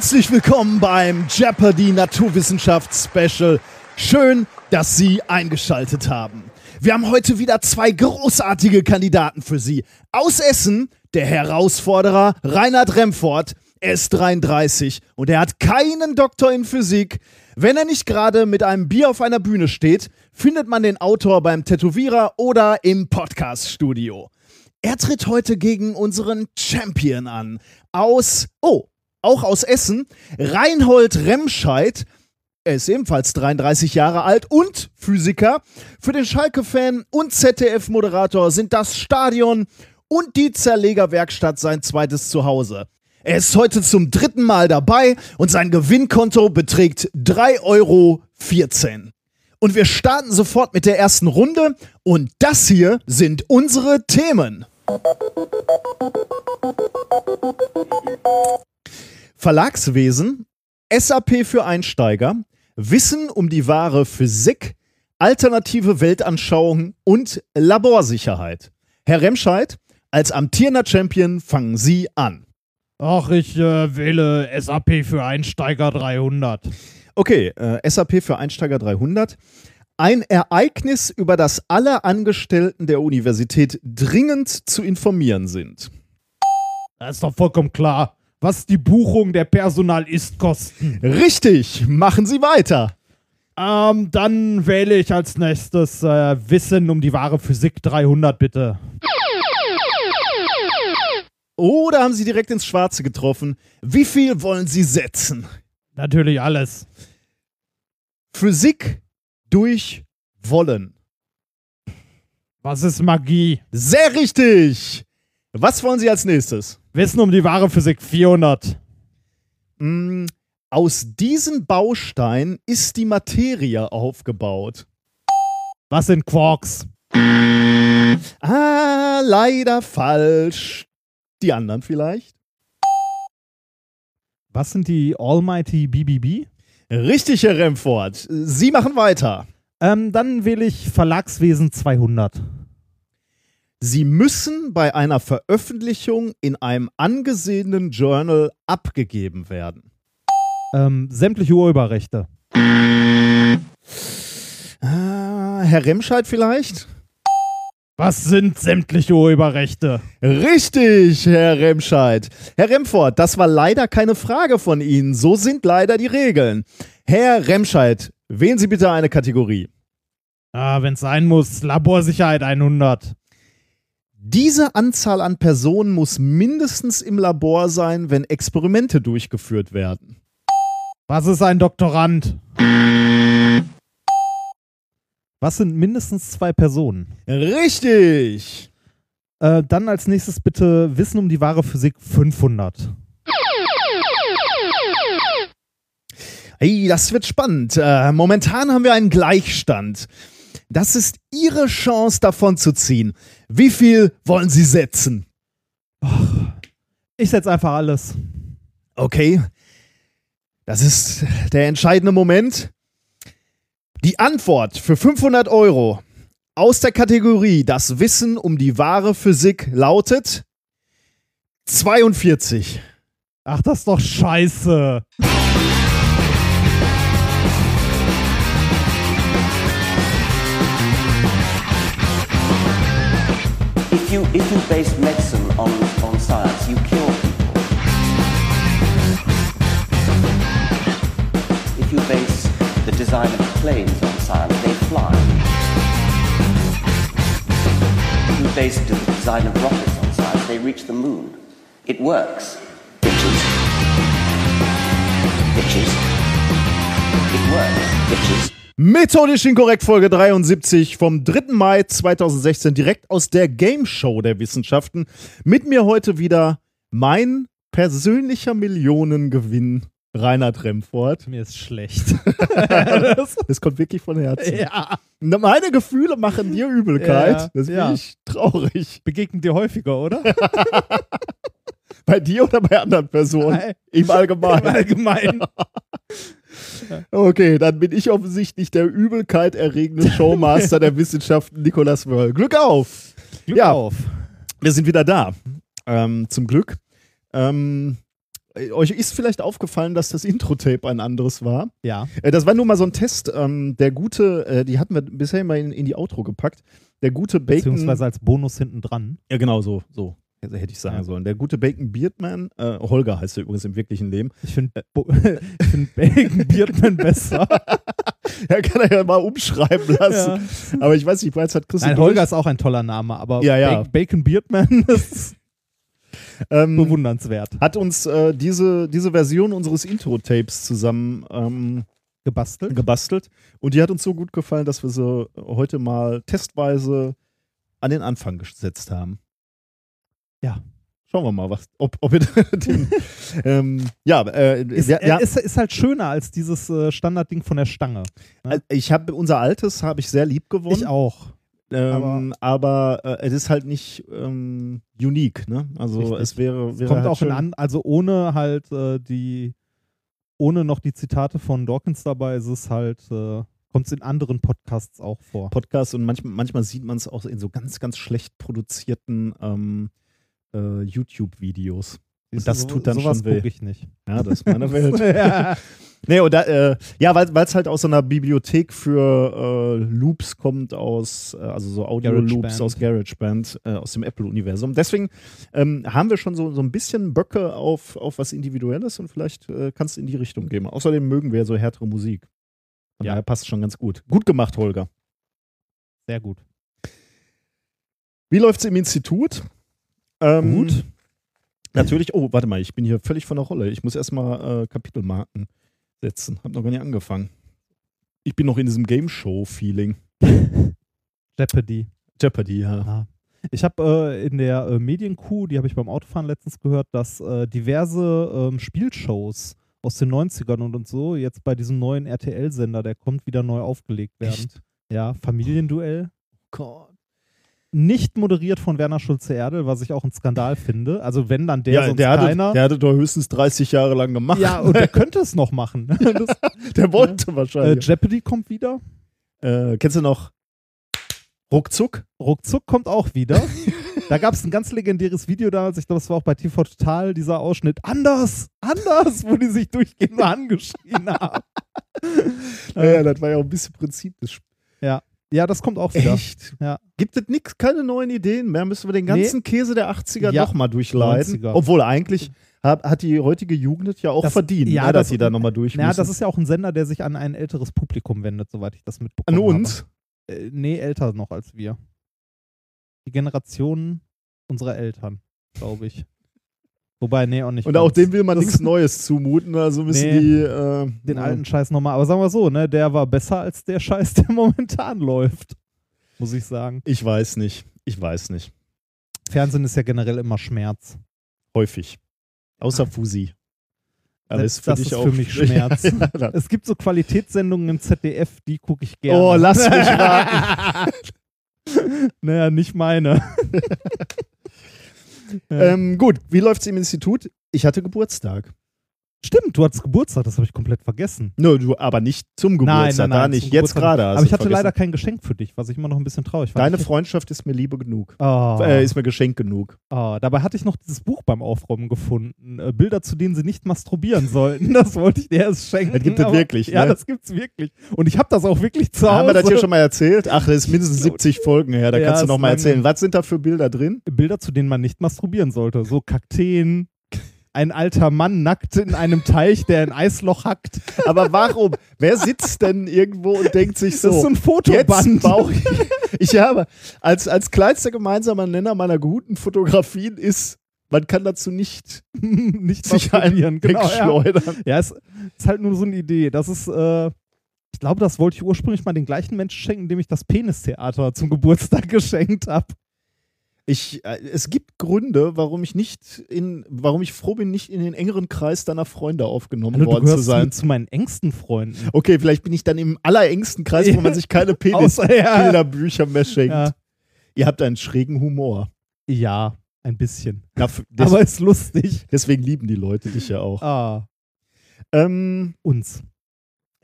Herzlich willkommen beim Jeopardy Naturwissenschafts Special. Schön, dass Sie eingeschaltet haben. Wir haben heute wieder zwei großartige Kandidaten für Sie. Aus Essen, der Herausforderer Reinhard Remfort. Er ist 33 und er hat keinen Doktor in Physik. Wenn er nicht gerade mit einem Bier auf einer Bühne steht, findet man den Autor beim Tätowierer oder im Podcaststudio. Er tritt heute gegen unseren Champion an. Aus, oh, auch aus Essen, Reinhold Remscheid. Er ist ebenfalls 33 Jahre alt und Physiker. Für den Schalke-Fan und ZDF-Moderator sind das Stadion und die Zerlegerwerkstatt sein zweites Zuhause. Er ist heute zum dritten Mal dabei und sein Gewinnkonto beträgt 3,14 Euro. Und wir starten sofort mit der ersten Runde und das hier sind unsere Themen. Verlagswesen, SAP für Einsteiger, Wissen um die wahre Physik, alternative Weltanschauung und Laborsicherheit. Herr Remscheid, als amtierender Champion fangen Sie an. Ach, ich äh, wähle SAP für Einsteiger 300. Okay, äh, SAP für Einsteiger 300. Ein Ereignis, über das alle Angestellten der Universität dringend zu informieren sind. Das ist doch vollkommen klar. Was die Buchung der Personalistkosten. Richtig, machen Sie weiter. Ähm, dann wähle ich als nächstes äh, Wissen um die wahre Physik 300, bitte. Oder haben Sie direkt ins Schwarze getroffen? Wie viel wollen Sie setzen? Natürlich alles. Physik durch Wollen. Was ist Magie? Sehr richtig. Was wollen Sie als nächstes? Wissen um die wahre Physik 400. Mm, aus diesen Bausteinen ist die Materie aufgebaut. Was sind Quarks? Ah, leider falsch. Die anderen vielleicht? Was sind die Almighty BBB? Richtig, Herr Remford. Sie machen weiter. Ähm, dann wähle ich Verlagswesen 200. Sie müssen bei einer Veröffentlichung in einem angesehenen Journal abgegeben werden. Ähm, sämtliche Urheberrechte. Ah, Herr Remscheid vielleicht? Was sind sämtliche Urheberrechte? Richtig, Herr Remscheid. Herr Remford, das war leider keine Frage von Ihnen. So sind leider die Regeln. Herr Remscheid, wählen Sie bitte eine Kategorie. Ah, wenn es sein muss, Laborsicherheit 100. Diese Anzahl an Personen muss mindestens im Labor sein, wenn Experimente durchgeführt werden. Was ist ein Doktorand? Was sind mindestens zwei Personen? Richtig. Äh, dann als nächstes bitte Wissen um die wahre Physik 500. Hey, das wird spannend. Äh, momentan haben wir einen Gleichstand. Das ist Ihre Chance, davon zu ziehen. Wie viel wollen Sie setzen? Ich setze einfach alles. Okay. Das ist der entscheidende Moment. Die Antwort für 500 Euro aus der Kategorie Das Wissen um die wahre Physik lautet 42. Ach, das ist doch scheiße. If you if you base medicine on, on science, you kill people. If you base the design of planes on science, they fly. If you base the design of rockets on science, they reach the moon. It works. Bitches. Bitches. It works. Bitches. Methodisch inkorrekt Folge 73 vom 3. Mai 2016 direkt aus der Game Show der Wissenschaften. Mit mir heute wieder mein persönlicher Millionengewinn, Reinhard Remford. Mir ist schlecht. Das kommt wirklich von Herzen. ja. Meine Gefühle machen dir Übelkeit. Ja, das bin ja. ich traurig. Begegnet dir häufiger, oder? Bei dir oder bei anderen Personen? Nein. Im Allgemeinen. Allgemein. Okay, dann bin ich offensichtlich der Übelkeit erregende Showmaster der Wissenschaften, Nicolas Wörl. Glück auf! Glück Ja. auf. Wir sind wieder da. Ähm, zum Glück. Ähm, äh, euch ist vielleicht aufgefallen, dass das Intro-Tape ein anderes war. Ja. Äh, das war nur mal so ein Test. Ähm, der gute, äh, die hatten wir bisher immer in, in die Outro gepackt. Der gute Bacon. Beziehungsweise als Bonus hinten dran. Ja, genau so. so. Hätte ich sagen Ja. sollen. Der gute Bacon Beardman, äh, Holger heißt er übrigens im wirklichen Leben. Ich finde ich find Bacon Beardman besser. Ja, kann er ja mal umschreiben lassen. Aber ich weiß nicht, Bereits hat Christian. Nein, Holger ist auch ein toller Name, aber Ja, ja. Ba- Bacon Beardman ist ähm, bewundernswert. hat uns äh, diese, diese Version unseres Intro-Tapes zusammen ähm, Gebastelt. gebastelt. Und die hat uns so gut gefallen, dass wir sie heute mal testweise an den Anfang gesetzt haben. Ja. Schauen wir mal, was, ob, ob wir den. ähm, ja, äh, Ist, ja, ist, ist halt schöner als dieses äh, Standardding von der Stange. äh, ich habe unser altes habe ich sehr lieb gewonnen. Ich auch. Ähm, aber äh, es ist halt nicht ähm, unique, ne? Also Richtig. es wäre, wäre Kommt halt auch in an, also ohne halt äh, die, ohne noch die Zitate von Dawkins dabei, ist es halt, äh, kommt es in anderen Podcasts auch vor. Podcast und manchmal, manchmal sieht man es auch in so ganz, ganz schlecht produzierten ähm, äh, YouTube-Videos. Siehst das du, tut dann sowas schon weh. ich nicht. Ja, das ist meine Welt. ja. nee, und da, äh, ja, weil es halt aus so einer Bibliothek für äh, Loops kommt, aus, äh, also so Audio-Loops aus GarageBand, äh, aus dem Apple-Universum. Deswegen ähm, haben wir schon so, so ein bisschen Böcke auf, auf was Individuelles und vielleicht äh, kannst du in die Richtung gehen. Außerdem mögen wir so härtere Musik. Von Ja. daher passt schon ganz gut. Gut gemacht, Holger. Sehr gut. Wie läuft's im Institut? Ähm, Gut. Natürlich, oh, warte mal, ich bin hier völlig von der Rolle. Ich muss erstmal äh, Kapitelmarken setzen. Hab noch gar nicht angefangen. Ich bin noch in diesem Game Show-Feeling. Jeopardy. Jeopardy, ja. Ja. Ich habe äh, in der äh, Medienkuh, die habe ich beim Autofahren letztens gehört, dass äh, diverse ähm, Spielshows aus den 90ern und, und so jetzt bei diesem neuen RTL-Sender, der kommt, wieder neu aufgelegt werden. Echt? Ja, Familienduell. Gott. Nicht moderiert von Werner Schulze-Erdel, was ich auch ein Skandal finde. Also wenn dann der, Ja, sonst der hatte, keiner. der hatte doch höchstens 30 Jahre lang gemacht. ja, und der könnte es noch machen. das, der wollte äh, wahrscheinlich. Jeopardy kommt wieder. Äh, kennst du noch Ruckzuck? Ruckzuck kommt auch wieder. da gab es ein ganz legendäres Video damals, ich glaube, es war auch bei TV Total, dieser Ausschnitt. Anders, anders, wo die sich durchgehend nur angeschrien haben. Ja, ja, das war ja auch ein bisschen Prinzip des Spiels. Ja, das kommt auch wieder. Echt? Ja. Gibt es nix, keine neuen Ideen mehr? Müssen wir den ganzen Käse der 80er Ja, nochmal durchleiden? 90er. Obwohl eigentlich hat, hat die heutige Jugend ja auch Das- verdient, ja, ne, dass das- sie da nochmal durch Ja, das ist ja auch ein Sender, der sich an ein älteres Publikum wendet, soweit ich das An mitbekommen uns? habe. Äh, nee, älter noch als wir. Die Generation unserer Eltern, glaube ich. Wobei, nee, auch nicht. Und auch ganz. dem will man Das- nichts Neues zumuten, also müssen Nee, die äh, den äh, alten Scheiß nochmal. Aber sagen wir so, ne, der war besser als der Scheiß, der momentan läuft. Muss ich sagen. Ich weiß nicht. Ich weiß nicht. Fernsehen ist ja generell immer Schmerz. Häufig. Außer Fusi. Aber Selbst ist für das ist auch für mich Schmerz. ja, da- Es gibt so Qualitätssendungen im ZDF, die gucke ich gerne. oh, lass mich raten. naja, nicht meine. Ähm, gut, wie läuft's im Institut? Ich hatte Geburtstag. Stimmt, du hattest Geburtstag, das habe ich komplett vergessen. Nö, du, aber nicht zum Geburtstag, da nicht. Jetzt gerade. hast Aber ich hatte vergessen. leider kein Geschenk für dich, was ich immer noch ein bisschen traurig war. Deine Freundschaft ist mir Liebe genug. Oh. Äh, ist mir Geschenk genug. Oh, dabei hatte ich noch dieses Buch beim Aufräumen gefunden. Äh, Bilder, zu denen sie nicht masturbieren sollten. Das wollte ich dir erst schenken. Das gibt es wirklich, Ja, ne? das gibt's wirklich. Und ich habe das auch wirklich zu Hause. Haben wir das hier schon mal erzählt? Ach, das ist mindestens 70 Folgen her. Da Ja, kannst du noch mal erzählen. Was sind da für Bilder drin? Bilder, zu denen man nicht masturbieren sollte. So Kakteen, ein alter Mann nackt in einem Teich, der ein Eisloch hackt. Aber warum? Wer sitzt denn irgendwo und denkt sich Das ist so so, ein Fotoband. ich. Ich habe, als, als kleinster gemeinsamer Nenner meiner guten Fotografien ist, man kann dazu nicht nicht sich einen Genau, ja. wegschleudern. ja, es ist halt nur so eine Idee. Das ist, äh, ich glaube, das wollte ich ursprünglich mal den gleichen Menschen schenken, dem ich das Penistheater zum Geburtstag geschenkt habe. Ich, äh, es gibt Gründe, warum ich nicht in, warum ich froh bin, nicht in den engeren Kreis deiner Freunde aufgenommen Hallo, worden zu sein. zu, zu meinen engsten Freunden. Okay, vielleicht bin ich dann im allerengsten Kreis, wo man sich keine Außer, ja. Penisbilderbücher mehr schenkt. Ja. Ihr habt einen schrägen Humor. ja, ein bisschen. Dafür, Aber ist lustig. deswegen lieben die Leute dich ja auch. Ah, Ähm, uns.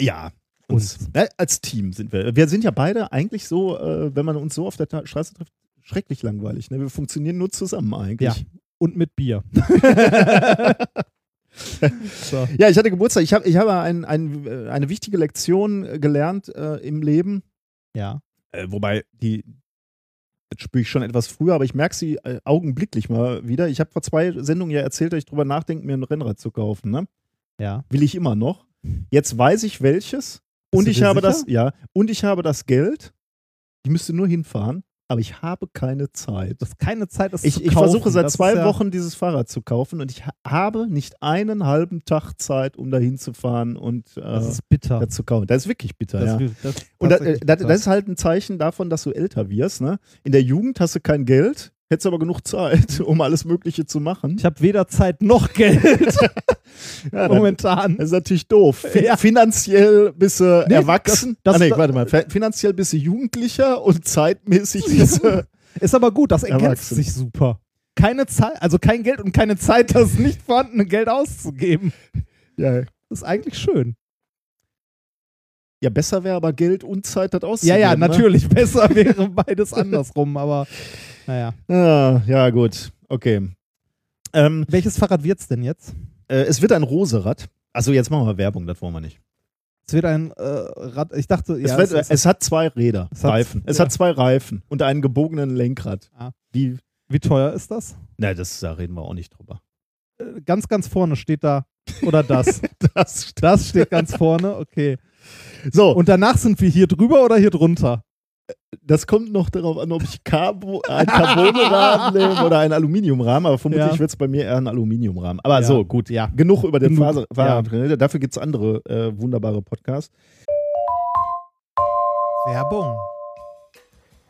ja. Uns. Uns. Ne, als Team sind wir. Wir sind ja beide eigentlich so, äh, wenn man uns so auf der Ta Straße trifft, schrecklich langweilig. Ne? Wir funktionieren nur zusammen eigentlich. Ja. Und mit Bier. So. Ja, ich hatte Geburtstag. Ich habe ich habe ein, ein, äh, eine wichtige Lektion äh, gelernt äh, im Leben. Ja. Äh, wobei, die jetzt spüre ich schon etwas früher, aber ich merke sie äh, augenblicklich mal wieder. Ich habe vor zwei Sendungen ja erzählt, dass ich drüber nachdenke, mir ein Rennrad zu kaufen. Ne? Ja. Will ich immer noch. Jetzt weiß ich welches. Bist und ich habe sicher? das, ja, und ich habe das Geld. Ich müsste nur hinfahren, aber ich habe keine Zeit. Du hast keine Zeit, das Ich, zu ich versuche seit Das zwei ja, Wochen dieses Fahrrad zu kaufen und ich ha habe nicht einen halben Tag Zeit, um da hinzufahren und äh, Das ist bitter. das zu kaufen. Das ist wirklich bitter, Das ja. ist- das Und äh, das, das ist halt ein Zeichen davon, dass du älter wirst. Ne? In der Jugend hast du kein Geld, hättest aber genug Zeit, um alles Mögliche zu machen. ich habe weder Zeit noch Geld Ja, momentan. das ist natürlich doof. Fi Ja. Finanziell bist du Nee, erwachsen. das- ah, nee, das- warte mal. Fi- Finanziell bist du Jugendlicher und zeitmäßig bist du. Ist aber gut, das ergänzt sich super. Keine Zeit, also kein Geld und keine Zeit, das nicht vorhandene Geld auszugeben. ja. Das ist eigentlich schön. ja, besser wäre aber Geld und Zeit, das Ja, auszugeben. ja, Ne? natürlich. Besser wäre beides andersrum, aber naja. Ah, ja, gut. Okay. Ähm, Welches Fahrrad wird's denn jetzt? äh, es wird ein Roserad. Also jetzt machen wir Werbung, das wollen wir nicht. Es wird ein äh, Rad. Ich dachte, Es, ja, wird, es es hat zwei Räder, Es hat- Reifen. Es ja. hat zwei Reifen und einen gebogenen Lenkrad. Ah. Die, wie teuer ist das? na, das, da reden wir auch nicht drüber. Äh, Ganz, ganz vorne steht da. Oder das. Das, Das steht ganz vorne, okay. so, Und danach sind wir hier drüber oder hier drunter? Das kommt noch darauf an, ob ich Carbo, einen Carbonrahmen nehme oder einen Aluminiumrahmen, aber vermutlich Ja. wird es bei mir eher ein Aluminiumrahmen. Aber Ja. so, gut. Ja. Genug über den Faser- ja. Dafür gibt es andere äh, wunderbare Podcasts. Werbung.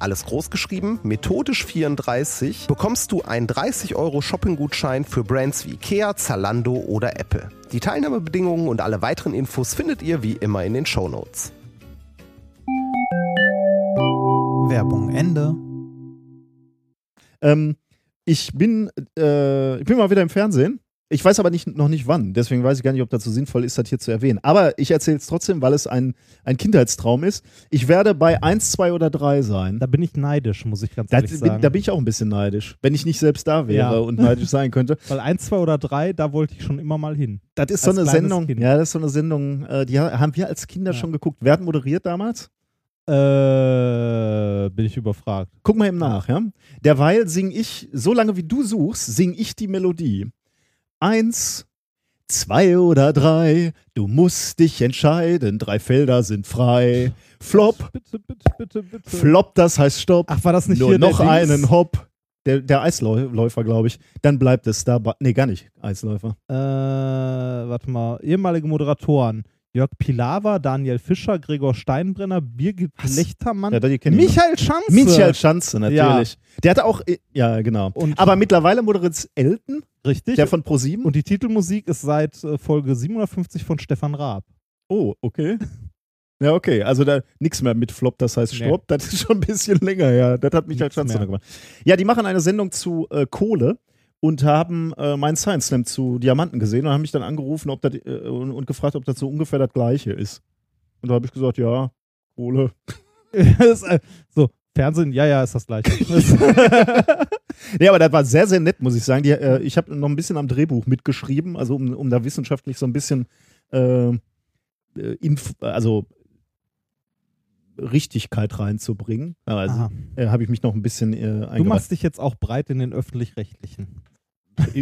alles groß geschrieben, methodisch 34, bekommst du einen 30 Euro Shopping-Gutschein für Brands wie Ikea, Zalando oder Apple. Die Teilnahmebedingungen und alle weiteren Infos findet ihr wie immer in den Shownotes. Werbung Ende. Ähm, ich bin, äh, ich bin mal wieder im Fernsehen. Ich weiß aber nicht, noch nicht wann. Deswegen weiß ich gar nicht, ob das so sinnvoll ist, das hier zu erwähnen. Aber ich erzähle es trotzdem, weil es ein, ein Kindheitstraum ist. Ich werde bei 1, 2 oder 3 sein. Da bin ich neidisch, muss ich ganz Da, ehrlich bin, sagen. da bin ich auch ein bisschen neidisch, wenn ich nicht selbst da wäre Ja. und neidisch sein könnte. Weil eins, zwei oder drei, da wollte ich schon immer mal hin. Das ist so eine Sendung, Kind. ja, das ist so eine Sendung, äh, die ha- haben wir als Kinder Ja. schon geguckt. Wer hat moderiert damals? Äh, bin ich überfragt. Guck mal eben nach, ja. Derweil sing ich, so lange wie du suchst, sing ich die Melodie. Eins, zwei oder drei, du musst dich entscheiden, drei Felder sind frei. Flop, Bitte, bitte, bitte, bitte. flop, das heißt Stopp. Ach, war das nicht Nur hier noch einen Hopp. Der, der Eisläufer, glaube ich. Dann bleibt es dabei. Nee, gar nicht. Eisläufer. Äh, warte mal. Ehemalige Moderatoren. Jörg Pilawa, Daniel Fischer, Gregor Steinbrenner, Birgit Was? Lechtermann, Ja. Michael Schanze. Michael Schanze, natürlich. Der hatte auch, ja, genau. Und- Aber mittlerweile moderiert Elton, Richtig. der von ProSieben. Und die Titelmusik ist seit äh, Folge 750 von Stefan Raab. Oh, okay. Ja, okay. Also da nichts mehr mit Flop, das heißt Nee. Stopp. Das ist schon ein bisschen länger her. Das hat Michael Schanze gemacht. Ja, die machen eine Sendung zu äh, Kohle und haben äh, meinen Science Slam zu Diamanten gesehen und haben mich dann angerufen ob das, äh, und, und gefragt, ob das so ungefähr das gleiche ist. Und da habe ich gesagt, ja, Kohle. Äh, so, Fernsehen, ja, ja, ist das gleiche. Nee, aber das war sehr, sehr nett, muss ich sagen. Die, äh, ich habe noch ein bisschen am Drehbuch mitgeschrieben, also um, um da wissenschaftlich so ein bisschen äh, äh, also Richtigkeit reinzubringen. Also äh, habe ich mich noch ein bisschen äh, Du machst dich jetzt auch breit in den öffentlich-rechtlichen.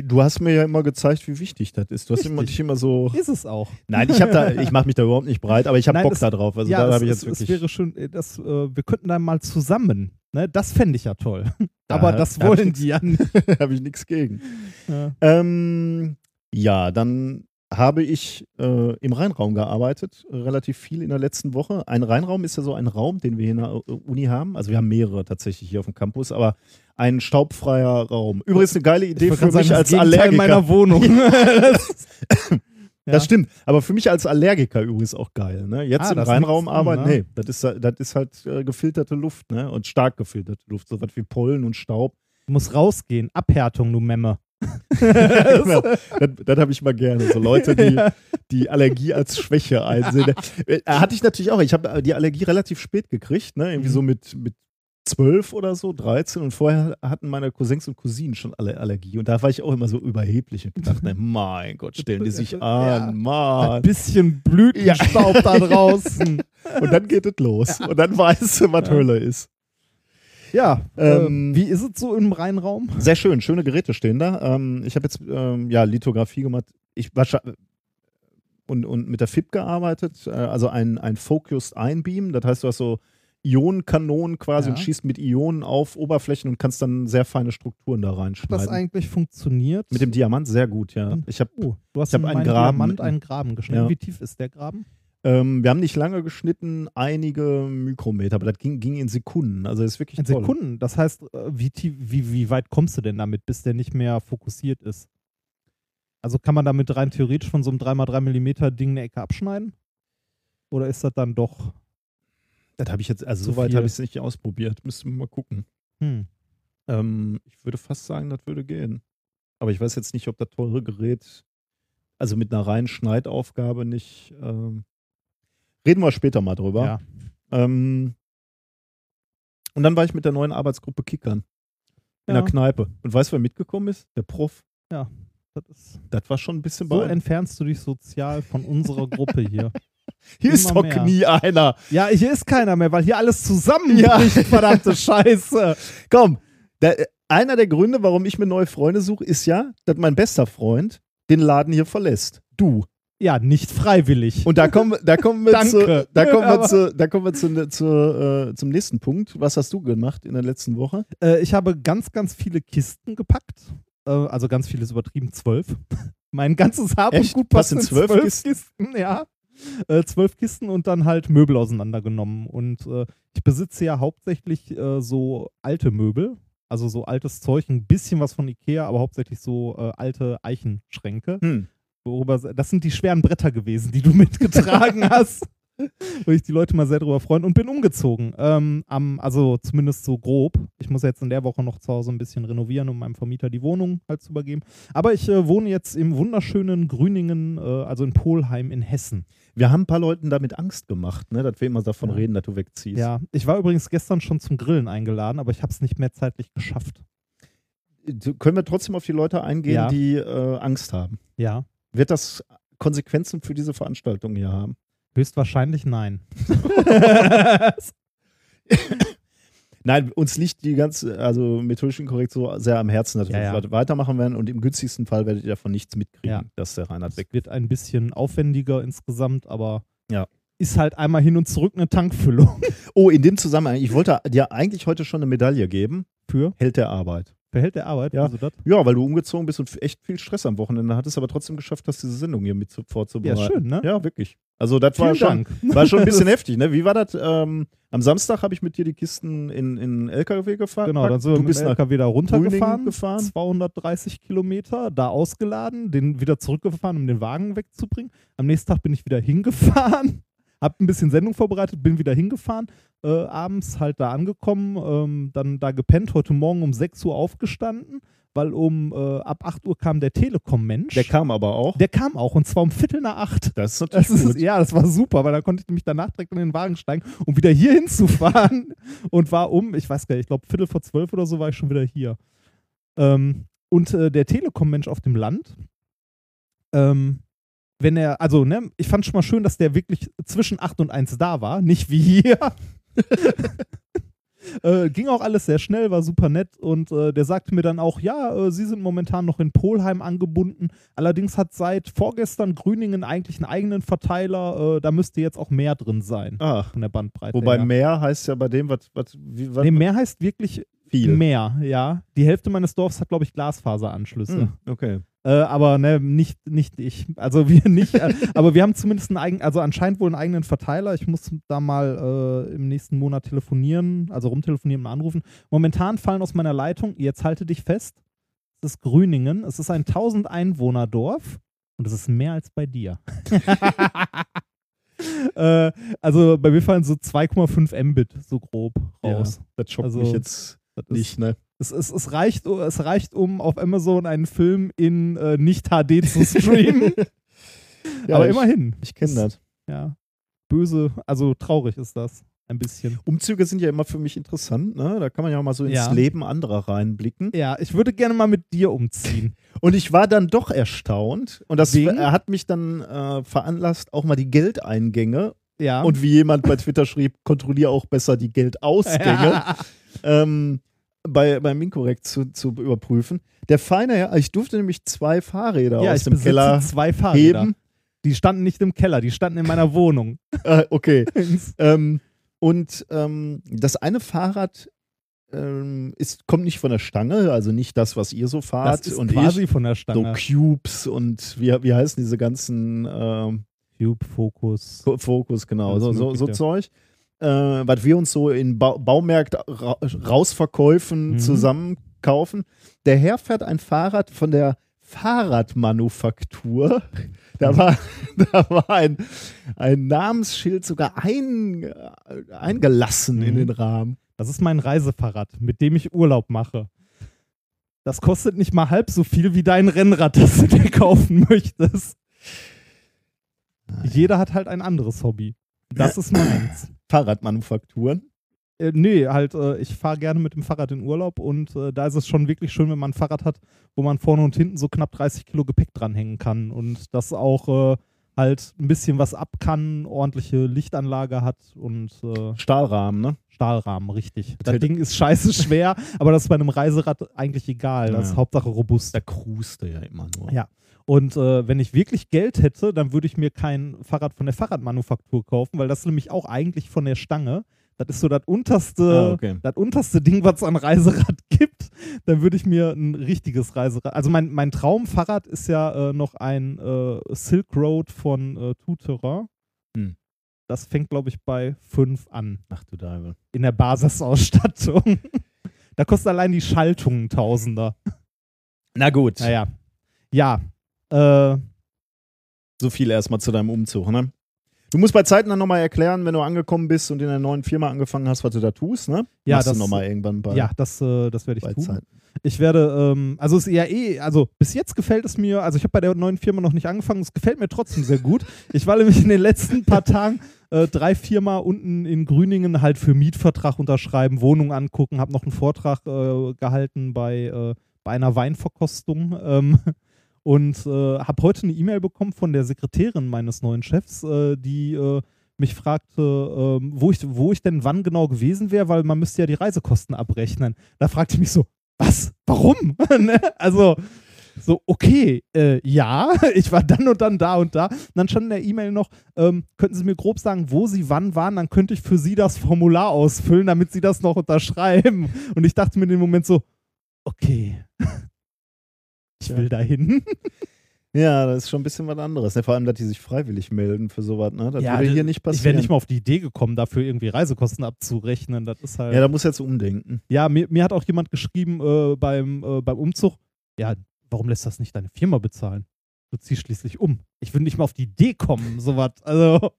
Du hast mir ja immer gezeigt, wie wichtig das ist. Du hast immer, dich immer so. Ist es auch. Nein, ich habe da, ich mache mich da überhaupt nicht breit, aber ich habe Bock es- da drauf. Also ja, da es, habe ich es, jetzt es wirklich. wäre schön, äh, das, äh, wir könnten dann mal zusammen. Ne? Das fände ich ja toll. Da Aber das wollen die ja nicht. habe ich nichts gegen. Ja. Ähm, ja, dann habe ich äh, im Rheinraum gearbeitet, relativ viel in der letzten Woche. Ein Rheinraum ist ja so ein Raum, den wir hier in der äh, Uni haben. Also wir haben mehrere tatsächlich hier auf dem Campus, aber ein staubfreier Raum. Übrigens eine geile Idee für wollte mich als sagen, das Gegenteil Allergiker. meiner Wohnung. das, Ja. Das stimmt, aber für mich als Allergiker übrigens auch geil. Ne? Jetzt Ah, im drin, arbeiten, ne? nee, das ist, das ist halt äh, gefilterte Luft ne? und stark gefilterte Luft, so was wie Pollen und Staub. Du musst rausgehen. Abhärtung, du Memme. genau. Das, das habe ich mal gerne. So Leute, die die Allergie als Schwäche einsehen. Äh, hatte ich natürlich auch. Ich habe die Allergie relativ spät gekriegt, ne? Irgendwie Mhm. so mit, mit 12 oder so, 13. Und vorher hatten meine Cousins und Cousinen schon alle Allergie. Und da war ich auch immer so überheblich und dachte, mein Gott, stellen die sich an, Ein Mann. bisschen Blütenstaub da draußen. Und dann geht es los. Und dann weißt du, was Ja. Hölle ist. Ja, Ähm, ähm, wie ist es so im Rheinraum? Sehr schön, schöne Geräte stehen da. Ähm, ich habe jetzt ähm, ja Lithografie gemacht. Ich und, und mit der FIP gearbeitet, äh, also ein, ein Focused Einbeam. Das heißt, du hast so Ionenkanonen quasi Ja. und schießt mit Ionen auf Oberflächen und kannst dann sehr feine Strukturen da Hat das reinschneiden. eigentlich funktioniert? Mit dem Diamant sehr gut, ja. Ich hab, Oh, du hast Ich hab einen Graben Diamant einen Graben geschnitten. Ja. Wie tief ist der Graben? Ähm, wir haben nicht lange geschnitten, einige Mikrometer, aber das ging, ging in Sekunden. Also das ist wirklich In toll. Sekunden. Das heißt, äh, wie, tief, wie, wie weit kommst du denn damit, bis der nicht mehr fokussiert ist? Also kann man damit rein theoretisch von so einem 3x3 mm Ding eine Ecke abschneiden? Oder ist das dann doch. Das habe ich jetzt, also soweit habe ich es nicht ausprobiert. Müssen wir mal gucken. Hm. Ähm, ich würde fast sagen, das würde gehen. Aber ich weiß jetzt nicht, ob das teure Gerät, also mit einer reinen Schneidaufgabe nicht. Ähm, reden wir später mal drüber. Ja. Ähm, und dann war ich mit der neuen Arbeitsgruppe Kickern in Ja. der Kneipe. Und weißt du, wer mitgekommen ist? Der Prof. Das ist, Das war schon ein bisschen so entfernst du dich sozial von unserer Gruppe hier. Hier ist immer doch mehr. nie einer. Ja, hier ist keiner mehr, weil hier alles zusammenbricht, Ja. verdammte Scheiße. Komm, der, einer der Gründe, warum ich mir neue Freunde suche, ist ja, dass mein bester Freund den Laden hier verlässt. Du. Ja, nicht freiwillig. Und da kommen, da kommen wir, zu, da kommen wir, zu, da kommen wir zu, zu, äh, zum nächsten Punkt. Was hast du gemacht in der letzten Woche? Äh, ich habe ganz, ganz viele Kisten gepackt. Äh, also ganz viele ist übertrieben, zwölf. mein ganzes Hab Echt? und Gut passt in zwölf zwölf, Kisten? Kisten? Ja. Äh, zwölf Kisten und dann halt Möbel auseinandergenommen. Und äh, ich besitze ja hauptsächlich äh, so alte Möbel. Also so altes Zeug, ein bisschen was von Ikea, aber hauptsächlich so alte Eichenschränke. Hm. Worüber, das sind die schweren Bretter gewesen, die du mitgetragen hast. Wo ich die Leute mal sehr drüber freuen und bin umgezogen. Ähm, am, also zumindest so grob. Ich muss jetzt in der Woche noch zu Hause ein bisschen renovieren, um meinem Vermieter die Wohnung halt zu übergeben. Aber ich äh, wohne jetzt im wunderschönen Grüningen, äh, also in Polheim in Hessen. Wir haben ein paar Leuten damit Angst gemacht, ne, dass wir immer davon Ja. reden, dass du wegziehst. Ja, ich war übrigens gestern schon zum Grillen eingeladen, aber ich habe es nicht mehr zeitlich geschafft. Du- Können wir trotzdem auf die Leute eingehen, Ja. die äh, Angst haben? Ja, Wird das Konsequenzen für diese Veranstaltung hier haben? höchstwahrscheinlich nein. Nein, uns liegt die ganze, also methodischen Korrektur sehr am Herzen, dass Ja, wir ja. weiter- weitermachen werden und im günstigsten Fall werdet ihr davon nichts mitkriegen, Ja. dass der Reinhard weg Es wird ein bisschen aufwendiger insgesamt, aber Ja. ist halt einmal hin und zurück eine Tankfüllung. Oh, in dem Zusammenhang, ich wollte dir eigentlich heute schon eine Medaille geben. Für Held der Arbeit. Verhält der Arbeit? Ja. Also das? Ja, weil du umgezogen bist und echt viel Stress am Wochenende hattest, aber trotzdem geschafft hast, diese Sendung hier mit zu- vorzubereiten. Ja, schön, ne? Ja, wirklich. Also das war schon, Dank. war schon ein bisschen heftig, ne? Wie war das? Ähm, am Samstag habe ich mit dir die Kisten in, in LKW gefahren. Genau, dann sind wir mit dem LKW da runtergefahren, gefahren. 230 Kilometer, da ausgeladen, den wieder zurückgefahren, um den Wagen wegzubringen. Am nächsten Tag bin ich wieder hingefahren, hab ein bisschen Sendung vorbereitet, bin wieder hingefahren, äh, abends halt da angekommen, ähm, dann da gepennt, heute Morgen um 6 Uhr aufgestanden, weil um äh, ab 8 Uhr kam der Telekom-Mensch. Der kam aber auch. Der kam auch und zwar um Viertel nach acht. das ist natürlich Das gut. ist, ja, das war super, weil da konnte ich nämlich danach direkt in den Wagen steigen, um wieder hier hinzufahren. und war um, ich weiß gar nicht, ich glaube Viertel vor zwölf oder so war ich schon wieder hier. Ähm, und äh, der Telekom-Mensch auf dem Land, ähm, wenn er, also, ne, ich fand schon mal schön, dass der wirklich zwischen 8 und 1 da war, nicht wie hier. äh, ging auch alles sehr schnell, war super nett und äh, der sagte mir dann auch, ja, äh, sie sind momentan noch in Polheim angebunden. Allerdings hat seit vorgestern Grüningen eigentlich einen eigenen Verteiler, äh, da müsste jetzt auch mehr drin sein Ah, von der Bandbreite. wobei her. mehr heißt ja bei dem, was, was, wie, was Nee, mehr heißt wirklich viel. mehr, ja. Die Hälfte meines Dorfs hat, glaube ich, Glasfaseranschlüsse. Hm, okay. Äh, aber ne, nicht, nicht ich. Also wir nicht. äh, aber wir haben zumindest einen eigenen, also anscheinend wohl einen eigenen Verteiler. Ich muss da mal äh, im nächsten Monat telefonieren, also rumtelefonieren und anrufen. Momentan fallen aus meiner Leitung, jetzt halte dich fest, es ist Grüningen, es ist ein 1000 Einwohner Dorf und es ist mehr als bei dir. äh, also bei mir fallen so 2,5 Mbit so grob raus. Ja, das schockt Also, mich jetzt Das ist- nicht, ne? Es, es, es, reicht, es reicht, um auf Amazon einen Film in äh, nicht HD zu streamen. Ja, Aber ich- immerhin. Ich kenne das. Ja. Böse, also traurig ist das. Ein bisschen. Umzüge sind ja immer für mich interessant, ne? Da kann man ja auch mal so ins Ja. Leben anderer reinblicken. Ja, ich würde gerne mal mit dir umziehen. Und ich war dann doch erstaunt. Und das Wegen? er hat mich dann äh, veranlasst, auch mal die Geldeingänge Ja. und wie jemand bei Twitter schrieb, kontrolliere auch besser die Geldausgänge. ähm, bei, beim Minkorrekt zu, zu überprüfen. Der feine ich durfte nämlich zwei Fahrräder ja, aus dem Keller zwei Fahrräder. heben. Die standen nicht im Keller, die standen in meiner Wohnung. Äh, okay. ähm, und ähm, das eine Fahrrad ähm, ist, kommt nicht von der Stange, also nicht das, was ihr so fahrt. das ist und quasi ich, von der so Stange. Cubes und wie, wie heißen diese ganzen ähm, Cube, Fokus. Fo- Fokus, genau, so, so, so. Zeug. Äh, was wir uns so in ba Baumärkten ra rausverkäufen Mhm. zusammen kaufen. Der Herr fährt ein Fahrrad von der Fahrradmanufaktur. Da war, da war ein, ein Namensschild sogar ein, eingelassen in Mhm. den Rahmen. Das ist mein Reisefahrrad, mit dem ich Urlaub mache. Das kostet nicht mal halb so viel wie dein Rennrad, das du dir kaufen möchtest. Jeder hat halt ein anderes Hobby. Das ist meins. Fahrradmanufakturen. Äh, nee, halt, äh, ich fahre gerne mit dem Fahrrad in Urlaub und äh, da ist es schon wirklich schön, wenn man ein Fahrrad hat, wo man vorne und hinten so knapp 30 Kilo Gepäck dranhängen kann und das auch äh, halt ein bisschen was ab kann, ordentliche Lichtanlage hat und äh, Stahlrahmen, ne? Stahlrahmen, richtig. Das hält- Ding ist scheiße schwer, aber das ist bei einem Reiserad eigentlich egal. Das Ja. ist Hauptsache robust. Da cruiste ja immer nur. Ja. Und äh, wenn ich wirklich Geld hätte, dann würde ich mir kein Fahrrad von der Fahrradmanufaktur kaufen, weil das ist nämlich auch eigentlich von der Stange. Das ist so das unterste, Ah, okay. das unterste Ding, was es an Reiserad gibt. Dann würde ich mir ein richtiges Reiserad. Also mein, mein Traumfahrrad ist ja äh, noch ein äh, Silk Road von äh, Tuterer. Hm. Das fängt, glaube ich, bei 5 an Ach du Deibel. in der Basisausstattung. da kostet allein die Schaltung ein Tausender. Na gut. Naja. Ja. Äh, So viel erstmal zu deinem Umzug, ne? Du musst bei Zeiten dann nochmal erklären, wenn du angekommen bist und in der neuen Firma angefangen hast, was du da tust, ne? Ja, Machst das- nochmal irgendwann bei, ja, das, äh, das werde ich tun. Zeiten. Ich werde, ähm, also es ist ja eh, also bis jetzt gefällt es mir, also ich habe bei der neuen Firma noch nicht angefangen, es gefällt mir trotzdem sehr gut. Ich war nämlich in den letzten paar Tagen äh, drei, viermal unten in Grüningen halt für Mietvertrag unterschreiben, Wohnung angucken, habe noch einen Vortrag äh, gehalten bei, äh, bei einer Weinverkostung ähm, und äh, habe heute eine E-Mail bekommen von der Sekretärin meines neuen Chefs, äh, die äh, mich fragte, ähm, wo, ich, wo ich denn wann genau gewesen wäre, weil man müsste ja die Reisekosten abrechnen. Da fragte ich mich so, was? Warum? ne? Also, so, okay, äh, ja, ich war dann und dann da und da. Und dann stand in der E-Mail noch, ähm, könnten Sie mir grob sagen, wo Sie wann waren, dann könnte ich für Sie das Formular ausfüllen, damit Sie das noch unterschreiben. Und ich dachte mir in dem Moment so, okay, ich will dahin. Ja, das ist schon ein bisschen was anderes. Ne? Vor allem, dass die sich freiwillig melden für sowas, ne? Das Ja, würde hier nicht Ich wäre passieren. nicht mal auf die Idee gekommen, dafür irgendwie Reisekosten abzurechnen. Das ist halt. ja, da muss jetzt umdenken. Ja, mir, mir hat auch jemand geschrieben äh, beim, äh, beim Umzug, ja, warum lässt das nicht deine Firma bezahlen? Du ziehst schließlich um. Ich will nicht mal auf die Idee kommen, sowas. Also,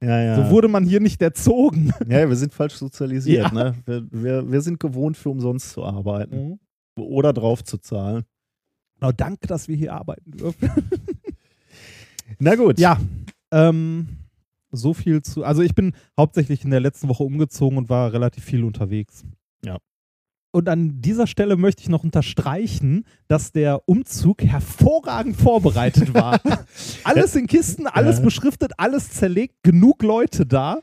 Ja, ja. So wurde man hier nicht erzogen. ja, wir sind falsch sozialisiert. Ja. Ne? Wir, wir, wir sind gewohnt, für umsonst zu arbeiten Mhm. oder drauf zu zahlen. Genau, danke, dass wir hier arbeiten dürfen. Na gut. Ja, ähm, so viel zu. Also ich bin hauptsächlich in der letzten Woche umgezogen und war relativ viel unterwegs. Ja. Und an dieser Stelle möchte ich noch unterstreichen, dass der Umzug hervorragend vorbereitet war. alles in Kisten, alles beschriftet, alles zerlegt, genug Leute da.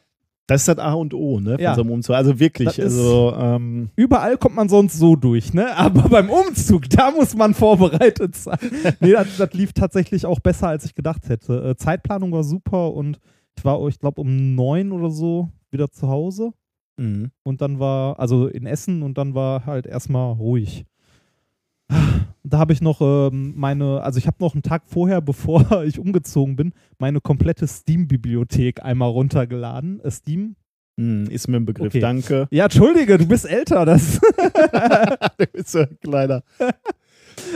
Das ist das A und O, ne? Von Ja. so einem Umzug. Also wirklich, also ähm, Überall kommt man sonst so durch, ne? Aber beim Umzug, da muss man vorbereitet sein. nee, das, das lief tatsächlich auch besser, als ich gedacht hätte. Äh, Zeitplanung war super und ich war, ich glaube, um neun oder so wieder zu Hause. mhm. Und dann war, also in Essen und dann war halt erstmal ruhig. Da habe ich noch ähm, meine, also ich habe noch einen Tag vorher, bevor ich umgezogen bin, meine komplette Steam-Bibliothek einmal runtergeladen. Äh, Steam? Mhm, ist mir ein Begriff. Okay. Danke. Ja, entschuldige, du bist älter. Das du bist so ein kleiner.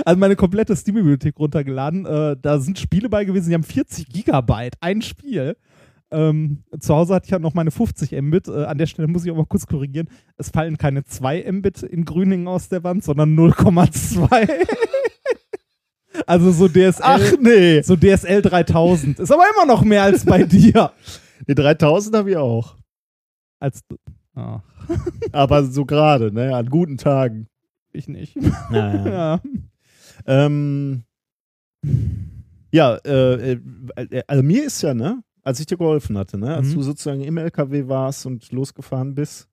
also meine komplette Steam-Bibliothek runtergeladen. Äh, da sind Spiele bei gewesen, die haben 40 Gigabyte, ein Spiel. Ähm, zu Hause hatte ich ja noch meine 50 Mbit. Äh, an der Stelle muss ich auch mal kurz korrigieren. Es fallen keine 2 Mbit in Grüningen aus der Wand, sondern 0,2. also so DSL, Ach nee. so DSL 3000. Ist aber immer noch mehr als bei dir. Die 3000 habe ich auch. Als ah, Aber so gerade, ne? An guten Tagen. ich nicht. Naja. ja. ähm, ja, äh, äh, also mir ist ja, ne? Als ich dir geholfen hatte, ne? Als Mhm. du sozusagen im LKW warst und losgefahren bist,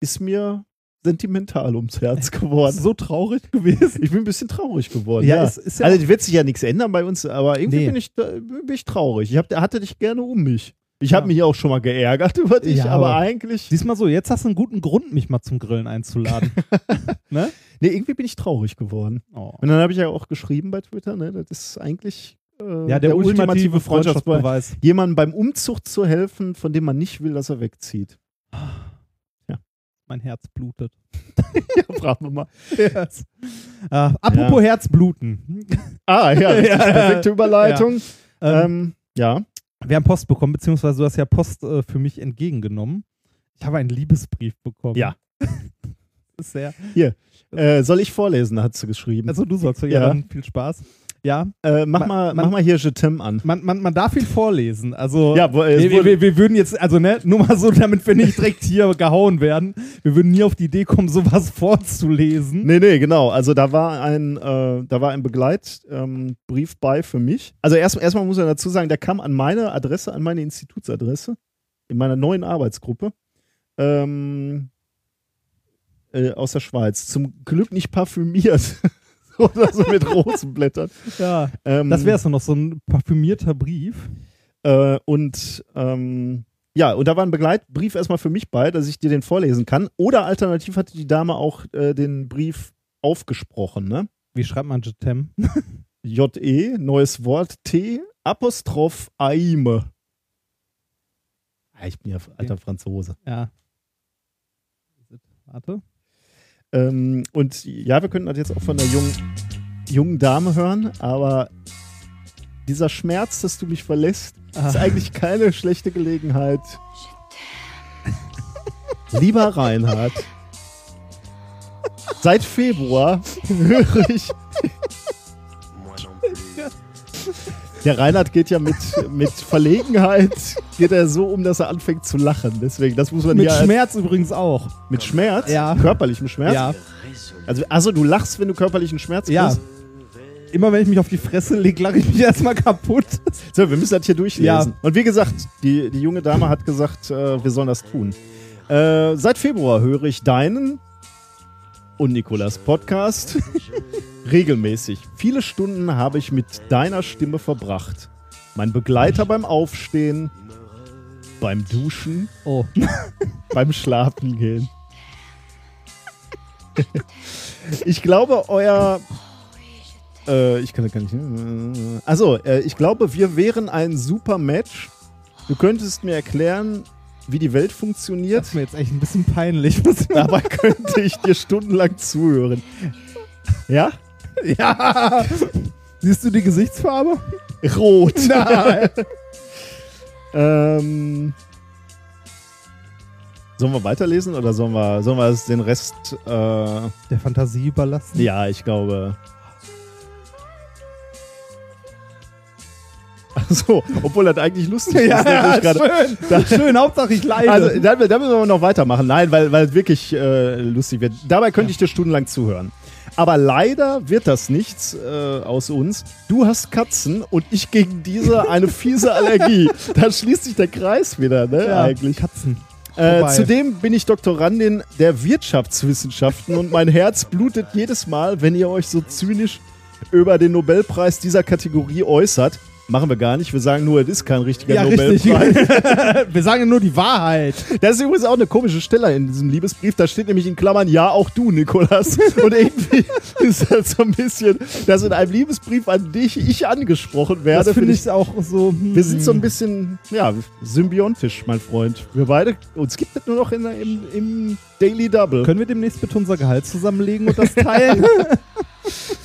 ist mir sentimental ums Herz geworden. So traurig gewesen. Ich bin ein bisschen traurig geworden. Ja, Ja, es ist ja also wird sich ja nichts ändern bei uns, aber irgendwie Nee. bin, ich, bin ich traurig. Ich hab, hatte dich gerne um mich. Ich habe Ja. mich auch schon mal geärgert über dich, Ja, aber aber- eigentlich. Diesmal so, jetzt hast du einen guten Grund, mich mal zum Grillen einzuladen. ne? Nee, irgendwie bin ich traurig geworden. Oh. Und dann habe ich ja auch geschrieben bei Twitter, ne? Das ist eigentlich äh, Ja, der, ultimative Freundschaftsbeweis. Jemandem beim Umzug zu helfen, von dem man nicht will, dass er wegzieht. Mein Herz blutet. Ja, fragen wir mal. Yes. Äh, apropos Herzbluten. Ah, ja, richtig, Ja, ja. perfekte Überleitung. Ähm, Ähm, ja. wir haben Post bekommen, beziehungsweise du hast ja Post äh, für mich entgegengenommen. Ich habe einen Liebesbrief bekommen. Ja. Das ist sehr. Äh, soll ich vorlesen, hat sie geschrieben. Also du sollst ja, Ja. dann viel Spaß. Ja, äh, mach, man- mal, man- mach mal hier Je t'aime an. man, man, man darf ihn vorlesen. Also Ja, wo, wir, wir, wir, würden jetzt, also ne, nur mal so, damit wir nicht direkt hier gehauen werden, wir würden nie auf die Idee kommen, sowas vorzulesen. Nee, nee, genau. Also da war ein, äh, da war ein Begleitbrief ähm, bei für mich. Also erst, erstmal muss man dazu sagen, der kam an meine Adresse, an meine Institutsadresse, in meiner neuen Arbeitsgruppe. Ähm, äh, aus der Schweiz. Zum Glück nicht parfümiert. Oder so mit Rosenblättern. Ja, Ähm, das wäre es noch, so ein parfümierter Brief. Äh, und ähm, ja, und da war ein Begleitbrief erstmal für mich bei, dass ich dir den vorlesen kann. Oder alternativ hatte die Dame auch äh, den Brief aufgesprochen, ne? Wie schreibt man Jetem? J-E, neues Wort, T, Apostroph Aime. Ja, ich bin ja alter Franzose. Ja. Warte. Ähm, und ja, wir könnten das jetzt auch von der jungen, jungen Dame hören, aber dieser Schmerz, dass du mich verlässt, ist Ah. eigentlich keine schlechte Gelegenheit. Lieber Reinhard, seit Februar höre ich. Der Reinhard geht ja mit, mit Verlegenheit, geht er so um, dass er anfängt zu lachen. Deswegen, das muss man Mit Schmerz übrigens auch. mit Schmerz, Ja. körperlichem Schmerz. Ja. Also, also du lachst, wenn du körperlichen Schmerz Ja. kriegst. Immer wenn ich mich auf die Fresse lege, lache ich mich erstmal kaputt. So, wir müssen das hier durchlesen. Ja. Und wie gesagt, die, die junge Dame hat gesagt, äh, wir sollen das tun. Äh, seit Februar höre ich deinen und Nikolas Podcast regelmäßig. Viele Stunden habe ich mit deiner Stimme verbracht. Mein Begleiter beim Aufstehen, beim Duschen, Oh. beim Schlafen gehen. ich glaube, euer. Äh, ich kann das gar nicht. Also, äh, ich glaube, wir wären ein super Match. Du könntest mir erklären, wie die Welt Das funktioniert. ist mir jetzt echt ein bisschen peinlich. Dabei könnte ich dir stundenlang zuhören. Ja? ja. Siehst du die Gesichtsfarbe? Rot. Nein. Ähm, sollen wir weiterlesen oder sollen wir, sollen wir den Rest. Äh, Der Fantasie überlassen. ja, ich glaube. Achso, obwohl das eigentlich lustig ist. nämlich gerade. schön. schön, Hauptsache ich leide. Also, da, da müssen wir noch weitermachen. Nein, weil, weil es wirklich äh, lustig wird. Dabei könnte ich dir stundenlang zuhören. Aber leider wird das nichts äh, aus uns. Du hast Katzen und ich gegen diese eine fiese Allergie. da schließt sich der Kreis wieder, ne? ja, Eigentlich. Katzen. Äh, zudem bin ich Doktorandin der Wirtschaftswissenschaften und mein Herz blutet jedes Mal, wenn ihr euch so zynisch über den Nobelpreis dieser Kategorie äußert. Machen wir gar nicht. Wir sagen nur, es ist kein richtiger Ja, richtig. Nobelpreis. Wir sagen nur die Wahrheit. Das ist übrigens auch eine komische Stelle in diesem Liebesbrief. Da steht nämlich in Klammern, ja, auch du, Nikolas. Und irgendwie ist das so ein bisschen, dass in einem Liebesbrief an dich ich angesprochen werde. Das finde Find ich auch so. hm. wir sind so ein bisschen, ja, symbiontisch, mein Freund. Wir beide, uns gibt es nur noch in, im, im Daily Double. Können wir demnächst bitte unser Gehalt zusammenlegen und das teilen?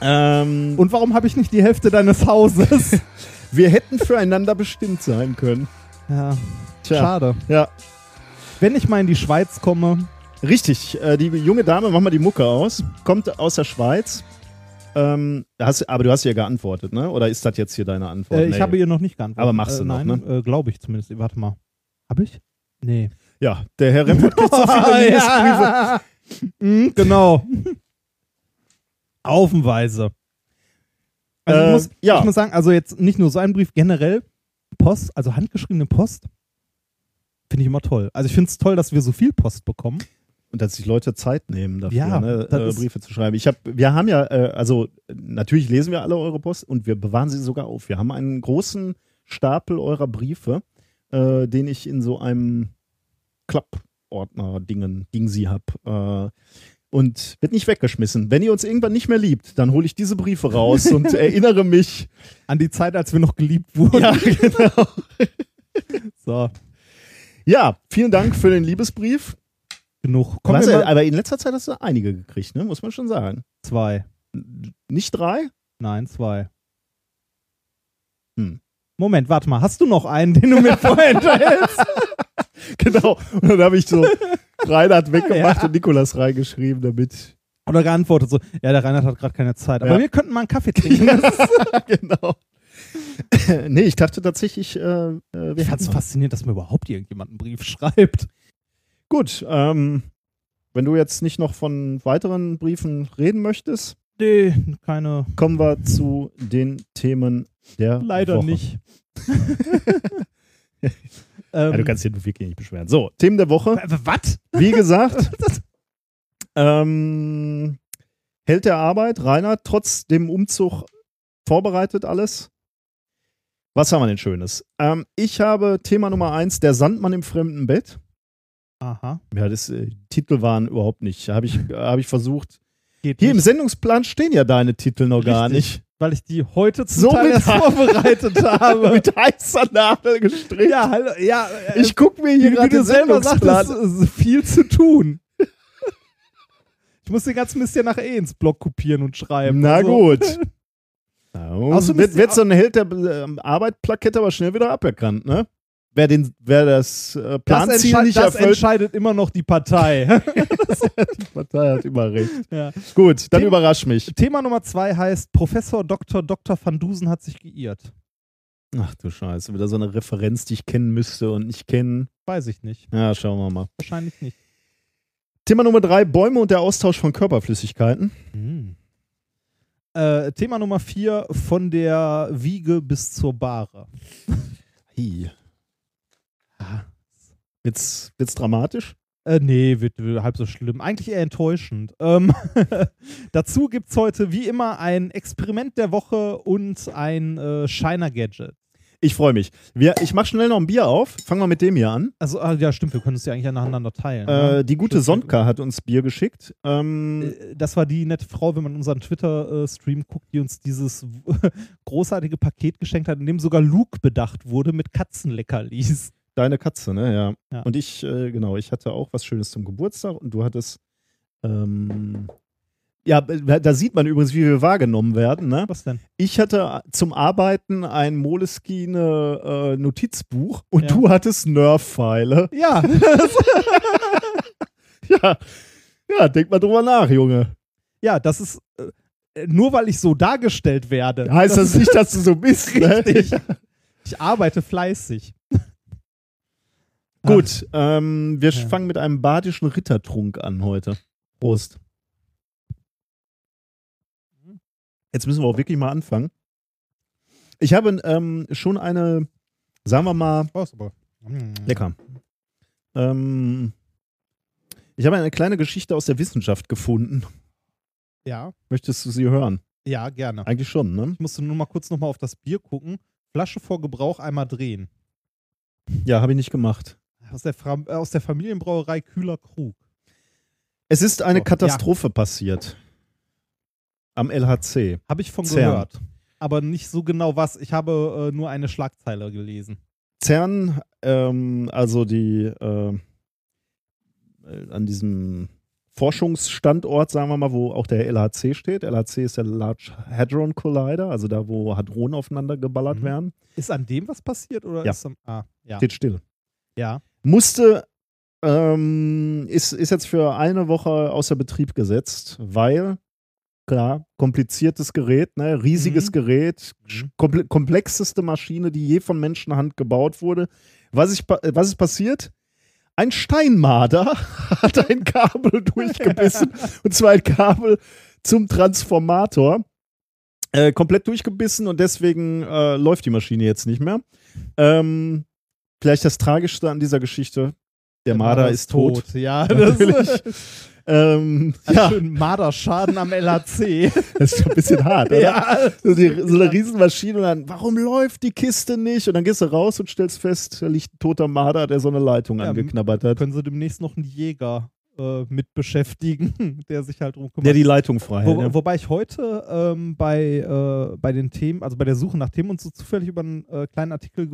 Ähm, und warum habe ich nicht die Hälfte deines Hauses? wir hätten füreinander bestimmt sein können. Ja, Tja. schade. Ja, Wenn ich mal in die Schweiz komme, richtig. Äh, die junge Dame, mach mal die Mucke aus, kommt aus der Schweiz. Ähm, hast, aber du hast ja geantwortet, ne? Oder ist das jetzt hier deine Antwort? äh, ich Nee. habe ihr noch nicht geantwortet. Aber machst du äh, noch, nein, ne? Äh, Glaube ich zumindest. Warte mal. Habe ich? Nee. Ja, der Herr Rempert kriegt so viele Liebesbriefe. Mhm, genau. Haufenweise. Also Äh, ich, muss, ja. ich muss sagen, also jetzt nicht nur so ein Brief, generell Post, also handgeschriebene Post, finde ich immer toll. Also ich finde es toll, dass wir so viel Post bekommen. Und dass sich Leute Zeit nehmen dafür, Ja, ne, äh, Briefe zu schreiben. Ich hab, wir haben ja, äh, also natürlich lesen wir alle eure Post und wir bewahren sie sogar auf. Wir haben einen großen Stapel eurer Briefe, äh, den ich in so einem Klappordner-Dingen, Ding sie hab. Und wird nicht weggeschmissen. Wenn ihr uns irgendwann nicht mehr liebt, dann hole ich diese Briefe raus und erinnere mich. An die Zeit, als wir noch geliebt wurden. Ja, genau. So, Ja, vielen Dank für den Liebesbrief. genug. Kommen mal aber in letzter Zeit hast du einige gekriegt, ne? muss man schon sagen. zwei. Nicht drei? Nein, zwei. Hm. Moment, warte mal. Hast du noch einen, den du mir vorenthaltst? Genau. Und dann habe ich so Reinhard weggemacht Ja. und Nikolas reingeschrieben, damit. Oder geantwortet so, ja, der Reinhard hat gerade keine Zeit. Aber Ja. wir könnten mal einen Kaffee trinken. genau. nee, ich dachte tatsächlich, äh, äh, wir ich fand es faszinierend, dass mir überhaupt irgendjemand einen Brief schreibt. Gut, ähm, wenn du jetzt nicht noch von weiteren Briefen reden möchtest, Nee, keine. kommen wir zu den Themen der Leider Woche. nicht. Ja, du ähm, kannst dich wirklich nicht beschweren. So, Themen der Woche. was? Wie gesagt, ähm, Held der Arbeit, Rainer, trotz dem Umzug vorbereitet alles. Was haben wir denn Schönes? Ähm, ich habe Thema Nummer eins, der Sandmann im fremden Bett. Aha. Ja, das äh, Titel waren überhaupt nicht. Habe ich, hab ich versucht. Geht Hier im nicht, Sendungsplan stehen ja deine Titel noch gar Richtig. nicht. Weil ich die heute zum So Teil vorbereitet habe. Mit heißer Nadel gestrickt. ja, hallo, ja, äh, ich gucke mir hier gerade selber sagtest, viel zu tun. Ich muss den ganzen Mist ja nachher eh ins Blog kopieren und schreiben. Na Also, gut. Außerdem wird, wird so ein Held der ähm, Arbeit-Plakette aber schnell wieder aberkannt, ne? Wer, den, wer das äh, Das, Planziel entschei nicht das erfüllt, entscheidet immer noch die Partei. die Partei hat immer recht. ja. Gut, dann Thema- überrasch mich. Thema Nummer zwei heißt: Professor Dr. Dr. van Dusen hat sich geirrt. Ach du Scheiße, wieder so eine Referenz, die ich kennen müsste und nicht kennen. Weiß ich nicht. Ja, schauen wir mal. Wahrscheinlich nicht. Thema Nummer drei, Bäume und der Austausch von Körperflüssigkeiten. Äh, Thema Nummer vier: Von der Wiege bis zur Bahre. Hi. Wird's, wird's dramatisch? Äh, nee, wird, wird halb so schlimm. Eigentlich eher enttäuschend. Ähm, dazu gibt es heute wie immer ein Experiment der Woche und ein äh, Shiner-Gadget. Ich freue mich. Wir, ich mache schnell noch ein Bier auf. Fangen wir mit dem hier an. Also, ah, ja, stimmt, wir können es ja eigentlich nacheinander teilen. ne? Äh, die gute Sonka hat uns Bier geschickt. Ähm, Äh, Das war die nette Frau, wenn man unseren Twitter-Stream guckt, die uns dieses großartige Paket geschenkt hat, in dem sogar Luke bedacht wurde mit Katzenleckerlis. Deine Katze, ne? Ja. Ja. Und ich, äh, genau, ich hatte auch was Schönes zum Geburtstag und du hattest ähm, Ja, da sieht man übrigens, wie wir wahrgenommen werden. Ne? Was denn? Ich hatte zum Arbeiten ein Moleskine äh, Notizbuch und Ja. du hattest Nerf-Pfeile. Ja, Ja. ja, denk mal drüber nach, Junge. ja, das ist äh, nur weil ich so dargestellt werde. Heißt das nicht, dass du so bist? Ne? Richtig. Ich arbeite fleißig. Gut, ähm, wir Ja. fangen mit einem badischen Rittertrunk an heute. Prost. Jetzt müssen wir auch wirklich mal anfangen. Ich habe ähm, schon eine, sagen wir mal, Ah, aber. Mm. lecker. Ähm, ich habe eine kleine Geschichte aus der Wissenschaft gefunden. Ja, Möchtest du sie hören? ja, gerne. Eigentlich schon, ne? Ich musste nur mal kurz nochmal auf das Bier gucken. Flasche vor Gebrauch einmal drehen. Ja, habe ich nicht gemacht. Aus der, Fra äh, aus der Familienbrauerei Kühler Krug. Es ist eine So, Katastrophe passiert. Am LHC. Habe ich von CERN. gehört. Aber nicht so genau was. Ich habe äh, nur eine Schlagzeile gelesen. CERN, ähm, also die äh, äh, an diesem Forschungsstandort, sagen wir mal, wo auch der LHC steht. LHC ist der Large Hadron Collider, also da, wo Hadronen aufeinander geballert Mhm. werden. Ist an dem was passiert oder Ja. ist am, ah, ja. Steht still. ja. Musste, ähm, ist, ist jetzt für eine Woche außer Betrieb gesetzt, weil, klar, kompliziertes Gerät, ne, riesiges Mhm. Gerät, komple komplexeste Maschine, die je von Menschenhand gebaut wurde. Was, ich, pa- was ist passiert? Ein Steinmarder hat ein Kabel durchgebissen, und zwar ein Kabel zum Transformator. Äh, komplett durchgebissen und deswegen äh, läuft die Maschine jetzt nicht mehr. Ähm, vielleicht das Tragischste an dieser Geschichte: der, Marder, ist tot. Ja, Natürlich. das Ähm, ja. schön Marderschaden am LHC. das ist schon ein bisschen hart, oder? ja. So, die, so eine Riesenmaschine und dann, warum läuft die Kiste nicht? Und dann gehst du raus und stellst fest, da liegt ein toter Marder, der so eine Leitung Ja, angeknabbert hat. Können sie demnächst noch einen Jäger äh, mit beschäftigen, der sich halt drum kümmert. Der die Leitung frei Wo, hält. ne? Wobei ich heute ähm, bei, äh, bei den Themen, also bei der Suche nach Themen und so zufällig über einen äh, kleinen Artikel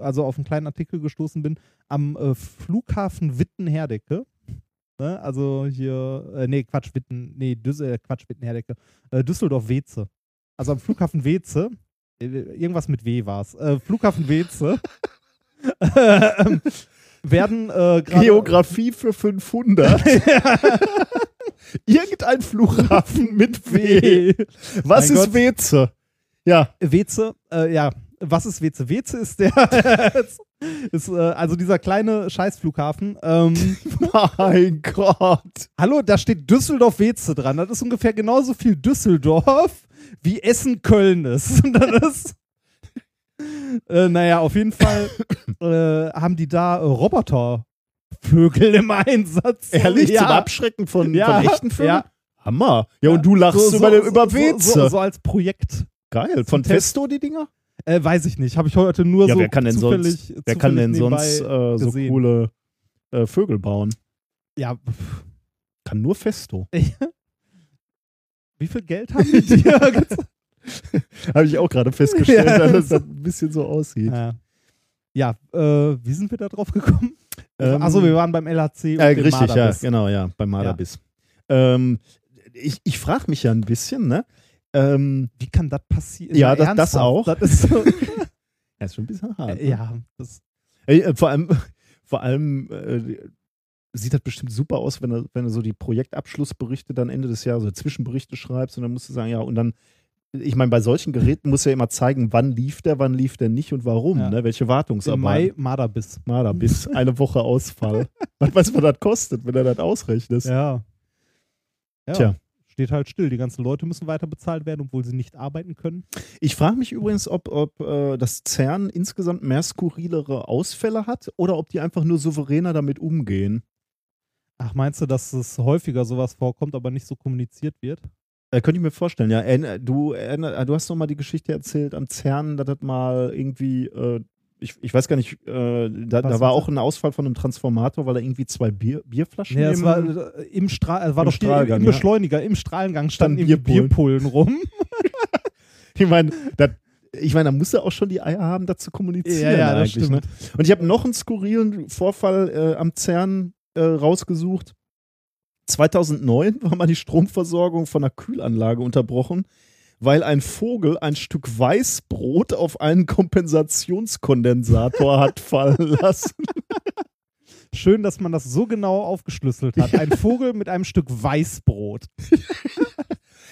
also auf einen kleinen Artikel gestoßen bin am äh, Flughafen Witten-Herdecke. Ne? Also hier, äh, nee, Quatsch, Witten, nee, Düssel, äh, Quatsch, Witten-Herdecke. Düsseldorf-Weze. Also am Flughafen Weze, irgendwas mit W war es. Flughafen Weze. werden äh, Geografie für 500. Irgendein Flughafen mit W. Was Mein ist Gott. Weze? Ja, Weze, äh, ja, was ist Weze? Weze ist der, ist, äh, also dieser kleine Scheißflughafen. Ähm, mein Gott. hallo, da steht Düsseldorf-Weze dran. Das ist ungefähr genauso viel Düsseldorf wie Essen-Köln ist. Und das ist äh, naja, auf jeden Fall äh, haben die da äh, Robotervögel im Einsatz. Ehrlich, ja. zum Abschrecken von, Ja, von echten Filmen? ja. Hammer. Ja, und du lachst über, den- über Weze. So, so, so als Projekt. Geil. Von Test. Festo die Dinger? Äh, weiß ich nicht. Habe ich heute nur Ja, so wer kann denn zufällig, sonst, wer kann zufällig denn nebenbei sonst äh, so coole äh, Vögel bauen? Ja, Kann nur Festo. wie viel Geld haben die dir? Habe ich auch gerade festgestellt, Ja, dass das ein bisschen so aussieht. ja, ja äh, wie sind wir da drauf gekommen? Ähm, Achso, wir waren beim LHC und Äh, richtig, ja, genau, ja, beim Marderbiss. Ähm, ich ich frage mich ja ein bisschen, ne? Ähm, Wie kann das passieren? Ja, das- das auch. Das ist so, ja, ist schon ein bisschen hart. äh, ja, das, Ey, äh, vor allem, vor allem äh, sieht das bestimmt super aus, wenn du, wenn du so die Projektabschlussberichte dann Ende des Jahres, so Zwischenberichte schreibst und dann musst du sagen, ja, und dann, ich meine, bei solchen Geräten muss ja immer zeigen, wann lief der, wann lief der nicht und warum, Ja. ne? Welche im Wartungsarbeit. Mai Marderbiss. Marderbiss, eine Woche Ausfall. Was weiß was das kostet, wenn du das ausrechnest? Ja. ja. Tja. Steht halt still. Die ganzen Leute müssen weiter bezahlt werden, obwohl sie nicht arbeiten können. Ich frage mich übrigens, ob, ob äh, das CERN insgesamt mehr skurrilere Ausfälle hat oder ob die einfach nur souveräner damit umgehen. Ach, meinst du, dass es häufiger sowas vorkommt, aber nicht so kommuniziert wird? Äh, könnte ich mir vorstellen, ja. Du, erinner- du hast noch mal die Geschichte erzählt am CERN, dass das mal irgendwie, äh, ich, ich weiß gar nicht, äh, da, da war auch ein Ausfall von einem Transformator, weil da irgendwie zwei Bier, Bierflaschen Ja, es im- war äh, im Strahl, es war im doch Strahlgang, im ja. Beschleuniger, im Strahlengang standen Bierpullen. Bierpullen rum. Ich meine, das- ich meine, da muss er auch schon die Eier haben, das zu kommunizieren. eigentlich, Ne? Und ich habe noch einen skurrilen Vorfall äh, am CERN äh, rausgesucht. 2009 war mal die Stromversorgung von einer Kühlanlage unterbrochen, weil ein Vogel ein Stück Weißbrot auf einen Kompensationskondensator hat fallen lassen. Schön, dass man das so genau aufgeschlüsselt hat. Ein Vogel mit einem Stück Weißbrot.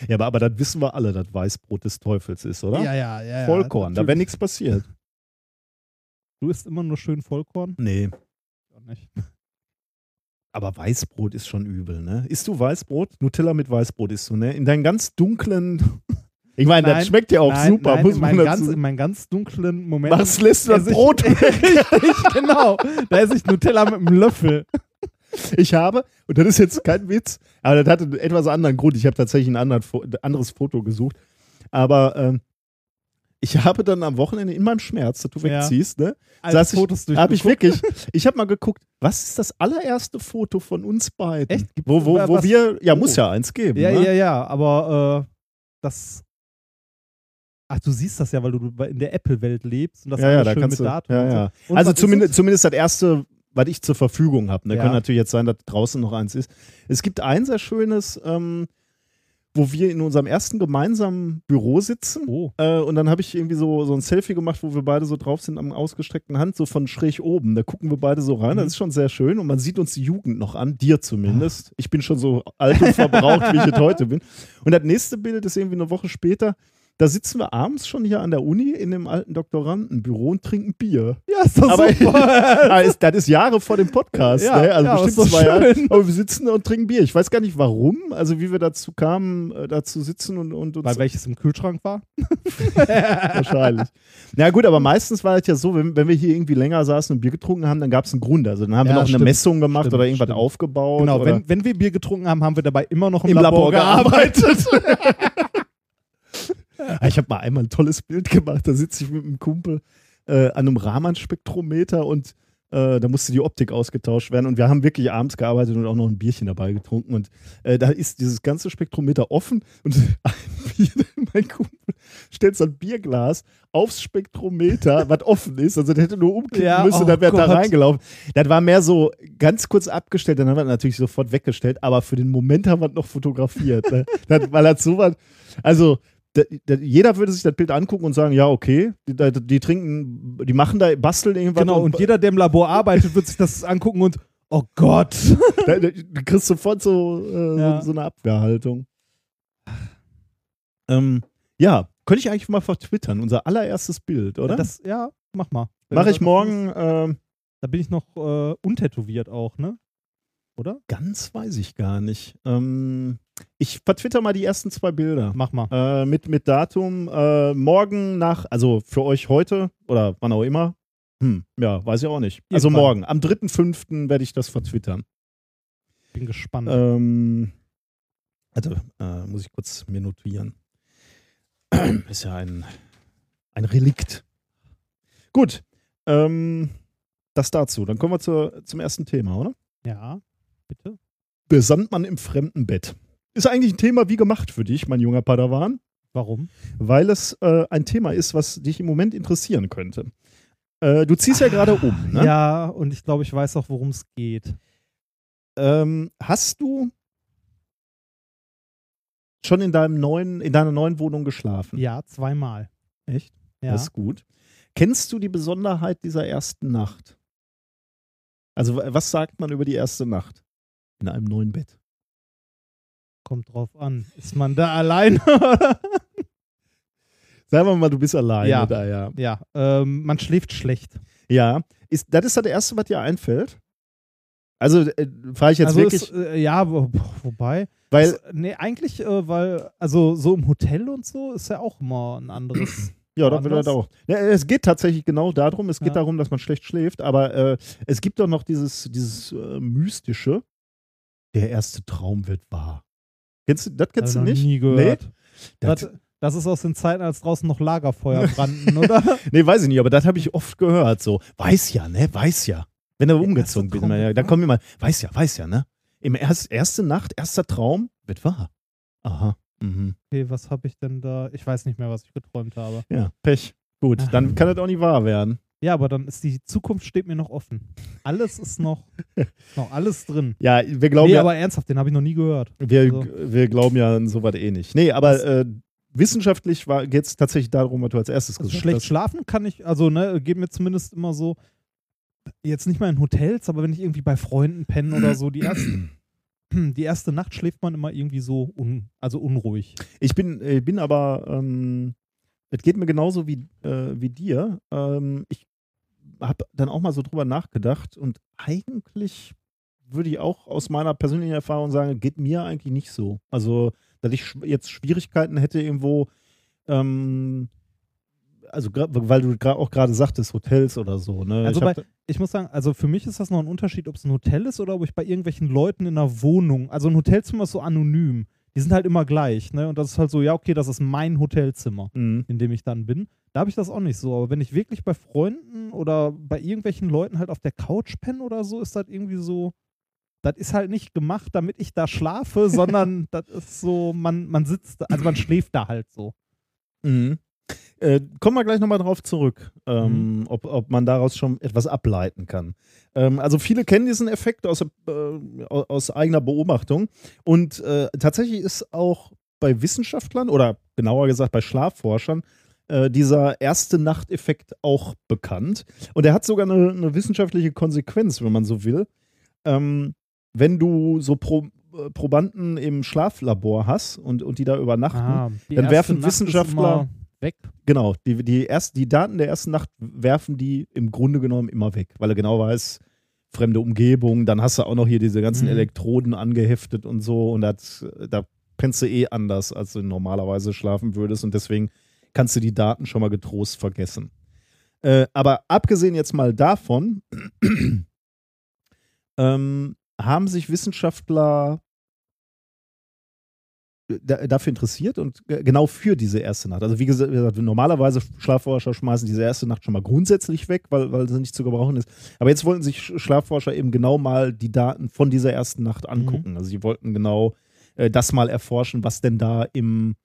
Ja, aber, aber das wissen wir alle, dass Weißbrot des Teufels ist, oder? Ja, ja, ja. Vollkorn, da wäre Natürlich. nichts passiert. Du isst immer nur schön Vollkorn? Nee. Auch nicht. Aber Weißbrot ist schon übel, ne? Isst du Weißbrot? Nutella mit Weißbrot isst du, ne? In deinen ganz dunklen. Ich meine, das schmeckt ja auch nein, super, nein, muss in man dazu ganz, in meinen ganz dunklen Momenten. Was lässt du das Brot? Richtig, genau. Da esse ich Nutella mit einem Löffel. Ich habe, und das ist jetzt kein Witz, aber das hatte einen etwas anderen Grund. Ich habe tatsächlich ein anderes Foto gesucht. Aber ähm, ich habe dann am Wochenende in meinem Schmerz, dass du Ja. wegziehst, ne? Alte saß ich- Fotos Habe ich wirklich. Ich habe mal geguckt, was ist das allererste Foto von uns beiden? Echt? Wo, wo, wo was? wir, ja, Oh. muss ja eins geben. Ja, ne? ja, ja, aber äh, das. Ach, du siehst das ja, weil du in der Apple-Welt lebst und das ja, ja, da schön mit du. Datum. Ja, und so. ja. Und Also zumindest, es? zumindest das erste, was ich zur Verfügung habe. Ne? Ja. Kann natürlich jetzt sein, dass draußen noch eins ist. Es gibt ein sehr schönes, ähm, wo wir in unserem ersten gemeinsamen Büro sitzen. Oh. Äh, und dann habe ich irgendwie so, so ein Selfie gemacht, wo wir beide so drauf sind am ausgestreckten Hand, so von schräg oben. Da gucken wir beide so rein. Mhm. Das ist schon sehr schön. Und man sieht uns die Jugend noch an, dir zumindest. Ich bin schon so alt und verbraucht, wie ich es heute bin. Und das nächste Bild ist irgendwie eine Woche später. Da sitzen wir abends schon hier an der Uni in dem alten Doktorandenbüro und trinken Bier. Ja, ist doch Aber super. Ist, das ist Jahre vor dem Podcast, Ja, ne? also ja, bestimmt zwei Jahre. Aber wir sitzen und trinken Bier. Ich weiß gar nicht warum, also wie wir dazu kamen, äh, dazu sitzen und, und uns Weil welches im Kühlschrank war? wahrscheinlich. Na gut, aber meistens war es ja so, wenn, wenn wir hier irgendwie länger saßen und Bier getrunken haben, dann gab es einen Grund. Also dann haben wir Ja, noch eine stimmt. Messung gemacht Stimmt, oder irgendwas stimmt. aufgebaut. Genau, wenn, wenn wir Bier getrunken haben, haben wir dabei immer noch im, im Labor gearbeitet. gearbeitet. Ah, ich habe mal einmal ein tolles Bild gemacht. Da sitze ich mit einem Kumpel äh, an einem Raman-Spektrometer und äh, da musste die Optik ausgetauscht werden. Und wir haben wirklich abends gearbeitet und auch noch ein Bierchen dabei getrunken. Und äh, da ist dieses ganze Spektrometer offen und Bier, mein Kumpel stellt so ein Bierglas aufs Spektrometer, was offen ist. Also der hätte nur umkippen Ja, müssen, oh dann wäre da reingelaufen. Das war mehr so ganz kurz abgestellt, dann haben wir das natürlich sofort weggestellt, aber für den Moment haben wir es noch fotografiert. Ne? das, weil das so was, also jeder würde sich das Bild angucken und sagen, ja, okay, die, die, trinken, die machen da, basteln irgendwas. Genau, und jeder, der im Labor arbeitet, wird sich das angucken und oh Gott. da, da, du kriegst sofort so, äh, Ja. so, so eine Abwehrhaltung. Ähm, ja, könnte ich eigentlich mal vertwittern, unser allererstes Bild, oder? Das, ja, mach mal. Mache ich morgen, ähm, Da bin ich noch äh, untätowiert auch, ne? Oder? ganz weiß ich gar nicht. Ähm, ich vertwitter mal die ersten zwei Bilder. Mach mal. Äh, mit, mit Datum äh, morgen nach, also für euch heute oder wann auch immer. Hm, ja, weiß ich auch nicht. Also Irgendwann. morgen, am 3.5. werde ich das vertwittern. Bin gespannt. Ähm, also, äh, muss ich kurz mir notieren. Ist ja ein, ein Relikt. Gut, ähm, das dazu. Dann kommen wir zur, zum ersten Thema, oder? ja, bitte. Der Sandmann im fremden Bett. Ist eigentlich ein Thema wie gemacht für dich, mein junger Padawan, Warum? weil es äh, ein Thema ist, was dich im Moment interessieren könnte. Äh, du ziehst ja gerade um, ne? Ja, und ich glaube, ich weiß auch, worum es geht. Ähm, hast du schon in deinem neuen, in deiner neuen Wohnung geschlafen? Ja, zweimal. Echt? Ja. Das ist gut. Kennst du die Besonderheit dieser ersten Nacht? Also, was sagt man über die erste Nacht in einem neuen Bett? Kommt drauf an. Ist man da allein? oder? Sagen wir mal, du bist alleine Ja. da, ja. ja, ähm, man schläft schlecht. Ja, ist, das ist das Erste, was dir einfällt? Also, äh, frage ich jetzt also wirklich, ist, äh, ja, wo, wobei. weil, es, nee, eigentlich, äh, weil, also so im Hotel und so ist ja auch immer ein anderes. ja, da wird woanders. das auch. Ja, es geht tatsächlich genau darum, es geht Ja. darum, dass man schlecht schläft, aber äh, es gibt doch noch dieses, dieses äh, Mystische, der erste Traum wird wahr. Kennst du, das kennst Hab du nicht? nie gehört. Das, Das, das ist aus den Zeiten, als draußen noch Lagerfeuer brannten, oder? Nee, weiß ich nicht, aber das habe ich oft gehört. So, weiß ja, ne? Weiß ja. Wenn du umgezogen bist, ja, dann wahr? kommen wir mal, weiß ja, weiß ja, ne? Im erst, erste Nacht, erster Traum wird wahr. Aha. Mhm. Okay, was habe ich denn da? Ich weiß nicht mehr, was ich geträumt habe. Ja, Pech. Gut, dann kann das auch nicht wahr werden. Ja, aber dann ist die Zukunft steht mir noch offen. Alles ist noch. Noch alles drin. Ja, wir glauben nee, ja, aber ernsthaft, den habe ich noch nie gehört. wir, also- wir glauben ja sowas eh nicht. Nee, aber äh, wissenschaftlich geht es tatsächlich darum, was du als erstes Also gesagt schlecht hast. schlafen kann ich, also ne, geht mir zumindest immer so, jetzt nicht mal in Hotels, aber wenn ich irgendwie bei Freunden penne oder so, die erste, die erste Nacht schläft man immer irgendwie so un, also unruhig. Ich bin, äh, bin aber, ähm, es geht mir genauso wie, äh, wie dir. Ähm, ich habe dann auch mal so drüber nachgedacht und eigentlich würde ich auch aus meiner persönlichen Erfahrung sagen, geht mir eigentlich nicht so. Also, dass ich jetzt Schwierigkeiten hätte irgendwo, ähm, also weil du auch gerade sagtest, Hotels oder so. Ne? Also ich bei- Ich muss sagen, also für mich ist das noch ein Unterschied, ob es ein Hotel ist oder ob ich bei irgendwelchen Leuten in einer Wohnung, also ein Hotelzimmer ist so anonym. Die sind halt immer gleich, ne? Und das ist halt so, ja, okay, das ist mein Hotelzimmer. Mhm. in dem ich dann bin. Da habe ich das auch nicht so. Aber wenn ich wirklich bei Freunden oder bei irgendwelchen Leuten halt auf der Couch penne oder so, ist das irgendwie so. Das ist halt nicht gemacht, damit ich da schlafe, sondern das ist so, man, man sitzt, da- also man schläft da halt so. Mhm. Äh, kommen wir gleich nochmal drauf zurück, ähm, Mhm. ob, ob man daraus schon etwas ableiten kann. Ähm, also viele kennen diesen Effekt aus, äh, aus eigener Beobachtung und äh, tatsächlich ist auch bei Wissenschaftlern oder genauer gesagt bei Schlafforschern äh, dieser erste Nachteffekt auch bekannt. Und er hat sogar eine, eine wissenschaftliche Konsequenz, wenn man so will. Ähm, wenn du so Pro, äh, Probanden im Schlaflabor hast und, und die da übernachten, Ah, die Dann werfen Wissenschaftler- immer weg. Genau, die, die, erst, die Daten der ersten Nacht werfen die im Grunde genommen immer weg, weil er genau weiß, fremde Umgebung, dann hast du auch noch hier diese ganzen Mhm. Elektroden angeheftet und so und das, da pennst du eh anders, als du normalerweise schlafen würdest und deswegen kannst du die Daten schon mal getrost vergessen. Äh, aber abgesehen jetzt mal davon, ähm, haben sich Wissenschaftler dafür interessiert und äh, genau für diese erste Nacht. Also wie gesagt, normalerweise Schlafforscher schmeißen diese erste Nacht schon mal grundsätzlich weg, weil, weil sie nicht zu gebrauchen ist. Aber jetzt wollten sich Sch- Schlafforscher eben genau mal die Daten von dieser ersten Nacht angucken. Also sie wollten genau äh, das mal erforschen, was denn da im,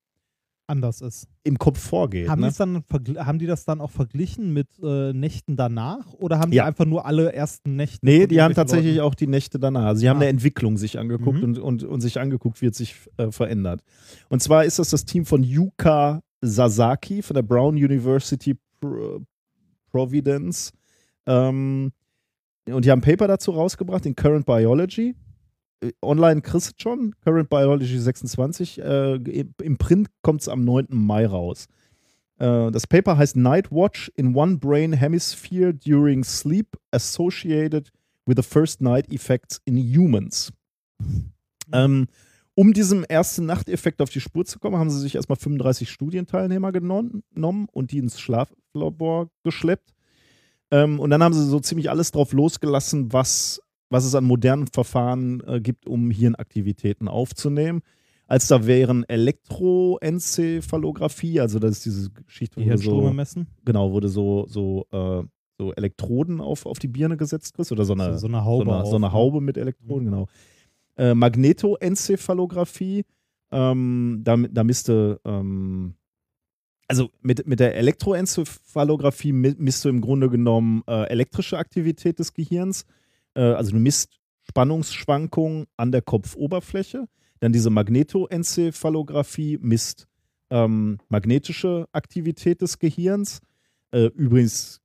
Anders ist. im Kopf vorgeht. Haben, ne? dann, haben die das dann auch verglichen mit äh, Nächten danach oder haben die Ja. einfach nur alle ersten Nächte? Nee, die haben tatsächlich Leuten? auch die Nächte danach. Also sie haben Ah. eine Entwicklung sich angeguckt Mhm. und, und, und sich angeguckt, wie es sich äh, verändert. Und zwar ist das das Team von Yuka Sasaki von der Brown University Pro Providence. Ähm, und die haben ein Paper dazu rausgebracht in Current Biology. Äh, Online kriegst du schon, Current Biology 26. Äh, im- Print kommt es am 9. Mai raus. Äh, das Paper heißt Night Watch in One Brain Hemisphere During Sleep Associated with the First Night Effects in Humans. Ähm, um diesem ersten Nachteffekt auf die Spur zu kommen, haben sie sich erstmal 35 Studienteilnehmer genommen genommen und die ins Schlaflabor geschleppt. Ähm, und dann haben sie so ziemlich alles drauf losgelassen, was, was es an modernen Verfahren äh, gibt, um Hirnaktivitäten aufzunehmen. Als da wären Elektroenzephalographie, also das ist diese Geschichte, wo du so, messen? genau, wurde so, so, äh, so Elektroden auf, auf die Birne gesetzt kriegst oder so eine, So, so eine Haube. so eine, auf, so eine ne? Haube mit Elektroden, genau. Äh, Magnetoenzephalographie, ähm, da, da misste, ähm, also mit, mit der Elektroenzephalographie mi- misst du im Grunde genommen äh, elektrische Aktivität des Gehirns. Äh, also du misst Spannungsschwankungen an der Kopfoberfläche. Dann diese Magnetoenzephalographie misst ähm, magnetische Aktivität des Gehirns. Äh, übrigens,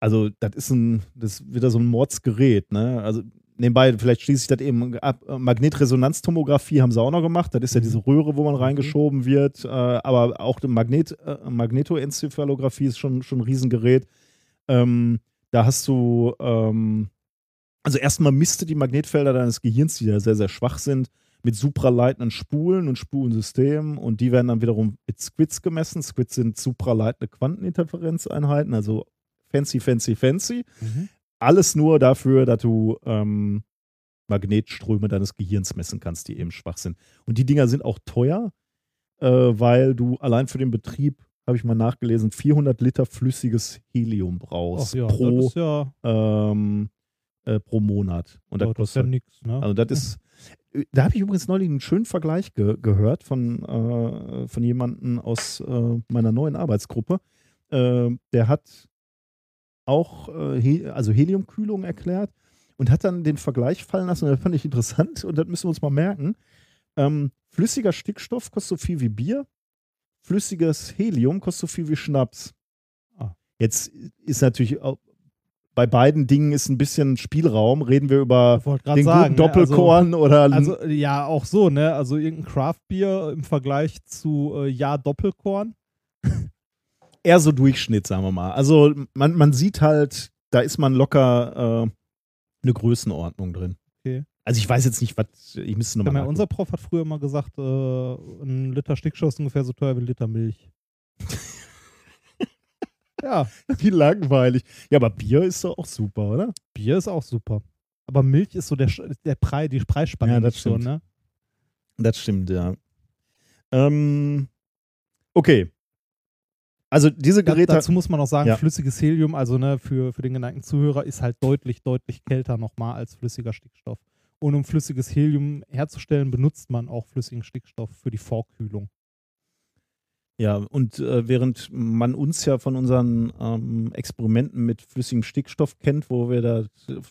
also das ist ein, das ist wieder so ein Mordsgerät, ne? Also nebenbei, vielleicht schließe ich das eben ab. Äh, Magnetresonanztomographie haben sie auch noch gemacht. Das ist ja Mhm. diese Röhre, wo man reingeschoben wird. Äh, aber auch die Magnet, äh, Magnetoenzephalographie ist schon, schon ein Riesengerät. Ähm, da hast du, ähm, also erstmal misste die Magnetfelder deines Gehirns, die ja sehr, sehr schwach sind, mit supraleitenden Spulen und Spulensystemen und die werden dann wiederum mit Squids gemessen. Squids sind supraleitende Quanteninterferenzeinheiten, also fancy, fancy, fancy. Mhm. Alles nur dafür, dass du ähm, Magnetströme deines Gehirns messen kannst, die eben schwach sind. Und die Dinger sind auch teuer, äh, weil du allein für den Betrieb, habe ich mal nachgelesen, 400 Liter flüssiges Helium brauchst ja, pro, ja, ähm, äh, pro Monat. Und das oh, das ist ja kostet nix, ne? also das ist, da habe ich übrigens neulich einen schönen Vergleich ge gehört von, äh, von jemandem aus äh, meiner neuen Arbeitsgruppe. Äh, der hat auch äh, He also Heliumkühlung erklärt. und hat dann den Vergleich fallen lassen. Und das fand ich interessant und das müssen wir uns mal merken. Ähm, flüssiger Stickstoff kostet so viel wie Bier. Flüssiges Helium kostet so viel wie Schnaps. Ah. Jetzt ist natürlich bei beiden Dingen ist ein bisschen Spielraum. Reden wir über den sagen, guten ne, Doppelkorn oder Also, also ja, auch so, ne? Also irgendein Craftbier im Vergleich zu äh, Ja Doppelkorn. eher so Durchschnitt, sagen wir mal. Also man, man sieht halt, da ist man locker äh, eine Größenordnung drin. Okay. Also ich weiß jetzt nicht, was, ich müsste Ja, nochmal. unser Prof hat früher mal gesagt, äh, ein Liter Stickstoff ist ungefähr so teuer wie ein Liter Milch. ja, Wie langweilig. Ja, aber Bier ist doch auch super, oder? Bier ist auch super. Aber Milch ist so der, der Preis, die Preisspanne Ja, das nicht so, stimmt. ne? Das stimmt, ja. Ähm, okay. Also diese Da, Geräte. dazu muss man auch sagen, Ja. flüssiges Helium, also ne, für, für den geneigten Zuhörer, ist halt deutlich, deutlich kälter nochmal als flüssiger Stickstoff. Und um flüssiges Helium herzustellen, benutzt man auch flüssigen Stickstoff für die Vorkühlung. Ja, und äh, während man uns ja von unseren ähm, Experimenten mit flüssigem Stickstoff kennt, wo wir da,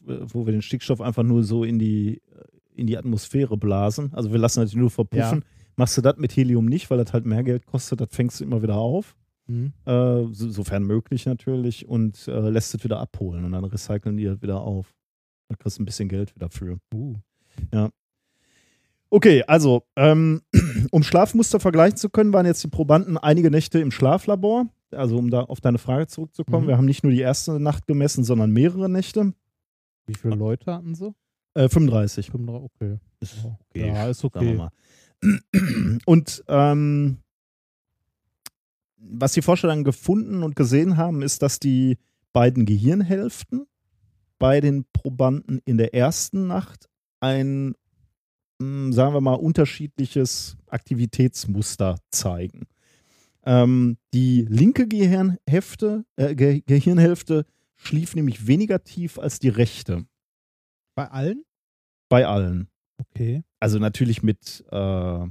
wo wir den Stickstoff einfach nur so in die, in die Atmosphäre blasen, also wir lassen natürlich nur verpuffen, machst du das mit Helium nicht, weil das halt mehr Geld kostet, das fängst du immer wieder auf, Mhm. äh, so, sofern möglich natürlich, und äh, lässt es wieder abholen und dann recyceln die das wieder auf. Da kriegst du ein bisschen Geld wieder für. Uh. Okay, also, ähm, um Schlafmuster vergleichen zu können, waren jetzt die Probanden einige Nächte im Schlaflabor. Also, um da auf deine Frage zurückzukommen, Mhm. wir haben nicht nur die erste Nacht gemessen, sondern mehrere Nächte. Wie viele Leute hatten sie? Äh, 35. 35, okay. Ist Ja, ist okay. mal. Und ähm, was die Forscher dann gefunden und gesehen haben, ist, dass die beiden Gehirnhälften bei den Probanden in der ersten Nacht ein, mh, sagen wir mal, unterschiedliches Aktivitätsmuster zeigen. Ähm, die linke Gehirnhälfte, äh, Ge Gehirnhälfte schlief nämlich weniger tief als die rechte. Bei allen? Bei allen. Okay. Also natürlich mit äh,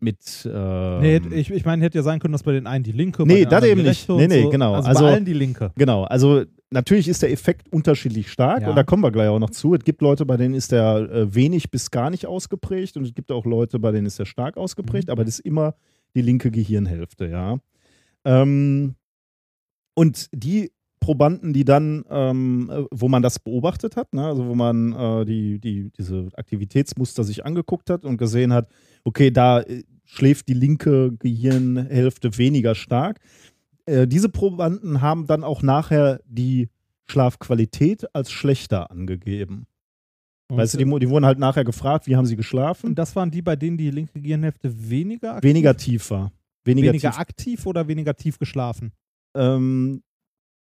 mit ähm, nee, ich, ich meine, hätte ja sein können, dass bei den einen die linke, Nee, das eben die nicht. rechte Nee, nee, so. genau. Also, Also- bei allen die linke. Genau, also natürlich ist der Effekt unterschiedlich stark Ja. und da kommen wir gleich auch noch zu. Es gibt Leute, bei denen ist der äh, wenig bis gar nicht ausgeprägt und es gibt auch Leute, bei denen ist der stark ausgeprägt, Mhm. aber das ist immer die linke Gehirnhälfte, ja. Ähm, und die Probanden, die dann, ähm, äh, wo man das beobachtet hat, ne, also wo man äh, die, die, diese Aktivitätsmuster sich angeguckt hat und gesehen hat, okay, da äh, schläft die linke Gehirnhälfte weniger stark. Äh, diese Probanden haben dann auch nachher die Schlafqualität als schlechter angegeben. Weißt du, die, die wurden halt nachher gefragt, wie haben sie geschlafen? und das waren die, bei denen die linke Gehirnhälfte weniger aktiv, Weniger tief war. Weniger, weniger tief. aktiv oder weniger tief geschlafen? Ähm,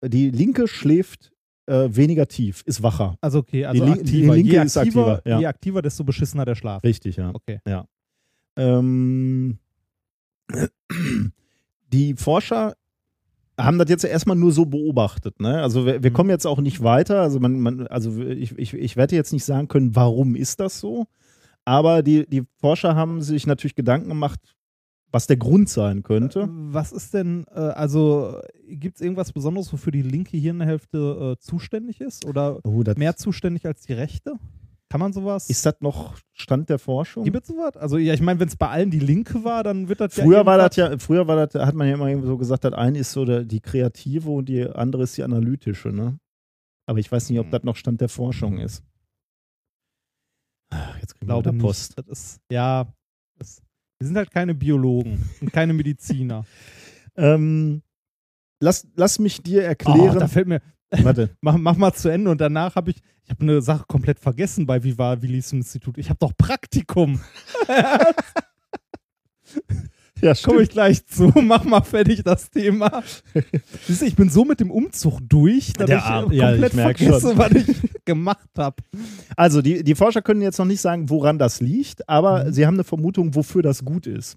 die linke schläft äh, weniger tief, ist wacher. Also okay, also Die lin- die aktiver. linke je, ist aktiver aktiver, ja. je aktiver, desto beschissener der Schlaf. Richtig, ja. Okay. Ähm, die Forscher haben das jetzt erstmal nur so beobachtet. Ne? Also wir, wir Mhm. kommen jetzt auch nicht weiter. Also, man, man, also ich, ich, ich werde jetzt nicht sagen können, warum ist das so. Aber die, die Forscher haben sich natürlich Gedanken gemacht, was der Grund sein könnte. Was ist denn, äh, also gibt es irgendwas Besonderes, wofür die linke Hirnhälfte äh, zuständig ist? Oder Oh, mehr zuständig als die rechte? Kann man sowas? ist das noch Stand der Forschung? Gibt es sowas? Also ja, ich meine, wenn es bei allen die linke war, dann wird das Früher ja war das ja, früher war das, hat man ja immer so gesagt, das eine ist so der, die kreative und die andere ist die analytische, ne? Aber ich weiß nicht, ob Hm. das noch Stand der Forschung ist. Ach, jetzt kriegen wir glaube wieder nicht. Post. Das ist, ja, das, wir sind halt keine Biologen und keine Mediziner. Ähm, lass, lass mich dir Oh, erklären. da fällt mir, Warte, mach, mach mal zu Ende und danach habe ich, ich habe eine Sache komplett vergessen bei Viva Willis im Institut. Ich habe doch Praktikum. ja, Komme ich gleich zu. Mach mal fertig das Thema. Siehst du, ich bin so mit dem Umzug durch, dass Der ich Arm. äh, Ja, komplett ich vergesse, schon. was ich gemacht habe. Also, die, die Forscher können jetzt noch nicht sagen, woran das liegt, aber Mhm. sie haben eine Vermutung, wofür das gut ist.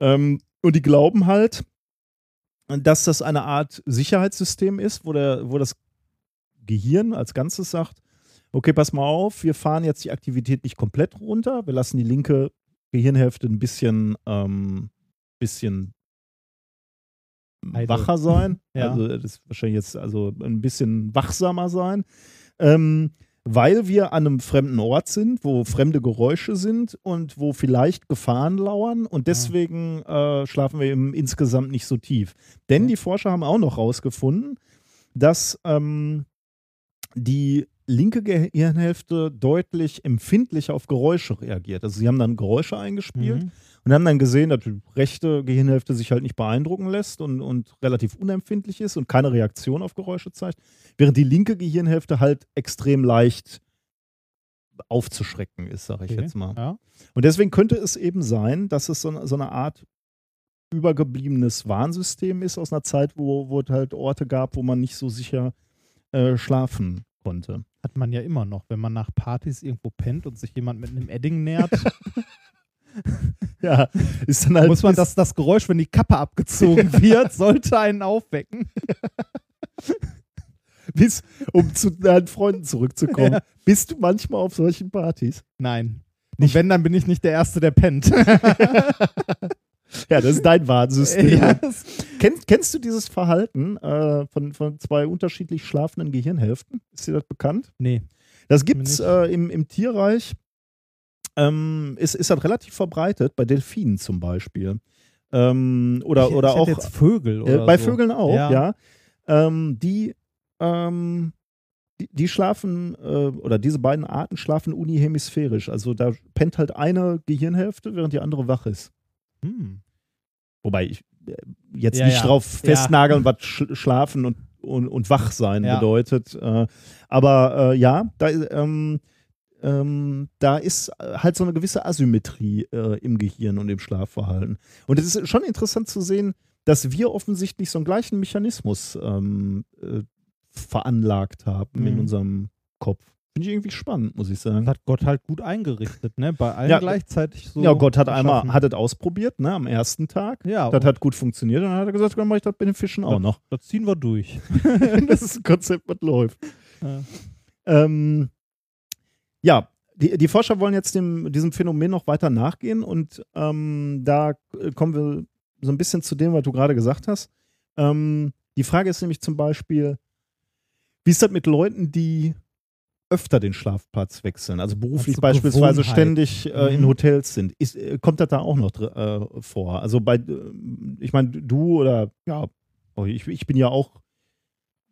Ähm, und die glauben halt, dass das eine Art Sicherheitssystem ist, wo, der, wo das Gehirn als Ganzes sagt, okay, pass mal auf, wir fahren jetzt die Aktivität nicht komplett runter, wir lassen die linke Gehirnhälfte ein bisschen, ähm, bisschen wacher sein. Ja. Also das wahrscheinlich jetzt also ein bisschen wachsamer sein. Ähm, weil wir an einem fremden Ort sind, wo fremde Geräusche sind und wo vielleicht Gefahren lauern und deswegen äh, schlafen wir eben insgesamt nicht so tief. Denn die Forscher haben auch noch rausgefunden, dass ähm, die linke Gehirnhälfte deutlich empfindlicher auf Geräusche reagiert. Also sie haben dann Geräusche eingespielt Mhm. Und haben dann gesehen, dass die rechte Gehirnhälfte sich halt nicht beeindrucken lässt und, und relativ unempfindlich ist und keine Reaktion auf Geräusche zeigt, während die linke Gehirnhälfte halt extrem leicht aufzuschrecken ist, sage ich Okay. jetzt mal. Ja. Und deswegen könnte es eben sein, dass es so, eine- so eine Art übergebliebenes Warnsystem ist aus einer Zeit, wo, wo es halt Orte gab, wo man nicht so sicher äh, schlafen konnte. Hat man ja immer noch, wenn man nach Partys irgendwo pennt und sich jemand mit einem Edding nähert, Ja, ist dann halt muss man das, das Geräusch, wenn die Kappe abgezogen wird, sollte einen aufwecken. bis, um zu deinen Freunden zurückzukommen. Bist du manchmal auf solchen Partys? Nein. Und wenn, dann bin ich nicht der Erste, der pennt. Ja, das ist dein Warnsystem. ja, Kennst, kennst du dieses Verhalten äh, von, von zwei unterschiedlich schlafenden Gehirnhälften? Ist dir das bekannt? nee. Das gibt es äh, im, im Tierreich. Ähm, ist, ist halt relativ verbreitet, bei Delfinen zum Beispiel. Ähm, oder ich, oder ich auch jetzt Vögel äh, oder bei so. Vögeln auch, ja. Ja. Ähm, die, ähm, die, die schlafen, äh, oder diese beiden Arten schlafen unihemisphärisch. Also da pennt halt eine Gehirnhälfte, während die andere wach ist. Hm. Wobei ich äh, jetzt Ja, nicht ja. drauf festnageln, was sch schlafen und, und, und wach sein bedeutet. Äh, aber äh, ja, da, ähm, ähm, da ist halt so eine gewisse Asymmetrie äh, im Gehirn und im Schlafverhalten. Und es ist schon interessant zu sehen, dass wir offensichtlich so einen gleichen Mechanismus ähm, äh, veranlagt haben in Mhm. unserem Kopf. Finde ich irgendwie spannend, muss ich sagen. Das hat Gott halt gut eingerichtet, ne? Bei allen Ja, gleichzeitig so. ja, Gott hat einmal geschaffen. hat es ausprobiert, ne, am ersten Tag. Ja, Das hat gut funktioniert und dann hat er gesagt, dann mache ich das bei den Fischen auch noch. das ziehen wir durch. das ist ein Konzept, was läuft. Ja. Ähm, ja, die, die Forscher wollen jetzt dem, diesem Phänomen noch weiter nachgehen und ähm, da kommen wir so ein bisschen zu dem, was du gerade gesagt hast. Ähm, die Frage ist nämlich zum Beispiel, wie ist das mit Leuten, die öfter den Schlafplatz wechseln, also beruflich Also beispielsweise ständig äh, in Mhm. Hotels sind. Ist, äh, kommt das da auch noch äh, vor? Also bei, äh, ich meine, du oder ja, oh, ich, ich bin ja auch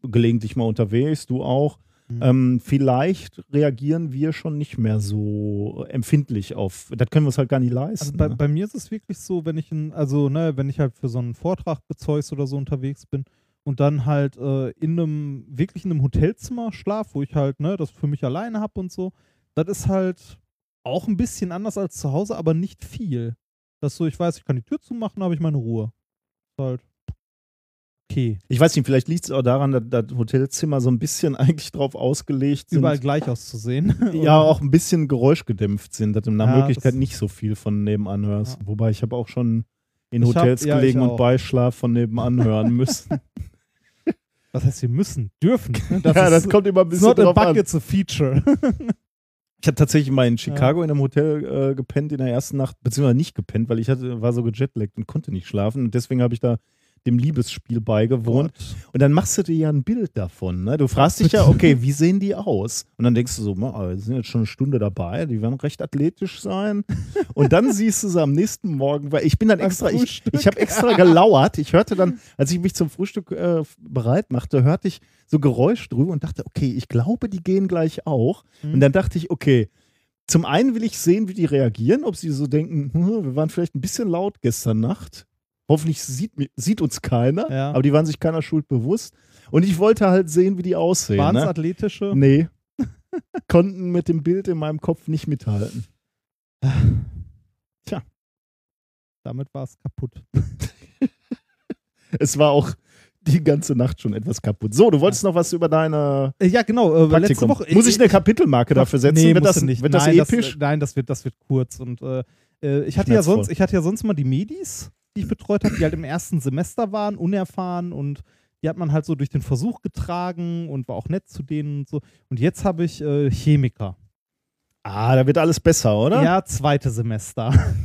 gelegentlich mal unterwegs, du auch. Mhm. Ähm, vielleicht reagieren wir schon nicht mehr so empfindlich auf. Das können wir uns halt gar nicht leisten. Also bei, ne? bei mir ist es wirklich so, wenn ich in, also ne, wenn ich halt für so einen Vortrag Zeugs oder so unterwegs bin und dann halt äh, in einem, wirklich in einem Hotelzimmer schlaf, wo ich halt, ne, das für mich alleine habe und so, das ist halt auch ein bisschen anders als zu Hause, aber nicht viel. Das ist so, ich weiß, ich kann die Tür zumachen, habe ich meine Ruhe. Ist halt okay. ich weiß nicht, vielleicht liegt es auch daran, dass das Hotelzimmer so ein bisschen eigentlich drauf ausgelegt sind. Überall gleich auszusehen. ja, auch ein bisschen geräuschgedämpft sind, dass du nach Ja, Möglichkeit das- nicht so viel von nebenan hörst. Ja. Wobei ich habe auch schon in Ich hab- Hotels ja, gelegen und. Beischlaf von nebenan hören müssen. Was heißt, wir müssen, dürfen. ne? ja, das ist, kommt immer ein bisschen not a drauf an. it's a feature. Ich habe tatsächlich mal in Chicago in einem Hotel äh, gepennt in der ersten Nacht, beziehungsweise nicht gepennt, weil ich hatte, war so gejetlaggt und konnte nicht schlafen. Und deswegen habe ich da dem Liebesspiel beigewohnt. Und dann machst du dir ja ein Bild davon. Ne? Du fragst dich ja, okay, wie sehen die aus? Und dann denkst du so, "Ma, wir sind jetzt schon eine Stunde dabei, die werden recht athletisch sein. Und dann siehst du sie am nächsten Morgen, weil ich bin dann extra, ich, ich habe extra gelauert. Ich hörte dann, als ich mich zum Frühstück äh, bereit machte, hörte ich so Geräusch drüber und dachte, okay, ich glaube, die gehen gleich auch. Mhm. Und dann dachte ich, okay, zum einen will ich sehen, wie die reagieren, ob sie so denken, hm, wir waren vielleicht ein bisschen laut gestern Nacht. Hoffentlich sieht, sieht uns keiner, Ja. aber die waren sich keiner Schuld bewusst. Und ich wollte halt sehen, wie die aussehen. Waren es Ne? athletische? Nee. Konnten mit dem Bild in meinem Kopf nicht mithalten. Damit war es kaputt. Es war auch die ganze Nacht schon etwas kaputt. So, du wolltest noch was über deine Äh, ja, genau. Äh, letzte. Woche. Muss ich eine Kapitelmarke dafür setzen? Nee, wird das, nicht. Wird das nein, episch? Das, nein, das wird, das wird kurz. Und äh, äh, ich hatte ja sonst, ich hatte ja sonst mal die Medis, die ich betreut habe, die halt im ersten Semester waren, unerfahren und die hat man halt so durch den Versuch getragen und war auch nett zu denen und so. Und jetzt habe ich äh, Chemiker. ah, da wird alles besser, oder? Ja, zweite Semester.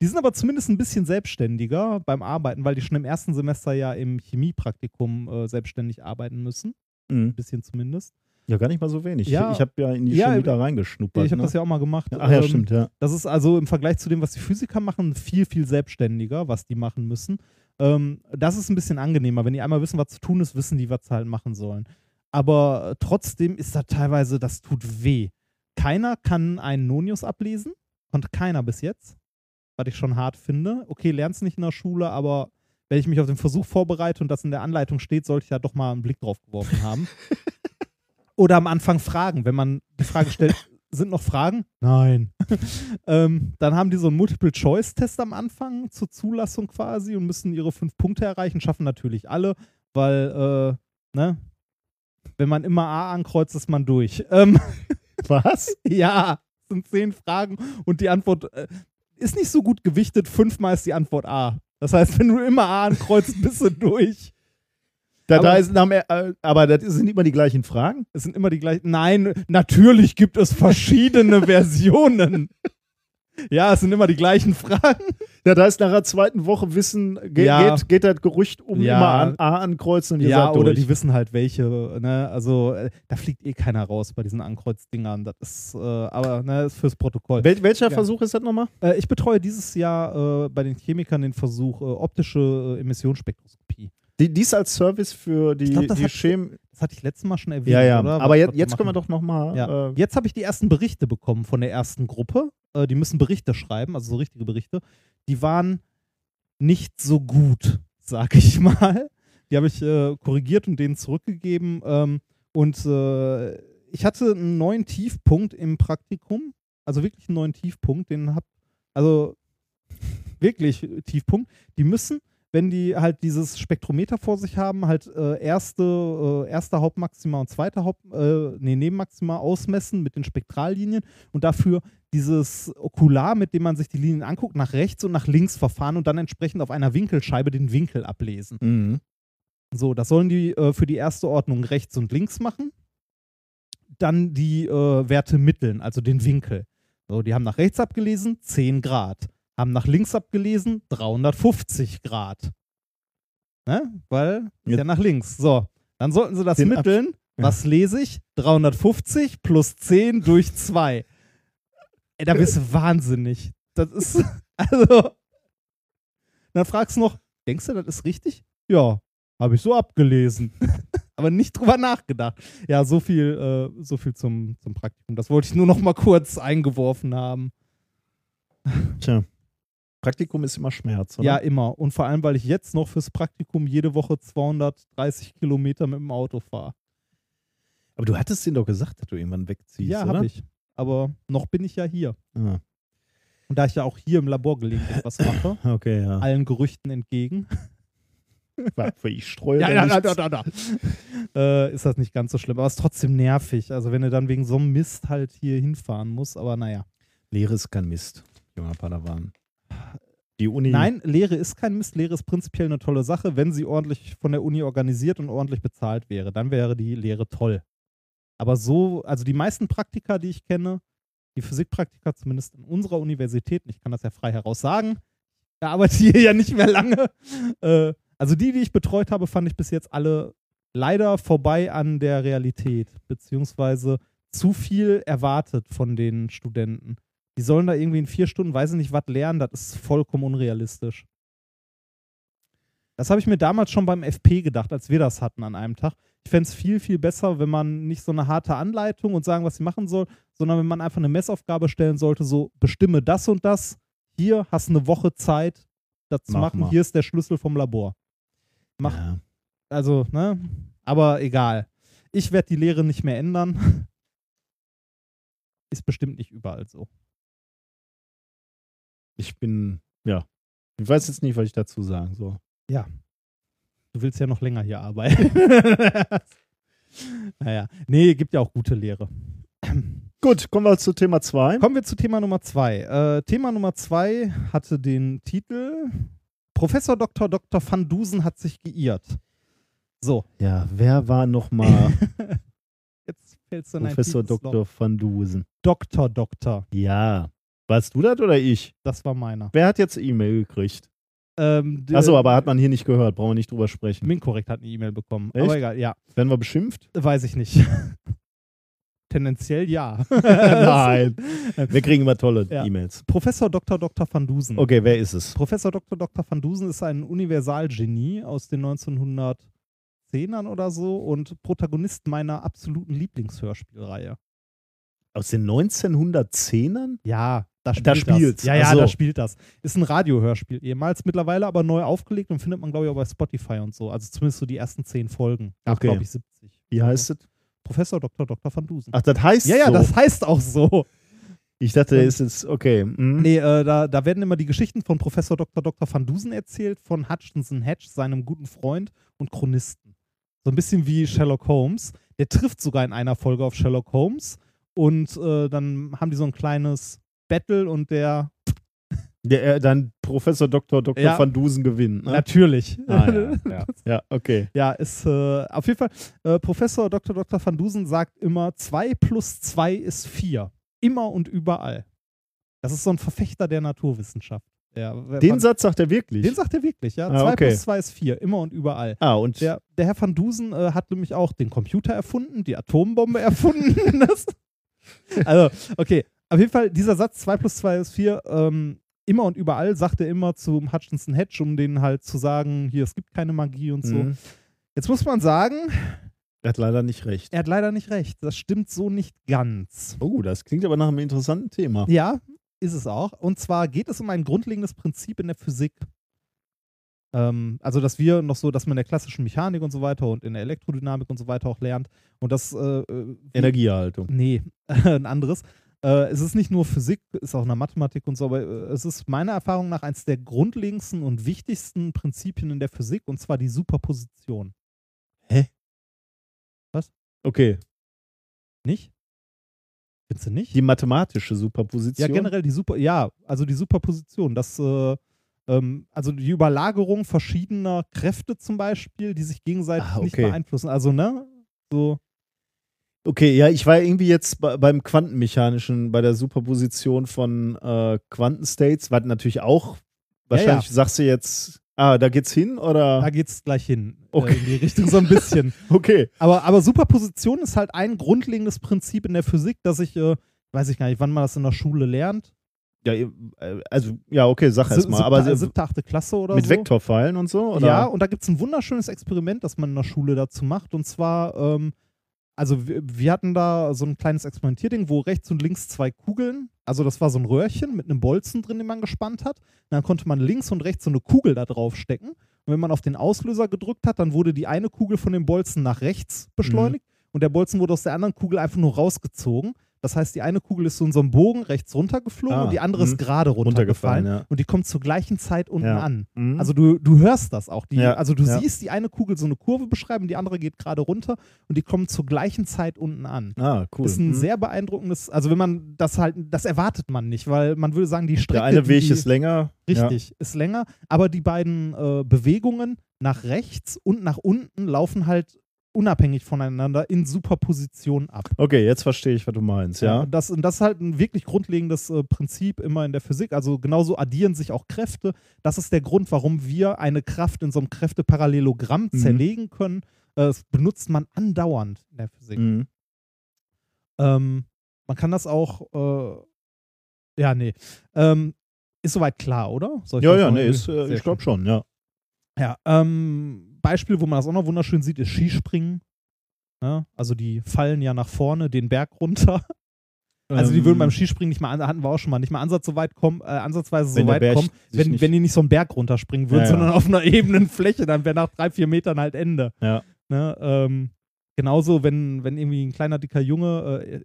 Die sind aber zumindest ein bisschen selbstständiger beim Arbeiten, weil die schon im ersten Semester ja im Chemiepraktikum äh, selbstständig arbeiten müssen. Mhm. Ein bisschen zumindest. Ja, gar nicht mal so wenig. Ja. Ich habe ja in die Ja, Chemie da reingeschnuppert. ich habe ne? das ja auch mal gemacht. Ach ja, Ähm, stimmt, ja. Das ist also im Vergleich zu dem, was die Physiker machen, viel, viel selbstständiger, was die machen müssen. Ähm, das ist ein bisschen angenehmer. Wenn die einmal wissen, was zu tun ist, wissen die, was sie halt machen sollen. Aber trotzdem ist da teilweise, das tut weh. Keiner kann einen Nonius ablesen. Konnte keiner bis jetzt. Was ich schon hart finde. Okay, lernst nicht in der Schule, aber wenn ich mich auf den Versuch vorbereite und das in der Anleitung steht, sollte ich ja doch mal einen Blick drauf geworfen haben. Oder am Anfang fragen, wenn man die Frage stellt, sind noch Fragen? Nein. ähm, dann haben die so einen Multiple-Choice-Test am Anfang zur Zulassung quasi und müssen ihre fünf Punkte erreichen. Schaffen natürlich alle, weil, äh, ne? Wenn man immer A ankreuzt, ist man durch. Ähm, Was? ja, es sind zehn Fragen und die Antwort äh, ist nicht so gut gewichtet. Fünfmal ist die Antwort A. Das heißt, wenn du immer A ankreuzt, bist du durch. Da, Aber- da ist, äh, aber das sind immer die gleichen Fragen. Es sind immer die gleichen. Nein, natürlich gibt es verschiedene Versionen. Ja, es sind immer die gleichen Fragen. Ja, da ist nach der zweiten Woche Wissen, ge Ja. geht, geht das Gerücht um Ja. immer an A ankreuzen und ihr Ja, oder durch. die wissen halt welche. Ne? Also, äh, da fliegt eh keiner raus bei diesen Ankreuzdingern. Das ist, äh, aber ne, ist fürs Protokoll. Wel welcher Ja. Versuch ist das nochmal? Äh, ich betreue dieses Jahr äh, bei den Chemikern den Versuch optische Emissionsspektroskopie. Die, dies als Service für die, Ich glaub, das die hat-. Das hatte ich letztes Mal schon erwähnt. Ja, ja. Oder? Aber Was- jetzt, was jetzt können wir doch nochmal. Ja. Äh, Jetzt habe ich die ersten Berichte bekommen von der ersten Gruppe. Äh, die müssen Berichte schreiben, also so richtige Berichte. Die waren nicht so gut, sag ich mal. Die habe ich äh, korrigiert und denen zurückgegeben. Ähm, und äh, ich hatte einen neuen Tiefpunkt im Praktikum. Also wirklich einen neuen Tiefpunkt. Den hab, also wirklich Tiefpunkt. Die müssen, wenn die halt dieses Spektrometer vor sich haben, halt äh, erste, äh, erste Hauptmaxima und zweite Haupt, äh, nee, Nebenmaxima ausmessen mit den Spektrallinien und dafür dieses Okular, mit dem man sich die Linien anguckt, nach rechts und nach links verfahren und dann entsprechend auf einer Winkelscheibe den Winkel ablesen. mhm. So, das sollen die äh, für die erste Ordnung rechts und links machen. Dann die äh, Werte mitteln, also den Winkel. So, die haben nach rechts abgelesen, 10 Grad. Haben nach links abgelesen, 350 Grad. Ne? Weil, Ja. ja nach links. So, dann sollten sie das Den mitteln. Ja. Was lese ich? 350 plus 10 durch 2. Ey, da bist du wahnsinnig. Das ist, also, dann fragst du noch, denkst du, das ist richtig? Ja, habe ich so abgelesen. Aber nicht drüber nachgedacht. Ja, so viel, äh, so viel zum, zum Praktikum. Das wollte ich nur noch mal kurz eingeworfen haben. Tja. Praktikum ist immer Schmerz, oder? Ja, immer. Und vor allem, weil ich jetzt noch fürs Praktikum jede Woche 230 Kilometer mit dem Auto fahre. Aber du hattest denen doch gesagt, dass du irgendwann wegziehst, Ja, oder? habe ich. Aber noch bin ich ja hier. Ah, Und da ich ja auch hier im Labor gelegentlich was mache, okay, ja. allen Gerüchten entgegen, Warte, ich streue ja, da ja, nichts. da, da, da, äh, ist das nicht ganz so schlimm. Aber es ist trotzdem nervig. Also wenn du dann wegen so einem Mist halt hier hinfahren musst. Aber naja. Lehre ist kein Mist, junger Padawan. Die Uni. Nein, Lehre ist kein Mist. Lehre ist prinzipiell eine tolle Sache, wenn sie ordentlich von der Uni organisiert und ordentlich bezahlt wäre. Dann wäre die Lehre toll. Aber so, also die meisten Praktika, die ich kenne, die Physikpraktika zumindest in unserer Universität, ich kann das ja frei heraus sagen, ich arbeite hier ja nicht mehr lange. Äh, also die, die ich betreut habe, fand ich bis jetzt alle leider vorbei an der Realität, beziehungsweise zu viel erwartet von den Studenten. Die sollen da irgendwie in vier Stunden, weiß ich nicht, was lernen, das ist vollkommen unrealistisch. Das habe ich mir damals schon beim FP gedacht, als wir das hatten an einem Tag. Ich fände es viel, viel besser, wenn man nicht so eine harte Anleitung und sagen, was sie machen soll, sondern wenn man einfach eine Messaufgabe stellen sollte, so bestimme das und das. Hier hast du eine Woche Zeit, das zu Mach machen. mal. Hier ist der Schlüssel vom Labor. Mach, Ja. also, ne? Aber egal. Ich werde die Lehre nicht mehr ändern. Ist bestimmt nicht überall so. Ich bin, ja. Ich weiß jetzt nicht, was ich dazu sagen soll. Du willst ja noch länger hier arbeiten. naja. Nee, gibt ja auch gute Lehre. Gut, kommen wir zu Thema 2. Kommen wir zu Thema Nummer zwei. Äh, Thema Nummer zwei hatte den Titel Professor Dr. Dr. van Dusen hat sich geirrt. So, Ja, wer war nochmal jetzt fällst du in Professor. Dr. van Dusen? Dr. Doktor. Ja. Warst du das oder ich? Das war meiner. Wer hat jetzt E-Mail gekriegt? Ähm, Achso, aber hat man hier nicht gehört, brauchen wir nicht drüber sprechen. Minkorrekt hat eine E-Mail bekommen. Echt? Aber egal, ja. Werden wir beschimpft? Weiß ich nicht. Tendenziell ja. Nein. Wir kriegen immer tolle Ja. E-Mails. Professor Dr. Dr. van Dusen. Okay, wer ist es? Professor Dr. Dr. van Dusen ist ein Universalgenie aus den 1910ern oder so und Protagonist meiner absoluten Lieblingshörspielreihe. Aus den 1910ern? Ja, da spielt Da spielt's. das. Ja, ja, so. da spielt das. Ist ein Radiohörspiel ehemals, mittlerweile aber neu aufgelegt und findet man, glaube ich, auch bei Spotify und so. Also zumindest so die ersten zehn Folgen. Gab, Okay. glaube ich, 70. Wie heißt es? Professor Dr. Dr. van Dusen. Ach, das heißt ja, ja, so. das heißt auch so. Ich dachte, es ist okay. Mhm. Nee, äh, da, da werden immer die Geschichten von Professor Dr. Dr. van Dusen erzählt, von Hutchinson Hedge, seinem guten Freund und Chronisten. So ein bisschen wie Sherlock Holmes. Der trifft sogar in einer Folge auf Sherlock Holmes und äh, dann haben die so ein kleines Battle und der Der, äh, dann Professor Dr. Dr. Ja. van Dusen gewinnt. Ne? natürlich. Ah, ja, ja. ja, okay. Ja, ist äh, auf jeden Fall, äh, Professor Dr. Dr. van Dusen sagt immer, 2 plus 2 ist 4. Immer und überall. Das ist so ein Verfechter der Naturwissenschaft. Ja, Den man- Satz sagt er wirklich. den sagt er wirklich, ja. Ah, 2 okay. plus 2 ist 4, immer und überall. ah, und Der, der Herr van Dusen äh, hat nämlich auch den Computer erfunden, die Atombombe erfunden. also, okay. Auf jeden Fall, dieser Satz 2 plus 2 ist 4, ähm, immer und überall sagt er immer zum Hutchinson Hedge, um denen halt zu sagen, hier, es gibt keine Magie und so. Mhm. Jetzt muss man sagen, er hat leider nicht recht. er hat leider nicht recht. Das stimmt so nicht ganz. Oh, das klingt aber nach einem interessanten Thema. Ja, ist es auch. Und zwar geht es um ein grundlegendes Prinzip in der Physik. Ähm, also, dass wir noch so, dass man in der klassischen Mechanik und so weiter und in der Elektrodynamik und so weiter auch lernt. Und das äh, äh, Energieerhaltung. Nee, ein anderes. Äh, es ist nicht nur Physik, ist auch in der Mathematik und so, aber äh, es ist meiner Erfahrung nach eines der grundlegendsten und wichtigsten Prinzipien in der Physik, und zwar die Superposition. Okay. Nicht? Findest du nicht? Die mathematische Superposition. Ja, generell die Super, ja, also die Superposition, das, äh, ähm, also die Überlagerung verschiedener Kräfte zum Beispiel, die sich gegenseitig Ah, nicht okay. beeinflussen. Also, ne? So, Okay, ja, ich war irgendwie jetzt bei, beim Quantenmechanischen, bei der Superposition von äh, Quantenstates, was natürlich auch, wahrscheinlich sagst du jetzt, ah, da geht's hin oder? da geht's gleich hin. Okay. Äh, in die Richtung so ein bisschen. Okay. Aber, aber Superposition ist halt ein grundlegendes Prinzip in der Physik, dass ich, äh, weiß ich gar nicht, wann man das in der Schule lernt. Ja, äh, also, ja, okay, sag erst mal. Siebte- Aber äh, siebte, achte Klasse oder mit so. Vektorpfeilen und so? Oder? Ja, und da gibt es ein wunderschönes Experiment, das man in der Schule dazu macht. Und zwar, ähm, also wir, wir hatten da so ein kleines Experimentierding, wo rechts und links zwei Kugeln, also das war so ein Röhrchen mit einem Bolzen drin, den man gespannt hat. Und dann konnte man links und rechts so eine Kugel da drauf stecken. Und wenn man auf den Auslöser gedrückt hat, dann wurde die eine Kugel von dem Bolzen nach rechts beschleunigt und der Bolzen wurde aus der anderen Kugel einfach nur rausgezogen. Das heißt, die eine Kugel ist so in so einem Bogen rechts runtergeflogen Ah, und die andere ist mhm. gerade runtergefallen. Ja. Und die kommt zur gleichen Zeit unten Ja. an. Mhm. Also du, du hörst das auch. Die, Ja, Also du siehst die eine Kugel so eine Kurve beschreiben, die andere geht gerade runter und die kommen zur gleichen Zeit unten an. ah, cool. Ist ein Mhm. sehr beeindruckendes, also wenn man das halt, das erwartet man nicht, weil man würde sagen, die Strecke. Der eine Weg die, ist länger. Richtig, ist länger, aber die beiden äh, Bewegungen nach rechts und nach unten laufen halt unabhängig voneinander in Superposition ab. Ja. Okay, jetzt verstehe ich, was du meinst, ja. Und das, und das ist halt ein wirklich grundlegendes äh, Prinzip immer in der Physik. Also genauso addieren sich auch Kräfte. Das ist der Grund, warum wir eine Kraft in so einem Kräfteparallelogramm Mhm. zerlegen können. Äh, das benutzt man andauernd in der Physik. Mhm. Ähm, man kann das auch, äh, ja, nee. Ähm, ist soweit klar, oder? Ja, ja, nee, ist, äh, ich glaube schon, ja. ja, ähm, Beispiel, wo man das auch noch wunderschön sieht, ist Skispringen. Ja, also die fallen ja nach vorne den Berg runter. Also die Ähm, würden beim Skispringen nicht mal, an- hatten wir auch schon mal, nicht mal ansatz so weit kommen, äh, ansatzweise so weit kommen, wenn, wenn die nicht so einen Berg runterspringen würden, Ja, ja. sondern auf einer ebenen Fläche, dann wäre nach drei, vier Metern halt Ende. Ja. Ne, ähm, genauso, wenn, wenn irgendwie ein kleiner, dicker Junge, äh,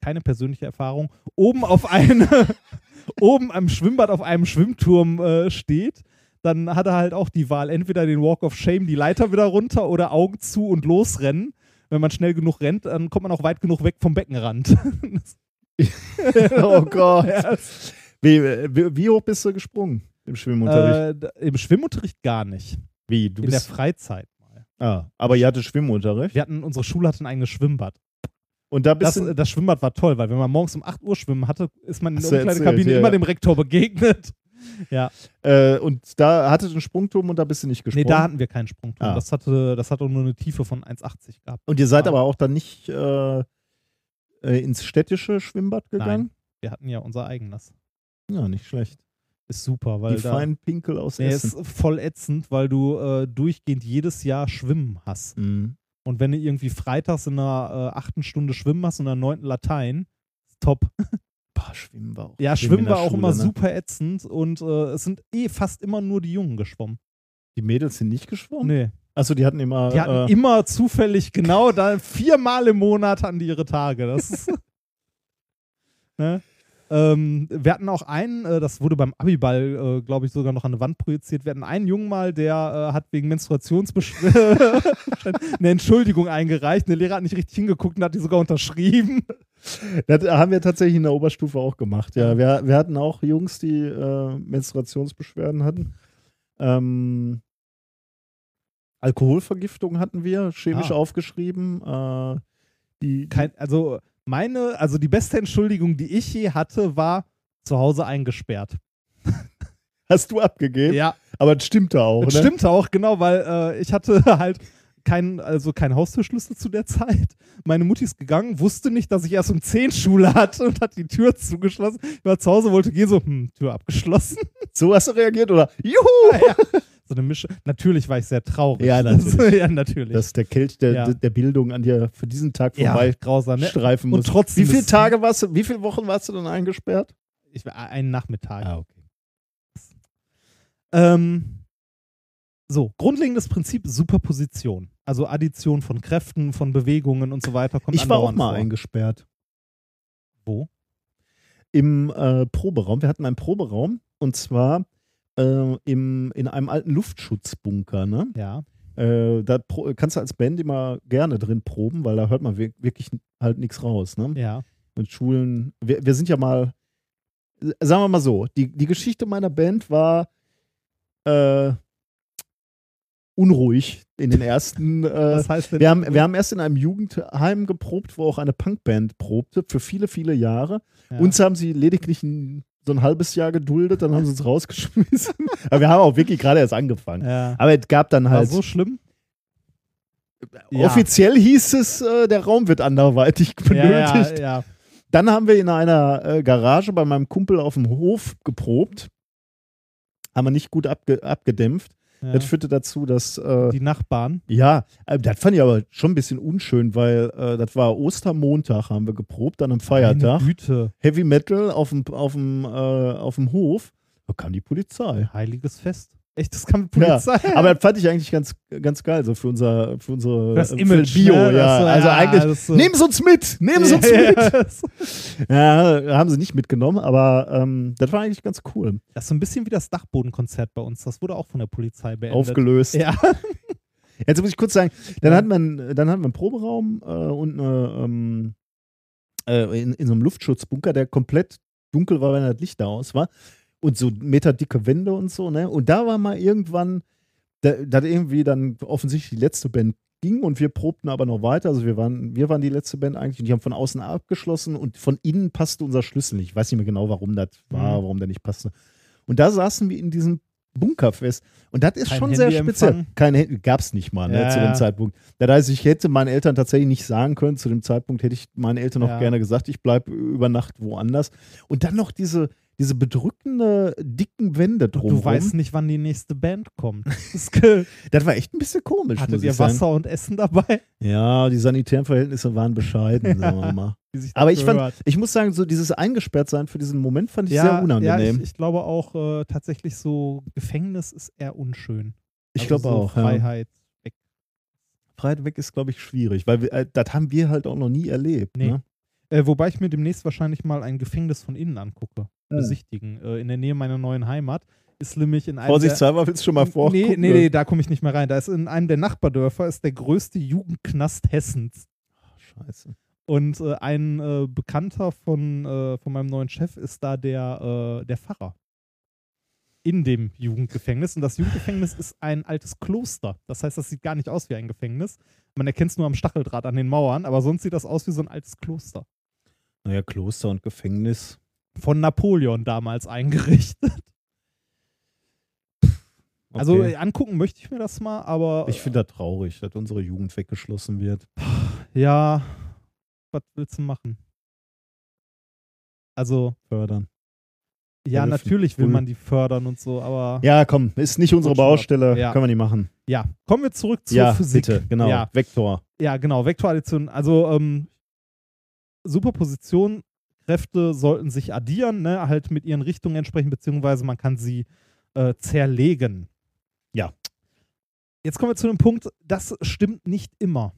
keine persönliche Erfahrung, oben auf eine, oben am Schwimmbad auf einem Schwimmturm äh, steht, dann hat er halt auch die Wahl, entweder den Walk of Shame, die Leiter wieder runter oder Augen zu und losrennen. Wenn man schnell genug rennt, dann kommt man auch weit genug weg vom Beckenrand. oh Gott. Ja. Wie, wie, wie hoch bist du gesprungen im Schwimmunterricht? Äh, Im Schwimmunterricht gar nicht. wie? Du in der bist. Freizeit mal. Ah, aber ihr hattet Schwimmunterricht? Wir hatten, unsere Schule hatte ein eigenes Schwimmbad. Und da bist Das, du. das Schwimmbad war toll, weil wenn man morgens um 8 Uhr schwimmen hatte, ist man in der Umkleidekabine erzählt, ja, immer ja. dem Rektor begegnet. Ja, Äh, und da hattet einen Sprungturm und da bist du nicht nee, gesprungen. da hatten wir keinen Sprungturm. Ah. Das hatte, das hatte nur eine Tiefe von 1,80 gehabt. und ihr seid aber auch dann nicht. Äh, äh, ins städtische Schwimmbad gegangen? Wir hatten ja unser eigenes. Ja, nicht schlecht. Ist super, weil Die da feinen Pinkel aus nee, Essen. ist voll ätzend, weil du äh, durchgehend jedes Jahr Schwimmen hast. Mhm. Und wenn du irgendwie freitags in einer äh, achten Stunde Schwimmen hast und in der neunten Latein, top. Boah, Schwimmen war auch. Ja, Schwimmen war auch Schule, immer ne? super ätzend und äh, es sind eh fast immer nur die Jungen geschwommen. Die Mädels sind nicht geschwommen? Nee. Achso, die hatten immer. Die hatten äh, immer zufällig genau da viermal im Monat hatten die ihre Tage. Das ist, ne? Ähm, wir hatten auch einen, äh, das wurde beim Abiball, äh, glaube ich, sogar noch an eine Wand projiziert. Wir hatten einen Jungen mal, der äh, hat wegen Menstruationsbeschwerden eine Entschuldigung eingereicht. Der Lehrer hat nicht richtig hingeguckt und hat die sogar unterschrieben. Das haben wir tatsächlich in der Oberstufe auch gemacht. Ja, wir, wir hatten auch Jungs, die äh, Menstruationsbeschwerden hatten. Ähm, Alkoholvergiftung hatten wir, chemisch Ah. aufgeschrieben. Äh, die, Kein, also meine, also die beste Entschuldigung, die ich je hatte, war zu Hause eingesperrt. hast du abgegeben? Ja, Aber das stimmte auch. Das ne? stimmt auch, genau, weil äh, ich hatte halt keinen, also keinen Haustürschlüssel zu der Zeit. Meine Mutti ist gegangen, wusste nicht, dass ich erst um 10 Schule hatte und hat die Tür zugeschlossen. Ich war zu Hause, wollte gehen, so, hm, Tür abgeschlossen. So hast du reagiert, oder? Juhu! ja. So eine Mische. Natürlich war ich sehr traurig. Ja, natürlich. ja, natürlich. Dass der Kelch der, Ja. der Bildung an dir für diesen Tag ja, vorbei grausam. Ne? streifen Und muss. trotzdem Wie viele Tage warst du, wie viele Wochen warst du dann eingesperrt? Ich war einen Nachmittag. okay. Ähm, so, grundlegendes Prinzip Superposition. Also Addition von Kräften, von Bewegungen und so weiter kommt Ich war auch mal vor. eingesperrt. Wo? Im äh, Proberaum. Wir hatten einen Proberaum und zwar äh, im, in einem alten Luftschutzbunker. Ne? Ja. Äh, da kannst du als Band immer gerne drin proben, weil da hört man wir- wirklich halt nichts raus. Ne? Ja. Und Schulen, wir, wir sind ja mal, sagen wir mal so, die, die Geschichte meiner Band war äh, unruhig in den ersten. Äh, Was heißt denn? wir, haben, wir haben erst in einem Jugendheim geprobt, wo auch eine Punkband probte, für viele, viele Jahre. ja. Uns haben sie lediglich ein, so ein halbes Jahr geduldet, dann haben sie uns rausgeschmissen. Aber wir haben auch wirklich gerade erst angefangen. ja. Aber es gab dann War halt. so schlimm? Ja. Offiziell hieß es, äh, der Raum wird anderweitig benötigt. Ja, Dann haben wir in einer äh, Garage bei meinem Kumpel auf dem Hof geprobt. Haben wir nicht gut abge abgedämpft. Ja. Das führte dazu, dass. Äh, Die Nachbarn. ja, äh, das fand ich aber schon ein bisschen unschön, weil äh, das war Ostermontag, haben wir geprobt, an einem Feiertag. Meine Güte. Heavy Metal auf dem, auf dem, äh, auf dem Hof. Da kam die Polizei. Heiliges Fest. Echt, das kam mit Ja, Polizei. aber das fand ich eigentlich ganz, ganz geil, so für unser, für unsere das äh, Image. Bio, ne? ja. So, also ja, eigentlich, so- nehmen Sie uns mit, nehmen Sie uns ja, mit. ja, Ja, haben sie nicht mitgenommen, aber ähm, das war eigentlich ganz cool. Das ist so ein bisschen wie das Dachbodenkonzert bei uns. Das wurde auch von der Polizei beendet. Aufgelöst. Ja. Jetzt muss ich kurz sagen, dann Ja. hat man, dann hat man einen Proberaum äh, und eine, ähm, äh, in, in so einem Luftschutzbunker, der komplett dunkel war, wenn das Licht da aus war. Und so meterdicke Wände und so, ne? Und da war mal irgendwann, da, da irgendwie dann offensichtlich die letzte Band ging und wir probten aber noch weiter. Also wir waren, wir waren die letzte Band eigentlich und die haben von außen abgeschlossen und von innen passte unser Schlüssel nicht. Ich weiß nicht mehr genau, warum das war, Mhm. warum der nicht passte. Und da saßen wir in diesem Bunker fest. Und das ist Kein schon sehr speziell. Kein Handy gab es nicht mal ne, Ja, zu dem ja. Zeitpunkt. Das heißt, ich hätte meinen Eltern tatsächlich nicht sagen können, zu dem Zeitpunkt hätte ich meinen Eltern noch Ja. gerne gesagt, ich bleibe über Nacht woanders. Und dann noch diese, diese bedrückende, dicken Wände drumherum. Du weißt nicht, wann die nächste Band kommt. Das war echt ein bisschen komisch, Hattet ihr ich sagen. Wasser und Essen dabei? Ja, die sanitären Verhältnisse waren bescheiden, sagen wir mal. Aber ich fand, ich muss sagen, so dieses Eingesperrtsein für diesen Moment fand ich ja, sehr unangenehm. Ja, ich, ich glaube auch äh, tatsächlich so Gefängnis ist eher unschön. Ich, Also glaube so auch. Ja. Freiheit. weg. Freiheit weg ist, glaube ich, schwierig, weil wir, äh, das haben wir halt auch noch nie erlebt. Nee. Ne? Äh, wobei ich mir demnächst wahrscheinlich mal ein Gefängnis von innen angucke. Hm. Besichtigen. Äh, in der Nähe meiner neuen Heimat. Ist nämlich in einem. Vorsichtshalber willst du schon mal vor. Nee, nee, nee, da komme ich nicht mehr rein. Da ist in einem der Nachbardörfer ist der größte Jugendknast Hessens. Scheiße. Und äh, ein äh, Bekannter von, äh, von meinem neuen Chef ist da der, äh, der Pfarrer. In dem Jugendgefängnis. Und das Jugendgefängnis ist ein altes Kloster. Das heißt, das sieht gar nicht aus wie ein Gefängnis. Man erkennt es nur am Stacheldraht an den Mauern, aber sonst sieht das aus wie so ein altes Kloster. Naja, Kloster und Gefängnis. Von Napoleon damals eingerichtet. Also Okay. äh, angucken möchte ich mir das mal, aber ich finde das traurig, dass unsere Jugend weggeschlossen wird. ja, was willst du machen? Also, Fördern. ja, Helfen. natürlich will man die fördern und so, aber Ja, komm, ist nicht unsere. Baustelle, Ja. können wir nicht machen. ja. Kommen wir zurück zur ja, Physik. bitte, genau. Ja, Vektor. ja genau, Vektoraddition. Also, ähm, Superpositionkräfte sollten sich addieren, ne, halt mit ihren Richtungen entsprechen, beziehungsweise man kann sie äh, zerlegen. Ja. Jetzt kommen wir zu einem Punkt, das stimmt nicht immer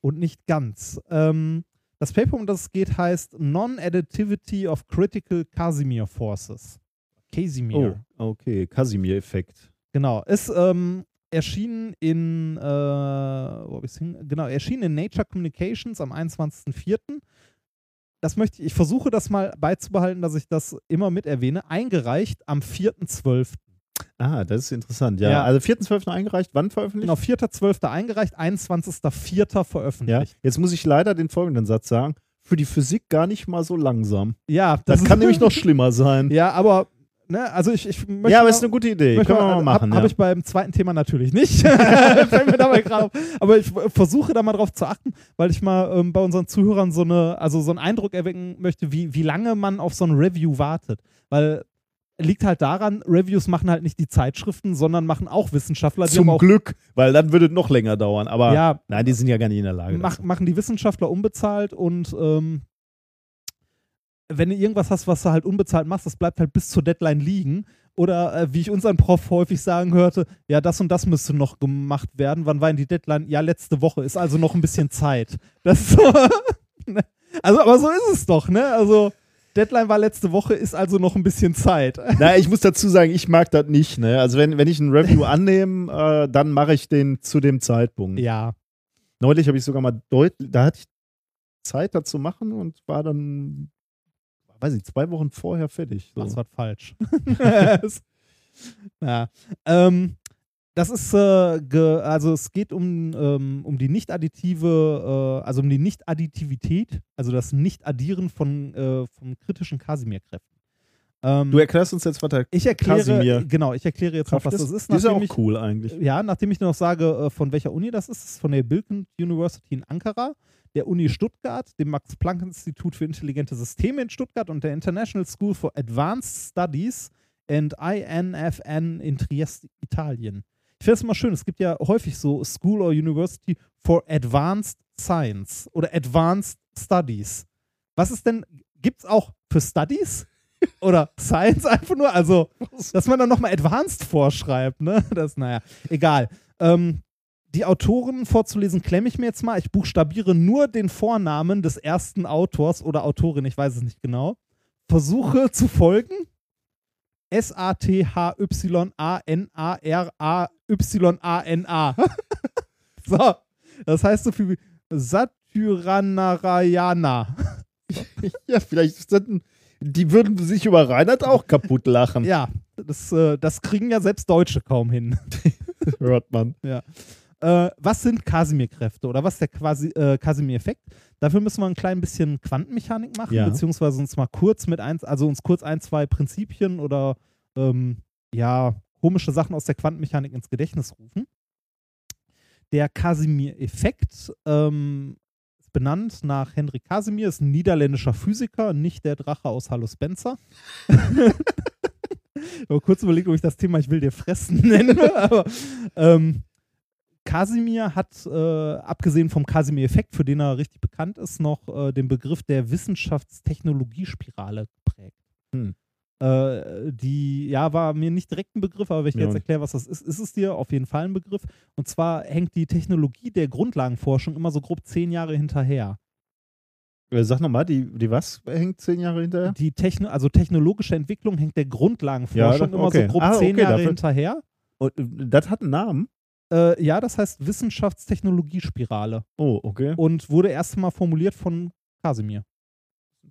und nicht ganz. Ähm, das Paper, um das es geht, heißt Non-Additivity of Critical Casimir Forces. Casimir. Oh, okay, Casimir-Effekt. Genau. Ist ähm, erschienen in, äh, wo hab ich's hin? Genau, erschienen in Nature Communications am 21.04. Das möchte ich, ich versuche das mal beizubehalten, dass ich das immer mit erwähne. Eingereicht am 4.12. Ah, das ist interessant. Ja, Ja. also 4.12. eingereicht, wann veröffentlicht? Genau, 4.12. eingereicht, 21.04. Ja, veröffentlicht. jetzt muss ich leider den folgenden Satz sagen. Für die Physik gar nicht mal so langsam. Ja, Das, kann nämlich noch schlimmer sein. Ja, aber, ne, also ich, ich möchte. ja, aber mal- ist eine gute Idee. Können wir mal machen. Habe ja. ich beim zweiten Thema natürlich nicht. Fällt mir dabei gerade auf. Aber ich versuche da mal drauf zu achten, weil ich mal ähm, bei unseren Zuhörern so eine, also so einen Eindruck erwecken möchte, wie, wie lange man auf so ein Review wartet. Weil liegt halt daran, Reviews machen halt nicht die Zeitschriften, sondern machen auch Wissenschaftler, die Zum auch Glück, weil dann würde es noch länger dauern. Aber ja, nein, die sind ja gar nicht in der Lage. mach, machen die Wissenschaftler unbezahlt und ähm, wenn du irgendwas hast, was du halt unbezahlt machst, das bleibt halt bis zur Deadline liegen. Oder äh, wie ich unseren Prof häufig sagen hörte, ja, das und das müsste noch gemacht werden. Wann war denn die Deadline? Ja, letzte Woche, ist also noch ein bisschen Zeit. Das so. ne? also, aber so ist es doch, ne? Also, Deadline war letzte Woche, ist also noch ein bisschen Zeit. Na, ich muss dazu sagen, ich mag das nicht. Ne? Also wenn, wenn ich ein Review annehme, äh, dann mache ich den zu dem Zeitpunkt. Ja, Neulich habe ich sogar mal deutlich, da hatte ich Zeit dazu machen und war dann, weiß ich, zwei Wochen vorher fertig. So. machst was falsch. ja. Ähm, das ist, äh, also es geht um, ähm, um die nicht additive, äh, also um die Nicht-Additivität, also das Nicht-Addieren von, äh, von kritischen Casimir-Kräften. Ähm, Du erklärst uns jetzt, was der ich erkläre, Casimir genau, ich erkläre jetzt noch, was das ist. Das ist ja auch ich- cool eigentlich. ja, nachdem ich nur noch sage, äh, von welcher Uni das ist, das ist von der Bilkent University in Ankara, der Uni Stuttgart, dem Max-Planck-Institut für intelligente Systeme in Stuttgart und der International School for Advanced Studies and INFN in Trieste, Italien. Ich finde es immer schön, es gibt ja häufig so School or University for Advanced Science oder Advanced Studies. Was ist denn, gibt es auch für Studies? Oder Science einfach nur? Also, dass man dann nochmal Advanced vorschreibt, ne? Das, naja, egal. Ähm, die Autoren vorzulesen, klemme ich mir jetzt mal. Ich buchstabiere nur den Vornamen des ersten Autors oder Autorin, ich weiß es nicht genau. Versuche zu folgen. S-A-T-H-Y-A-N-A-R-A-Y-A-N-A. so, das heißt so viel wie Satyranarayana. Ja, vielleicht ist das ein, die würden sich über Reinhard auch kaputt lachen, Ja, das, äh, das kriegen ja selbst Deutsche kaum hin. hört man. Äh, was sind Casimir-Kräfte oder was ist der quasi äh, Casimir-Effekt? Dafür müssen wir ein klein bisschen Quantenmechanik machen, Ja. beziehungsweise uns mal kurz mit eins, also uns kurz ein, zwei Prinzipien oder ähm, ja, komische Sachen aus der Quantenmechanik ins Gedächtnis rufen. Der Casimir-Effekt ähm, ist benannt nach Henry Casimir, ist ein niederländischer Physiker, nicht der Drache aus Hallo Spencer. Ich habe kurz überlegt, ob ich das Thema Ich will dir fressen nenne, aber ähm, Casimir hat, äh, abgesehen vom Casimir-Effekt, für den er richtig bekannt ist, noch äh, den Begriff der Wissenschaftstechnologiespirale geprägt. Hm. Äh, die, ja, war mir nicht direkt ein Begriff, aber wenn ich dir Ja. jetzt erkläre, was das ist, ist es dir auf jeden Fall ein Begriff. Und zwar hängt die Technologie der Grundlagenforschung immer so grob zehn Jahre hinterher. Äh, Sag nochmal, die, die was hängt zehn Jahre hinterher? Die Techno also technologische Entwicklung hängt der Grundlagenforschung Ja, immer okay. so grob Ah, zehn okay, Jahre dafür- hinterher. Und, äh, das hat einen Namen? Äh, ja, das heißt Wissenschaftstechnologiespirale Oh, okay. und wurde erst mal formuliert von Casimir.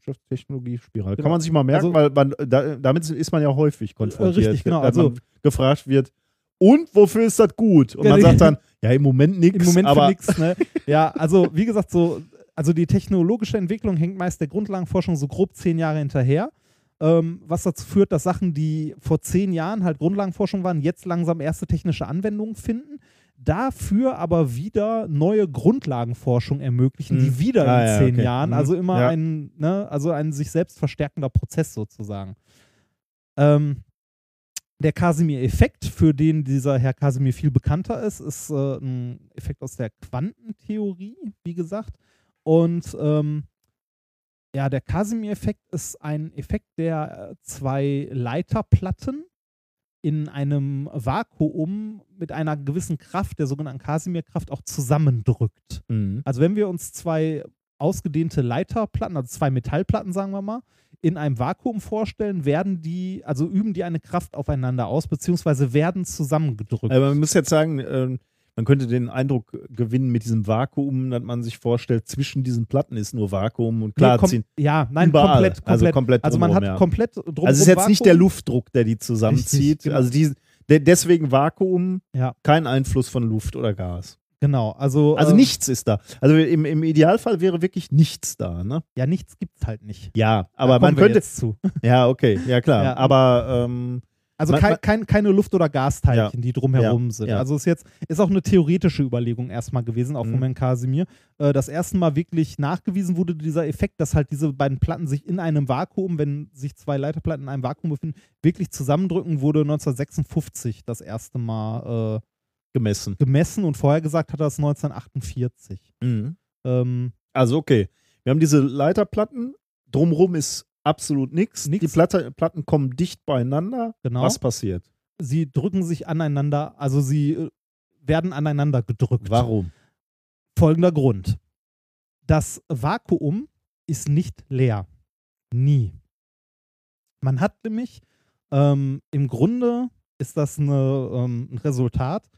Wissenschaftstechnologie-Spirale. Genau. Kann man sich mal merken, Also- weil man, da, damit ist man ja häufig konfrontiert. richtig, genau. Also- gefragt wird, und wofür ist das gut? Und man Ja, sagt dann, ja, im Moment nichts. Im Moment aber nichts, ne? Ja, also wie gesagt, so, also die technologische Entwicklung hängt meist der Grundlagenforschung so grob zehn Jahre hinterher. Ähm, was dazu führt, dass Sachen, die vor zehn Jahren halt Grundlagenforschung waren, jetzt langsam erste technische Anwendungen finden. Dafür aber wieder neue Grundlagenforschung ermöglichen, Mhm. die wieder Ah, in ja, zehn okay. Jahren, Mhm. also immer Ja. ein, ne, also ein sich selbst verstärkender Prozess sozusagen. Ähm, der Casimir-Effekt, für den dieser Herr Casimir viel bekannter ist, ist äh, ein Effekt aus der Quantentheorie, wie gesagt. Und ähm, ja, der Casimir-Effekt ist ein Effekt, der äh, zwei Leiterplatten in einem Vakuum mit einer gewissen Kraft, der sogenannten Casimir-Kraft, auch zusammendrückt. Mhm. Also wenn wir uns zwei ausgedehnte Leiterplatten, also zwei Metallplatten, sagen wir mal, in einem Vakuum vorstellen, werden die, also üben die eine Kraft aufeinander aus, beziehungsweise werden zusammengedrückt. Aber man muss jetzt sagen, ähm, man könnte den Eindruck gewinnen mit diesem Vakuum, dass man sich vorstellt, zwischen diesen Platten ist nur Vakuum und klar Nee, ziehen. ja, nein, überall. komplett, komplett. Also komplett Also man hat ja. komplett drumherum Also es ist jetzt nicht der Vakuum. Luftdruck, der die zusammenzieht. Richtig, genau. Also die, de deswegen Vakuum, Ja. kein Einfluss von Luft oder Gas. Genau, also, Also äh, nichts ist da. Also im, im Idealfall wäre wirklich nichts da, ne? Ja, nichts gibt's halt nicht. Ja, aber man könnte. jetzt zu. Ja, okay, ja klar. Ja. Aber ähm, Also Man- kein, man- kein, keine Luft- oder Gasteilchen, die drumherum Ja, sind. ja. Also ist jetzt ist auch eine theoretische Überlegung erstmal gewesen, auch Mhm. von Herrn Casimir. Äh, das erste Mal wirklich nachgewiesen wurde dieser Effekt, dass halt diese beiden Platten sich in einem Vakuum, wenn sich zwei Leiterplatten in einem Vakuum befinden, wirklich zusammendrücken, wurde 1956 das erste Mal äh, gemessen. gemessen und vorher gesagt hat er es 1948. Mhm. Ähm, Also okay. Wir haben diese Leiterplatten. Drumrum ist absolut nichts. Die Platte, Platten kommen dicht beieinander. genau. Was passiert? Sie drücken sich aneinander, also sie äh, werden aneinander gedrückt. Warum? Folgender Grund. Das Vakuum ist nicht leer. Nie. Man hat nämlich, ähm, im Grunde ist das eine, ähm, ein Resultat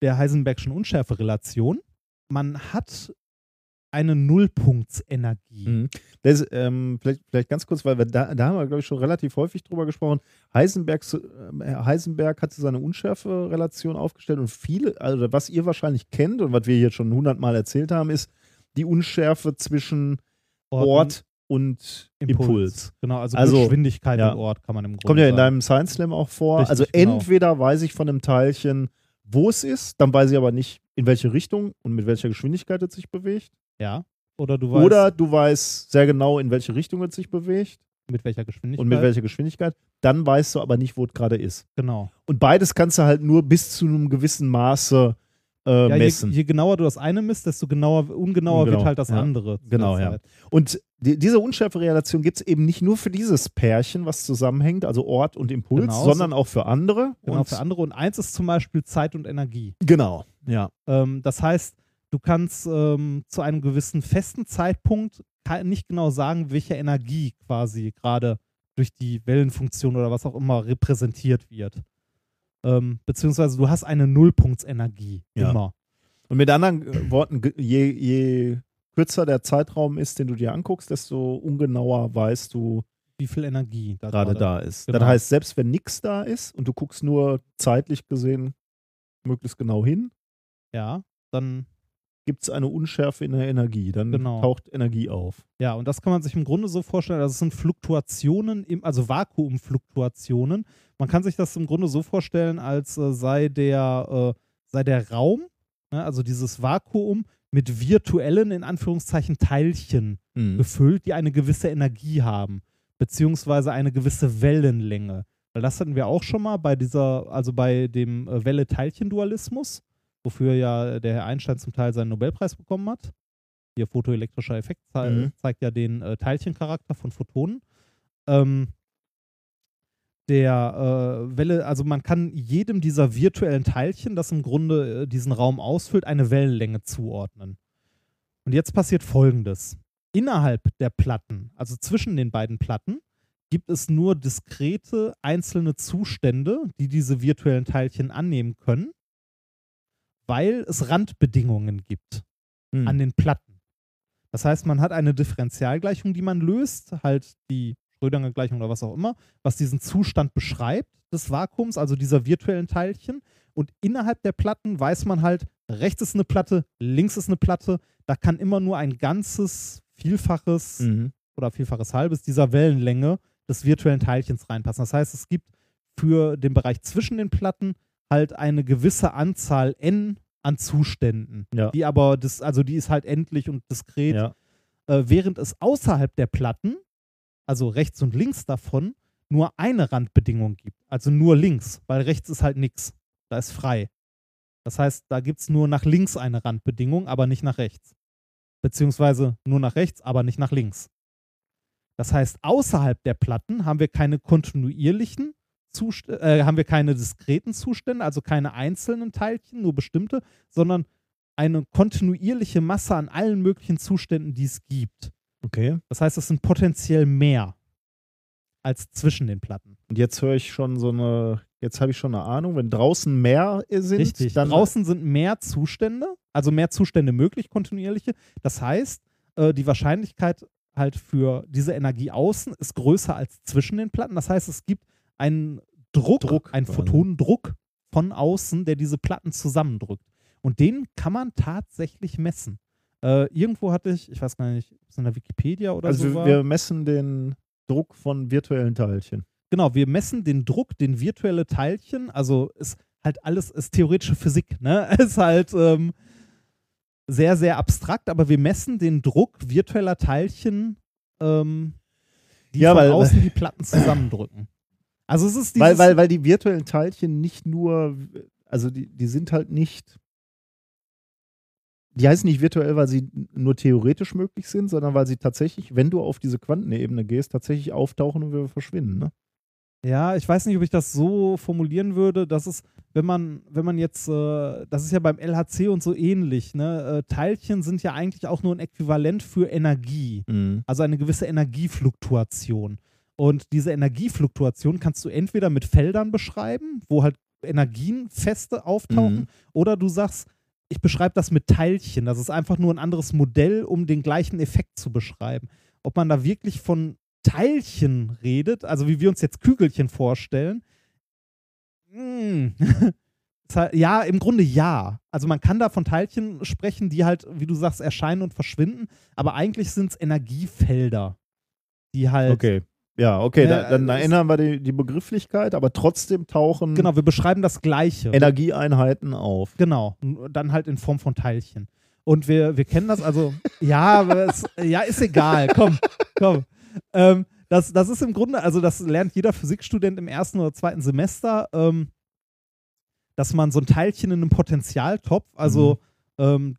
der Heisenbergschen Unschärferelation. Man hat eine Nullpunktsenergie. Mhm. Das, ähm, vielleicht, vielleicht ganz kurz, weil wir da, da haben wir, glaube ich, schon relativ häufig drüber gesprochen. Heisenberg, äh, Heisenberg hatte seine Unschärfe-Relation aufgestellt und viele, also was ihr wahrscheinlich kennt und was wir hier schon hundertmal erzählt haben, ist die Unschärfe zwischen Ort und Impuls. Genau, also, Also, Geschwindigkeit ja. und Ort kann man im Grunde Kommt ja in sagen. deinem Science Slam auch vor. Richtig, also genau. entweder weiß ich von einem Teilchen, wo es ist, dann weiß ich aber nicht, in welche Richtung und mit welcher Geschwindigkeit es sich bewegt. Ja. Oder du weißt, Oder du weißt sehr genau, in welche Richtung es sich bewegt mit welcher Geschwindigkeit. und mit welcher Geschwindigkeit. Dann weißt du aber nicht, wo es gerade ist. Genau. Und beides kannst du halt nur bis zu einem gewissen Maße äh, Ja, je, messen. je genauer du das eine misst, desto genauer, ungenauer Ungenau, wird halt das ja. andere. Genau, ja. Zeit. Und die, diese Unschärferelation gibt es eben nicht nur für dieses Pärchen, was zusammenhängt, also Ort und Impuls, Genau, sondern auch für andere. Genau, und, für andere. Und eins ist zum Beispiel Zeit und Energie. Genau, ja. Ähm, das heißt, du kannst ähm, zu einem gewissen festen Zeitpunkt nicht genau sagen, welche Energie quasi gerade durch die Wellenfunktion oder was auch immer repräsentiert wird. Ähm, beziehungsweise du hast eine Nullpunktsenergie Ja. immer. Und mit anderen äh, Worten, je, je kürzer der Zeitraum ist, den du dir anguckst, desto ungenauer weißt du Wie viel Energie da gerade da ist. Genau. Das heißt, selbst wenn nichts da ist und du guckst nur zeitlich gesehen möglichst genau hin, Ja, dann gibt es eine Unschärfe in der Energie. Dann Genau. taucht Energie auf. Ja, und das kann man sich im Grunde so vorstellen, also es sind Fluktuationen, im, also Vakuumfluktuationen. Man kann sich das im Grunde so vorstellen, als äh, sei, der, äh, sei der Raum, ne, also dieses Vakuum, mit virtuellen, in Anführungszeichen, Teilchen Mhm. gefüllt, die eine gewisse Energie haben, beziehungsweise eine gewisse Wellenlänge. Weil das hatten wir auch schon mal bei dieser, also bei dem äh, Welle-Teilchen-Dualismus, wofür ja der Herr Einstein zum Teil seinen Nobelpreis bekommen hat. Hier photoelektrischer Effekt zei Mhm. zeigt ja den äh, Teilchencharakter von Photonen. Ähm, der äh, Welle, also man kann jedem dieser virtuellen Teilchen, das im Grunde äh, diesen Raum ausfüllt, eine Wellenlänge zuordnen. Und jetzt passiert Folgendes. Innerhalb der Platten, also zwischen den beiden Platten, gibt es nur diskrete einzelne Zustände, die diese virtuellen Teilchen annehmen können, weil es Randbedingungen gibt Mhm. an den Platten. Das heißt, man hat eine Differentialgleichung, die man löst, halt die Schrödinger Gleichung oder was auch immer, was diesen Zustand beschreibt des Vakuums, also dieser virtuellen Teilchen. Und innerhalb der Platten weiß man halt, rechts ist eine Platte, links ist eine Platte. Da kann immer nur ein ganzes, vielfaches Mhm. oder vielfaches halbes dieser Wellenlänge des virtuellen Teilchens reinpassen. Das heißt, es gibt für den Bereich zwischen den Platten halt eine gewisse Anzahl n an Zuständen. Ja. Die aber, das, also die ist halt endlich und diskret. Ja. Äh, während es außerhalb der Platten, also rechts und links davon, nur eine Randbedingung gibt. Also nur links, weil rechts ist halt nichts. Da ist frei. Das heißt, da gibt es nur nach links eine Randbedingung, aber nicht nach rechts. Beziehungsweise nur nach rechts, aber nicht nach links. Das heißt, außerhalb der Platten haben wir keine kontinuierlichen Zustände, äh, haben wir keine diskreten Zustände, also keine einzelnen Teilchen, nur bestimmte, sondern eine kontinuierliche Masse an allen möglichen Zuständen, die es gibt. Okay. Das heißt, es sind potenziell mehr als zwischen den Platten. Und jetzt höre ich schon so eine, jetzt habe ich schon eine Ahnung, wenn draußen mehr sind, Richtig. dann Draußen sind mehr Zustände, also mehr Zustände möglich, kontinuierliche. Das heißt, äh, die Wahrscheinlichkeit halt für diese Energie außen ist größer als zwischen den Platten. Das heißt, es gibt einen Druck, Druck einen. Photonendruck von außen, der diese Platten zusammendrückt. Und den kann man tatsächlich messen. Äh, irgendwo hatte ich, ich weiß gar nicht, ob es in der Wikipedia oder also so war. wir messen den Druck von virtuellen Teilchen. Genau, wir messen den Druck, den virtuelle Teilchen, also ist halt alles, ist theoretische Physik, ne? Ist halt ähm, sehr, sehr abstrakt, aber wir messen den Druck virtueller Teilchen, ähm, die Ja, von weil- außen die Platten zusammendrücken. Also es ist Weil, weil, weil die virtuellen Teilchen nicht nur, also die, die sind halt nicht, die heißen nicht virtuell, weil sie nur theoretisch möglich sind, sondern weil sie tatsächlich, wenn du auf diese Quantenebene gehst, tatsächlich auftauchen und wieder verschwinden. Ne? Ja, ich weiß nicht, ob ich das so formulieren würde, dass es, wenn man, wenn man jetzt, äh, das ist ja beim LHC und so ähnlich, ne? Äh, Teilchen sind ja eigentlich auch nur ein Äquivalent für Energie. Also eine gewisse Energiefluktuation. Und diese Energiefluktuation kannst du entweder mit Feldern beschreiben, wo halt Energien feste auftauchen, Mhm. oder du sagst, ich beschreibe das mit Teilchen. Das ist einfach nur ein anderes Modell, um den gleichen Effekt zu beschreiben. Ob man da wirklich von Teilchen redet, also wie wir uns jetzt Kügelchen vorstellen, hm. Ist halt- ja, im Grunde ja. Also man kann da von Teilchen sprechen, die halt, wie du sagst, erscheinen und verschwinden, aber eigentlich sind es Energiefelder, die halt Okay. Ja, okay, Ja, da, dann es- erinnern wir die, die Begrifflichkeit, aber trotzdem tauchen Genau, wir beschreiben das Gleiche. Energieeinheiten auf. Genau, dann halt in Form von Teilchen. Und wir, wir kennen das, also, ja, es, ja, ist egal, komm, komm. Ähm, das, das ist im Grunde, also das lernt jeder Physikstudent im ersten oder zweiten Semester, ähm, dass man so ein Teilchen in einem Potentialtopf, also ähm,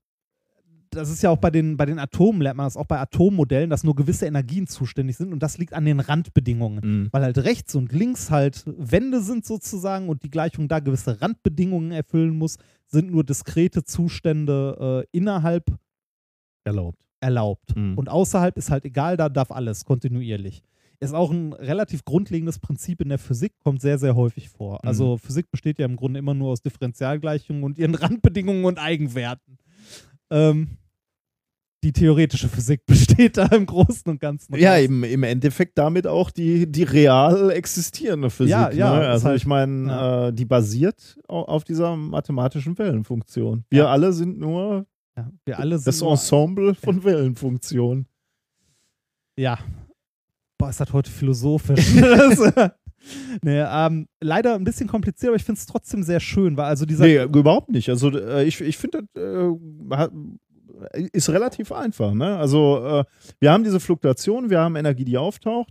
das ist ja auch bei den, bei den Atomen, lernt man das auch bei Atommodellen, dass nur gewisse Energien zuständig sind und das liegt an den Randbedingungen Mhm. weil halt rechts und links halt Wände sind sozusagen und die Gleichung da gewisse Randbedingungen erfüllen muss, sind nur diskrete Zustände äh, innerhalb Erlaubt. erlaubt. Mhm. Und außerhalb ist halt egal, da darf alles kontinuierlich. Ist auch ein relativ grundlegendes Prinzip in der Physik, kommt sehr, sehr häufig vor. Mhm. Also Physik besteht ja im Grunde immer nur aus Differentialgleichungen und ihren Randbedingungen und Eigenwerten. Ähm, die theoretische Physik besteht da im Großen und Ganzen. Ja, raus. eben im Endeffekt damit auch die, die real existierende Physik. Ja, ja, ne? Also halt- ich meine, ja. äh, die basiert au- auf dieser mathematischen Wellenfunktion. Wir Ja. alle sind nur Ja, wir alle sind das Ensemble von Wellenfunktionen. Ja. Boah, ist das heute philosophisch. Das, nee, ähm, leider ein bisschen kompliziert, aber ich finde es trotzdem sehr schön, weil also dieser. Nee, überhaupt nicht. Also äh, ich, ich finde, das äh, ist relativ einfach. Ne? Also äh, wir haben diese Fluktuation, wir haben Energie, die auftaucht.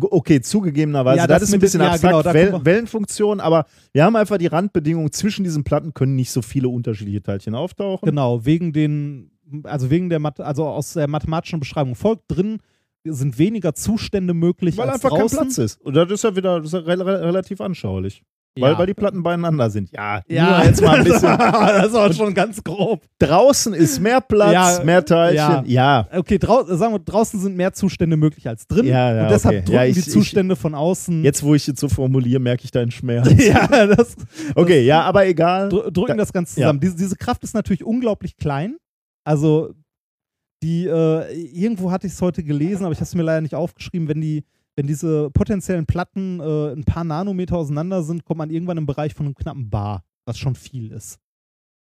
Okay, zugegebenerweise, Ja, das, das ist ein bisschen ja, abstrakt, genau, da Wel kommen wir- Wellenfunktion, aber wir haben einfach die Randbedingungen zwischen diesen Platten können nicht so viele unterschiedliche Teilchen auftauchen. Genau, wegen den, also wegen der also aus der mathematischen Beschreibung folgt drin, sind weniger Zustände möglich Weil als einfach draußen. kein Platz ist. Und das ist ja wieder ist ja re relativ anschaulich. Weil, Ja. weil die Platten beieinander sind. Ja, Ja, nur jetzt mal ein bisschen. das ist aber schon ganz grob. Draußen ist mehr Platz, Ja, mehr Teilchen. Ja. Okay, drau sagen wir, draußen sind mehr Zustände möglich als drin. Ja, ja, und deshalb okay. drücken Ja, ich- die ich- Zustände von außen. Jetzt, wo ich jetzt so formuliere, merke ich deinen Schmerz. ja, das, Okay, ja, aber egal. dr drücken Da- das Ganze ja. zusammen. Diese, diese Kraft ist natürlich unglaublich klein. Also, die, äh, irgendwo hatte ich es heute gelesen, aber ich habe es mir leider nicht aufgeschrieben, wenn die, wenn diese potenziellen Platten äh, ein paar Nanometer auseinander sind, kommt man irgendwann im Bereich von einem knappen Bar, was schon viel ist.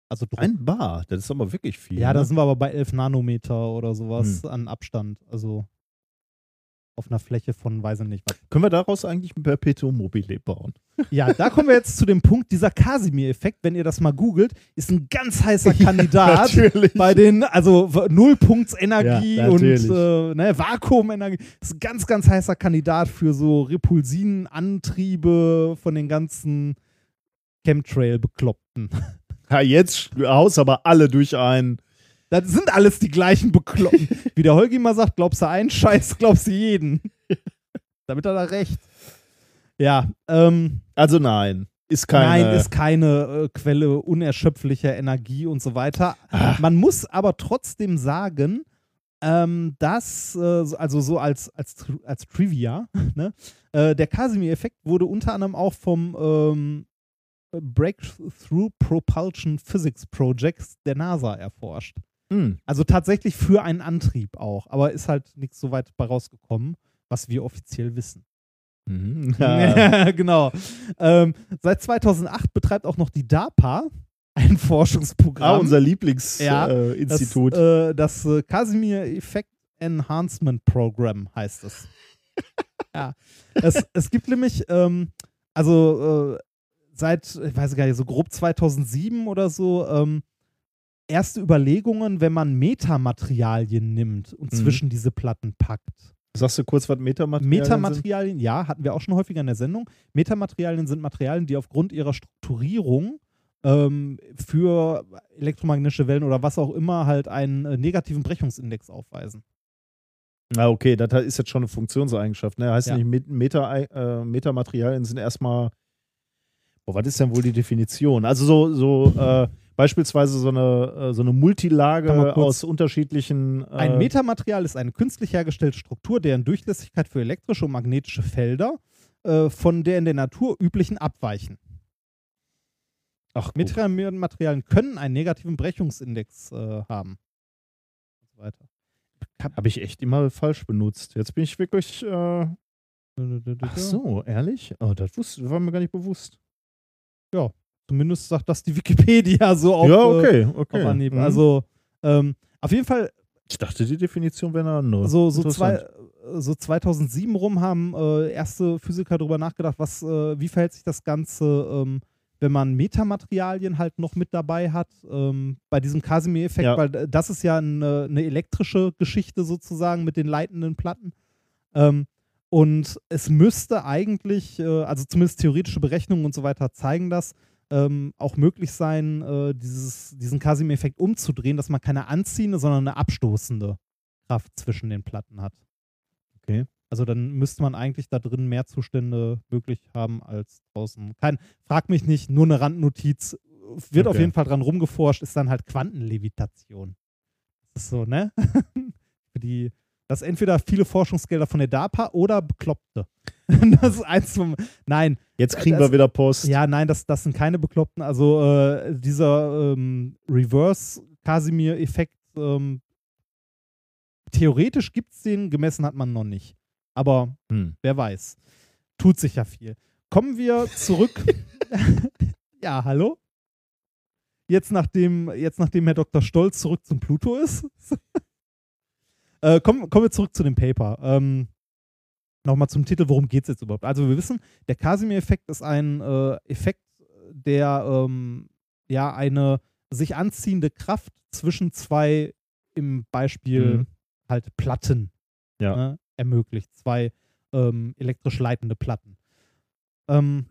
Also Druck. Ein Bar, das ist aber wirklich viel. ja, da ne? sind wir aber bei 11 Nanometer oder sowas an Abstand. Also auf einer Fläche von, weiß ich nicht was. Können wir daraus eigentlich ein Perpetuum mobile bauen? Ja, da kommen wir jetzt zu dem Punkt, dieser Casimir-Effekt, wenn ihr das mal googelt, ist ein ganz heißer Kandidat natürlich. bei den, also Nullpunktsenergie Ja, und äh, ne, Vakuumenergie. ist ein ganz, ganz heißer Kandidat für so Repulsinenantriebe von den ganzen Chemtrail-Bekloppten. Ja, jetzt haust aber alle durch ein. Das sind alles die gleichen Bekloppten. Wie der Holgi mal sagt, glaubst du einen Scheiß, glaubst du jeden. Damit hat er recht. Ja, ähm, Also nein, ist keine. Nein, ist keine äh, Quelle unerschöpflicher Energie und so weiter. Ah. Man muss aber trotzdem sagen, ähm, dass, äh, so- also so als, als, als Trivia, ne, äh, der Casimir-Effekt wurde unter anderem auch vom ähm, Breakthrough Propulsion Physics Projects der NASA erforscht. Hm. Also tatsächlich für einen Antrieb auch, aber ist halt nichts so weit bei rausgekommen, was wir offiziell wissen. Mhm. Ja. Genau. Ähm, seit 2008 betreibt auch noch die DARPA ein Forschungsprogramm. Ah, unser Lieblingsinstitut. Ja, äh. Das, äh, das Casimir Effect Enhancement Program heißt es. ja. Es, es gibt nämlich, ähm, also äh, seit, ich weiß gar nicht, so grob 2007 oder so, ähm, erste Überlegungen, wenn man Metamaterialien nimmt und Mhm. zwischen diese Platten packt. Sagst du kurz, was Metamaterialien sind? Metamaterialien, ja, hatten wir auch schon häufiger in der Sendung. Metamaterialien sind Materialien, die aufgrund ihrer Strukturierung ähm, für elektromagnetische Wellen oder was auch immer halt einen äh, negativen Brechungsindex aufweisen. Ah, okay, das ist jetzt schon eine Funktionseigenschaft. Ne? Heißt Ja. nicht, Met- Meta, äh, Metamaterialien sind erstmal. Boah, was ist denn wohl die Definition? Also so, so äh, beispielsweise so eine, äh, so eine Multilage aus unterschiedlichen. Äh, Ein Metamaterial ist eine künstlich hergestellte Struktur, deren Durchlässigkeit für elektrische und magnetische Felder äh, von der in der Natur üblichen abweichen. Ach. Metamaterialien können einen negativen Brechungsindex äh, haben. Und so weiter. Habe ich echt immer falsch benutzt. Jetzt bin ich wirklich. Äh, ach so, ehrlich? Oh, das wusste, war mir gar nicht bewusst. Zumindest sagt das die Wikipedia so auf, ja, äh, okay, auf okay. Anhieb. Mhm. Also ähm, auf jeden Fall ich dachte, die Definition wäre eine andere. so, so, zwei, so 2007 rum haben äh, erste Physiker darüber nachgedacht, was, äh, wie verhält sich das Ganze, ähm, wenn man Metamaterialien halt noch mit dabei hat, ähm, bei diesem Casimir-Effekt, Ja. weil äh, das ist ja eine, eine elektrische Geschichte sozusagen mit den leitenden Platten. Ähm, und es müsste eigentlich, äh, also zumindest theoretische Berechnungen und so weiter zeigen das, ähm, auch möglich sein, äh, dieses, diesen Casimir-Effekt umzudrehen, dass man keine anziehende, sondern eine abstoßende Kraft zwischen den Platten hat. Okay. Also dann müsste man eigentlich da drin mehr Zustände möglich haben als draußen. Kein, frag mich nicht, nur eine Randnotiz. Wird auf Okay. jeden Fall dran rumgeforscht, ist dann halt Quantenlevitation. Das ist so, ne? Die, das entweder viele Forschungsgelder von der DARPA oder Bekloppte. das ist eins vom. Nein, Jetzt kriegen das- wir wieder Post. ja, nein, das, das sind keine Bekloppten. Also äh, dieser ähm, Reverse-Casimir-Effekt, ähm, theoretisch gibt es den, gemessen hat man noch nicht. Aber Hm. wer weiß. Tut sich ja viel. Kommen wir zurück. ja, hallo? Jetzt nachdem, jetzt nachdem Herr Dr. Stolz zurück zum Pluto ist. äh, kommen, kommen wir zurück zu dem Paper. Ähm, Nochmal zum Titel, worum geht es jetzt überhaupt? Also wir wissen, der Casimir-Effekt ist ein äh, Effekt, der ähm, ja eine sich anziehende Kraft zwischen zwei im Beispiel Mhm. halt Platten Ja. ne, ermöglicht. Zwei ähm, elektrisch leitende Platten. Ähm,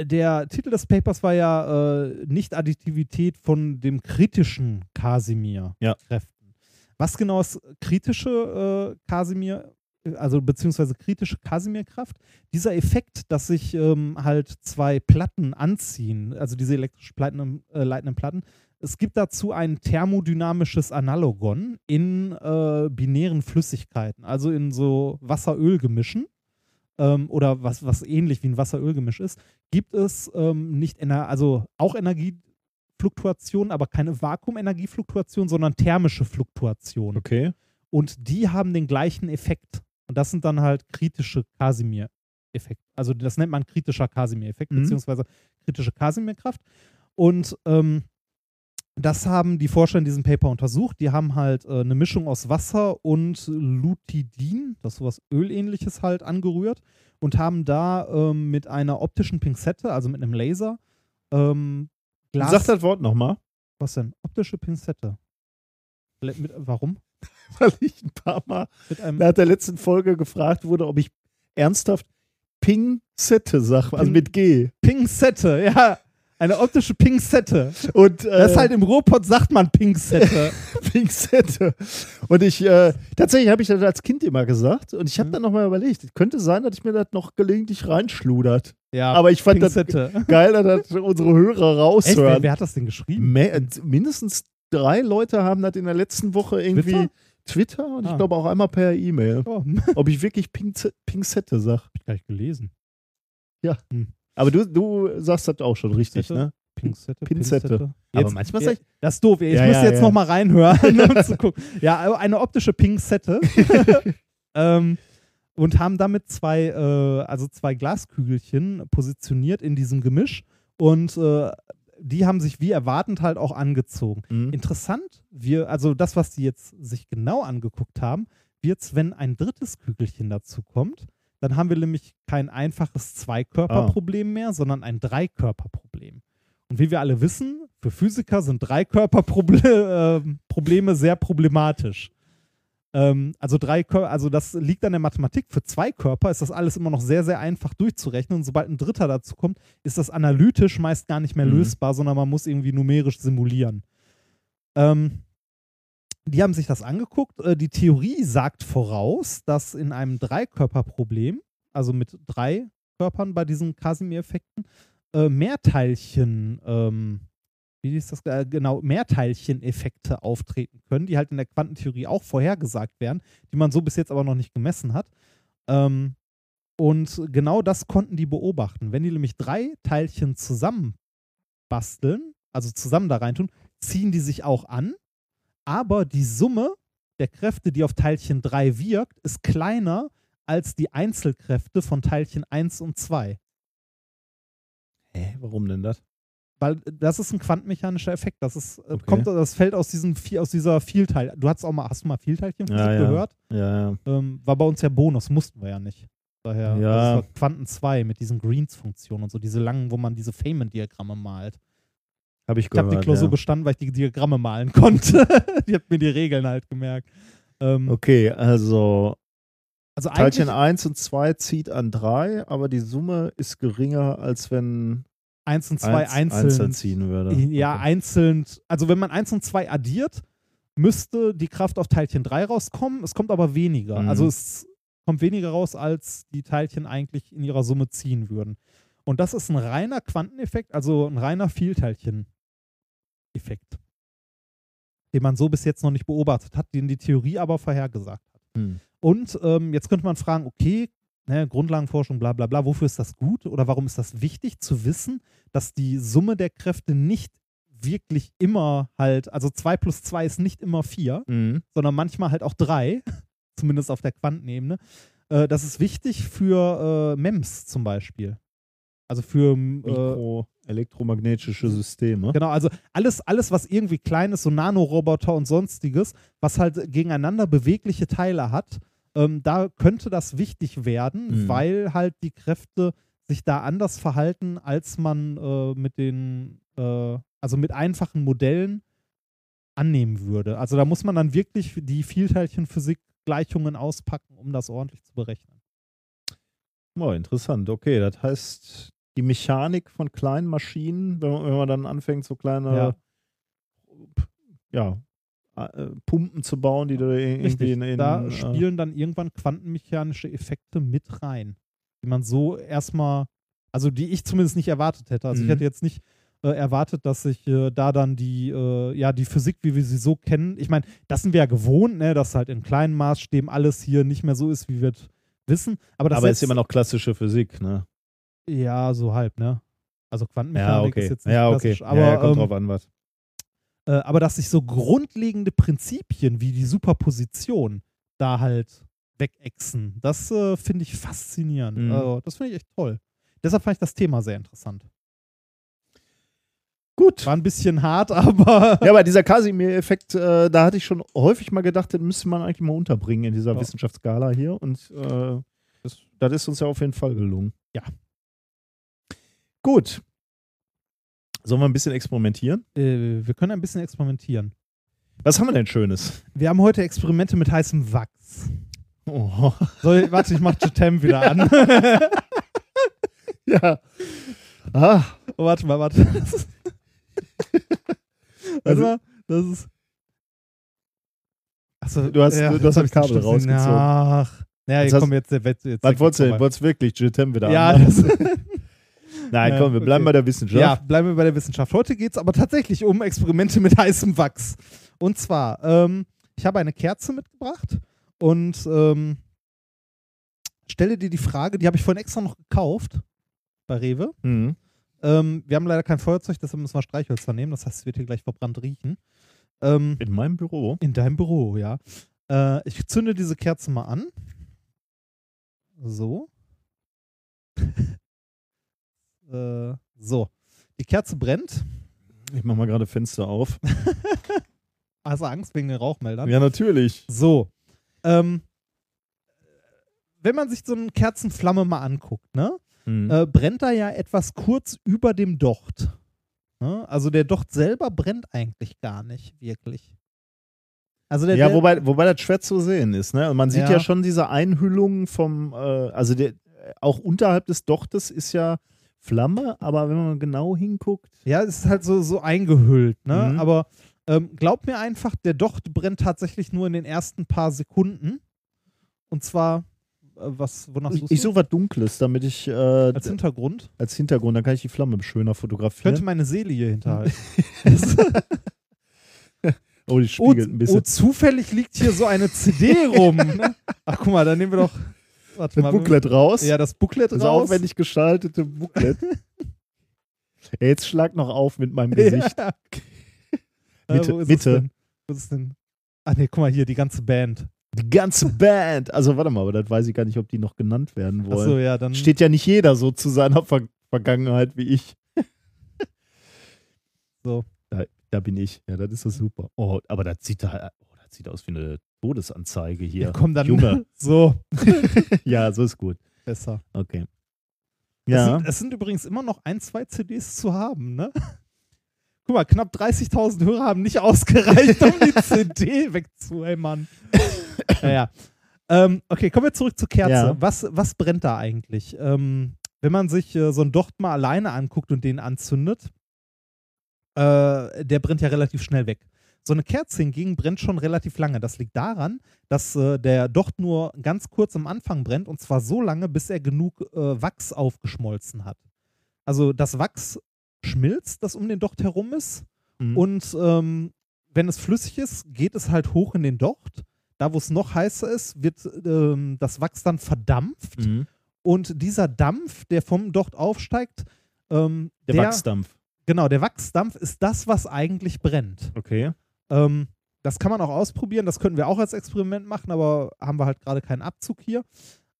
der Titel des Papers war ja äh, Nicht-Additivität von dem kritischen Casimir-Kräften. Was genau ist kritische äh, Casimir, also beziehungsweise kritische Casimir-Kraft? Dieser Effekt, dass sich ähm, halt zwei Platten anziehen, also diese elektrisch leitenden, äh, leitenden Platten, es gibt dazu ein thermodynamisches Analogon in äh, binären Flüssigkeiten, also in so Wasser-Öl-Gemischen ähm, oder was, was ähnlich wie ein Wasser-Öl-Gemisch ist, gibt es ähm, nicht, ener also auch Energiefluktuationen, aber keine Vakuumenergiefluktuation, sondern thermische Fluktuationen. Okay. Und die haben den gleichen Effekt. Und das sind dann halt kritische Casimir-Effekte. Also das nennt man kritischer Casimir-Effekt, Mhm. beziehungsweise kritische Casimir-Kraft. Und ähm, das haben die Forscher in diesem Paper untersucht. Die haben halt äh, eine Mischung aus Wasser und Lutidin, das ist sowas Ölähnliches halt, angerührt und haben da ähm, mit einer optischen Pinzette, also mit einem Laser, ähm, Glas. Sag das Wort nochmal, Was denn? Optische Pinzette. Mit, warum? weil ich ein paar Mal nach der letzten Folge gefragt wurde, ob ich ernsthaft Pinzette sag, also Pin- mit G. Pinzette, ja. Eine optische Pinzette. Und äh, Das ist halt im Ruhrpott sagt man Pinzette. Pinzette. Und ich, äh, tatsächlich habe ich das als Kind immer gesagt und ich habe Mhm. dann nochmal überlegt, es könnte sein, dass ich mir das noch gelegentlich reinschludert. ja, Aber ich fand das Pinzette. geil, dass das unsere Hörer Echt? Wer, raushören. wer hat das denn geschrieben? Me- äh, mindestens drei Leute haben das in der letzten Woche irgendwie Twitter? Twitter, und ich Ah. glaube auch einmal per E-Mail, Oh, hab ob ich wirklich Pinze Pinzette sag. ich gar nicht gelesen. Aber du, du sagst das auch schon richtig, Pinzette? ne? Pinzette, Pinzette. Pinzette. Aber Jetzt- manchmal ja, sag ich- Das ist doof. Ich Ja, muss ja, jetzt ja. noch mal reinhören, um zu gucken. Ja, aber eine optische Pinzette. ähm, und haben damit zwei, äh, also zwei Glaskügelchen positioniert in diesem Gemisch und äh, die haben sich wie erwartend halt auch angezogen. Mhm. Interessant, wir, also das, was die jetzt sich genau angeguckt haben, wird's, wenn ein drittes Kügelchen dazu kommt, dann haben wir nämlich kein einfaches Zweikörperproblem mehr, sondern ein Dreikörperproblem. Und wie wir alle wissen, für Physiker sind Dreikörperprobleme äh, Probleme sehr problematisch. Ähm, also drei Kör also das liegt an der Mathematik. Für zwei Körper ist das alles immer noch sehr, sehr einfach durchzurechnen. Und sobald ein dritter dazu kommt, ist das analytisch meist gar nicht mehr Mhm. lösbar, sondern man muss irgendwie numerisch simulieren. Ähm, die haben sich das angeguckt. Äh, die Theorie sagt voraus, dass in einem Dreikörperproblem, also mit drei Körpern bei diesen Casimir-Effekten, äh, Mehrteilchen, ähm, wie ist das äh, genau, Mehrteilchen-Effekte auftreten können, die halt in der Quantentheorie auch vorhergesagt werden, die man so bis jetzt aber noch nicht gemessen hat. Ähm, und genau das konnten die beobachten. Wenn die nämlich drei Teilchen zusammenbasteln, also zusammen da reintun, ziehen die sich auch an, aber die Summe der Kräfte, die auf Teilchen 3 wirkt, ist kleiner als die Einzelkräfte von Teilchen 1 und 2. Hä, warum denn das? Weil das ist ein quantenmechanischer Effekt. Das ist, äh, Okay. kommt, das fällt aus, diesen, Vi- aus dieser Vielteil. Du hast auch mal, hast du mal Vielteilchenphysik Ja, ja. gehört? Ja, ja. Ähm, war bei uns ja Bonus, mussten wir ja nicht. Daher, Ja. das war Quanten 2 mit diesen Greens-Funktionen und so, diese langen, wo man diese Feynman-Diagramme malt. Habe ich Ich habe gehört. die Klausur ja. bestanden, weil ich die Diagramme malen konnte. ich habe mir die Regeln halt gemerkt. Ähm, Okay, also also Teilchen eigentlich 1 und 2 zieht an 3, aber die Summe ist geringer, als wenn 1 und 2 eins einzeln. einzeln ziehen würde. Ja, Okay. einzeln. Also wenn man 1 und 2 addiert, müsste die Kraft auf Teilchen 3 rauskommen. Es kommt aber weniger. Mhm. Also es kommt weniger raus, als die Teilchen eigentlich in ihrer Summe ziehen würden. Und das ist ein reiner Quanteneffekt, also ein reiner Vielteilchen-Effekt, den man so bis jetzt noch nicht beobachtet hat, den die Theorie aber vorhergesagt hat. Hm. Und ähm, jetzt könnte man fragen, okay, ne, Grundlagenforschung, bla bla bla, wofür ist das gut oder warum ist das wichtig zu wissen, dass die Summe der Kräfte nicht wirklich immer halt, also 2 plus 2 ist nicht immer 4, Mhm. sondern manchmal halt auch 3, zumindest auf der Quantenebene. Äh, das ist wichtig für äh, MEMS zum Beispiel. Also für äh, Mikro elektromagnetische Systeme. Genau, also alles, alles, was irgendwie klein ist, so Nanoroboter und sonstiges, was halt gegeneinander bewegliche Teile hat, ähm, da könnte das wichtig werden, Mhm. weil halt die Kräfte sich da anders verhalten, als man äh, mit den, äh, also mit einfachen Modellen annehmen würde. Also da muss man dann wirklich die Vielteilchenphysik-Gleichungen auspacken, um das ordentlich zu berechnen. Oh, interessant. Okay, das heißt, die Mechanik von kleinen Maschinen, wenn man, wenn man dann anfängt, so kleine ja. äh, Pumpen zu bauen, die du irgendwie Richtig, in, in da äh, spielen dann irgendwann quantenmechanische Effekte mit rein, die man so erstmal, also die ich zumindest nicht erwartet hätte. Also Mhm. ich hätte jetzt nicht äh, erwartet, dass sich äh, da dann die, äh, ja, die Physik, wie wir sie so kennen, ich meine, das sind wir ja gewohnt, ne, dass halt in kleinen Maßstäben alles hier nicht mehr so ist, wie wir es wissen. Aber das aber ist setzt- immer noch klassische Physik, ne? Ja, so halb, ne? Also Ja, Quantenmechanik okay. ist jetzt nicht Ja, okay. klassisch, aber ja, ja, kommt ähm, drauf an, was. Äh, aber dass sich so grundlegende Prinzipien wie die Superposition da halt wegexen, das äh, finde ich faszinierend. Mhm. Also, das finde ich echt toll. Deshalb fand ich das Thema sehr interessant. Gut. War ein bisschen hart, aber Ja, aber dieser Casimir-Effekt, äh, da hatte ich schon häufig mal gedacht, den müsste man eigentlich mal unterbringen in dieser Ja. Wissenschaftsskala hier. Und äh, das, das ist uns ja auf jeden Fall gelungen. Ja. Gut. Sollen wir ein bisschen experimentieren? äh, wir können ein bisschen experimentieren. Was haben wir denn Schönes? Wir haben heute Experimente mit heißem Wachs. Oh. Soll, warte, ich mach Jetem wieder an. Ja. Ah, oh, warte mal, warte. warte mal, das ist. Achso, Du hast- du hast das Kabel rausgezogen. Nach. Ja, Jetzt jetzt hast- komm, jetzt, jetzt, jetzt was wolltest du denn? Wolltest wirklich Jetem wieder Ja, an? das, Nein, Ja, komm, wir bleiben okay. bei der Wissenschaft. ja, bleiben wir bei der Wissenschaft. Heute geht es aber tatsächlich um Experimente mit heißem Wachs. Und zwar, ähm, ich habe eine Kerze mitgebracht und ähm, stelle dir die Frage, die habe ich vorhin extra noch gekauft bei Rewe. Mhm. Ähm, wir haben leider kein Feuerzeug, deshalb müssen wir Streichhölzer nehmen. Das heißt, es wird hier gleich verbrannt riechen. Ähm, In meinem Büro. in deinem Büro, ja. Äh, ich zünde diese Kerze mal an. So. Äh, so. Die Kerze brennt. Ich mach mal gerade Fenster auf. Hast du Angst wegen den Rauchmeldern? Ja, natürlich. So. Ähm, wenn man sich so eine Kerzenflamme mal anguckt, ne? Mhm. äh, brennt da ja etwas kurz über dem Docht. Ne? Also der Docht selber brennt eigentlich gar nicht wirklich. Also der, ja, der, wobei, wobei das schwer zu sehen ist. Ne? Und man sieht ja, Ja. schon diese Einhüllung vom, äh, also der, auch unterhalb des Dochtes ist ja Flamme, aber wenn man genau hinguckt. Ja, es ist halt so, so eingehüllt, ne? Mhm. Aber ähm, glaub mir einfach, der Docht brennt tatsächlich nur in den ersten paar Sekunden. Und zwar, äh, was, wonach suchst Ich du? suche was Dunkles, damit ich äh, Als als, Hintergrund. Hintergrund, dann kann ich die Flamme schöner Ich könnte fotografieren. meine Seele hier hinterhalten. Oh, die oh, spiegelt ein oh, bisschen. zufällig liegt hier so eine CD rum. Ne? Ach, guck mal, dann nehmen wir doch. Warte Das. Booklet raus. Ja, das Booklet das raus. aufwendig gestaltete Booklet. ja, jetzt schlag noch auf mit meinem Gesicht. Ja. Mitte, äh, wo ist Mitte. Wo ist denn? Ach nee, guck mal hier, die ganze Band. Die ganze Band. Also warte mal, aber das weiß ich gar nicht, ob die noch genannt werden wollen. Achso, ja, dann. Steht ja nicht jeder so zu seiner Ver Vergangenheit wie ich. So. Da, da bin ich. Ja, das ist so super. Oh, aber das sieht da, das sieht aus wie eine Todesanzeige hier. ja, komm dann. Junge. So, ja, so ist gut. besser. Okay. Es, Ja. sind, es sind übrigens immer noch ein, zwei CDs zu haben, ne? Guck mal, knapp 30.000 Hörer haben nicht ausgereicht, um die CD wegzuhämmern. naja. Ähm, okay, kommen wir zurück zur Kerze. Ja. Was, was brennt da eigentlich? Ähm, wenn man sich äh, so einen Docht mal alleine anguckt und den anzündet, äh, der brennt ja relativ schnell weg. So eine Kerze hingegen brennt schon relativ lange. Das liegt daran, dass äh, der Docht nur ganz kurz am Anfang brennt und zwar so lange, bis er genug äh, Wachs aufgeschmolzen hat. Also das Wachs schmilzt, das um den Docht herum ist Mhm. und ähm, wenn es flüssig ist, geht es halt hoch in den Docht. Da, wo es noch heißer ist, wird ähm, das Wachs dann verdampft Mhm. und dieser Dampf, der vom Docht aufsteigt, ähm, Der, Wachsdampf. Genau, der Wachsdampf ist das, was eigentlich brennt. Okay. Ähm, das kann man auch ausprobieren, das könnten wir auch als Experiment machen, aber haben wir halt gerade keinen Abzug hier.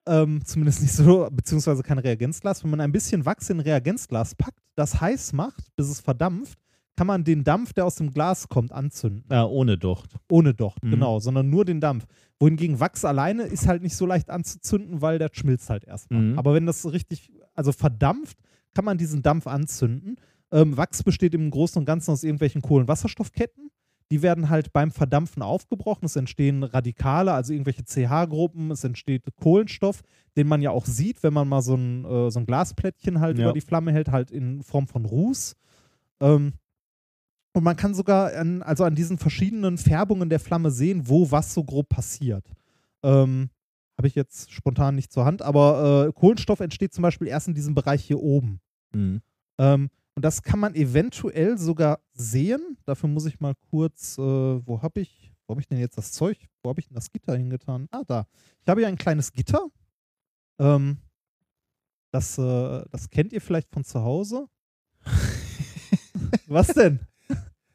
Ähm, zumindest nicht so, beziehungsweise kein Reagenzglas. Wenn man ein bisschen Wachs in Reagenzglas packt, das heiß macht, bis es verdampft, kann man den Dampf, der aus dem Glas kommt, anzünden. Ja, ohne Docht. Ohne Docht, Mhm. genau, sondern nur den Dampf. Wohingegen Wachs alleine ist halt nicht so leicht anzuzünden, weil der schmilzt halt erstmal. Mhm. Aber wenn das richtig, also verdampft, kann man diesen Dampf anzünden. Ähm, Wachs besteht im Großen und Ganzen aus irgendwelchen Kohlenwasserstoffketten. Die werden halt beim Verdampfen aufgebrochen. Es entstehen Radikale, also irgendwelche CH-Gruppen. Es entsteht Kohlenstoff, den man ja auch sieht, wenn man mal so ein, äh, so ein Glasplättchen halt Ja. über die Flamme hält, halt in Form von Ruß. Ähm, und man kann sogar an, also an diesen verschiedenen Färbungen der Flamme sehen, wo was so grob passiert. Ähm, Habe ich jetzt spontan nicht zur Hand, aber äh, Kohlenstoff entsteht zum Beispiel erst in diesem Bereich hier oben. Mhm. Ähm, und das kann man eventuell sogar sehen. Dafür muss ich mal kurz, äh, wo habe ich, wo habe ich denn jetzt das Zeug? Wo habe ich denn das Gitter hingetan? Ah, da. Ich habe hier ein kleines Gitter. Ähm, das, äh, das kennt ihr vielleicht von zu Hause. Was denn?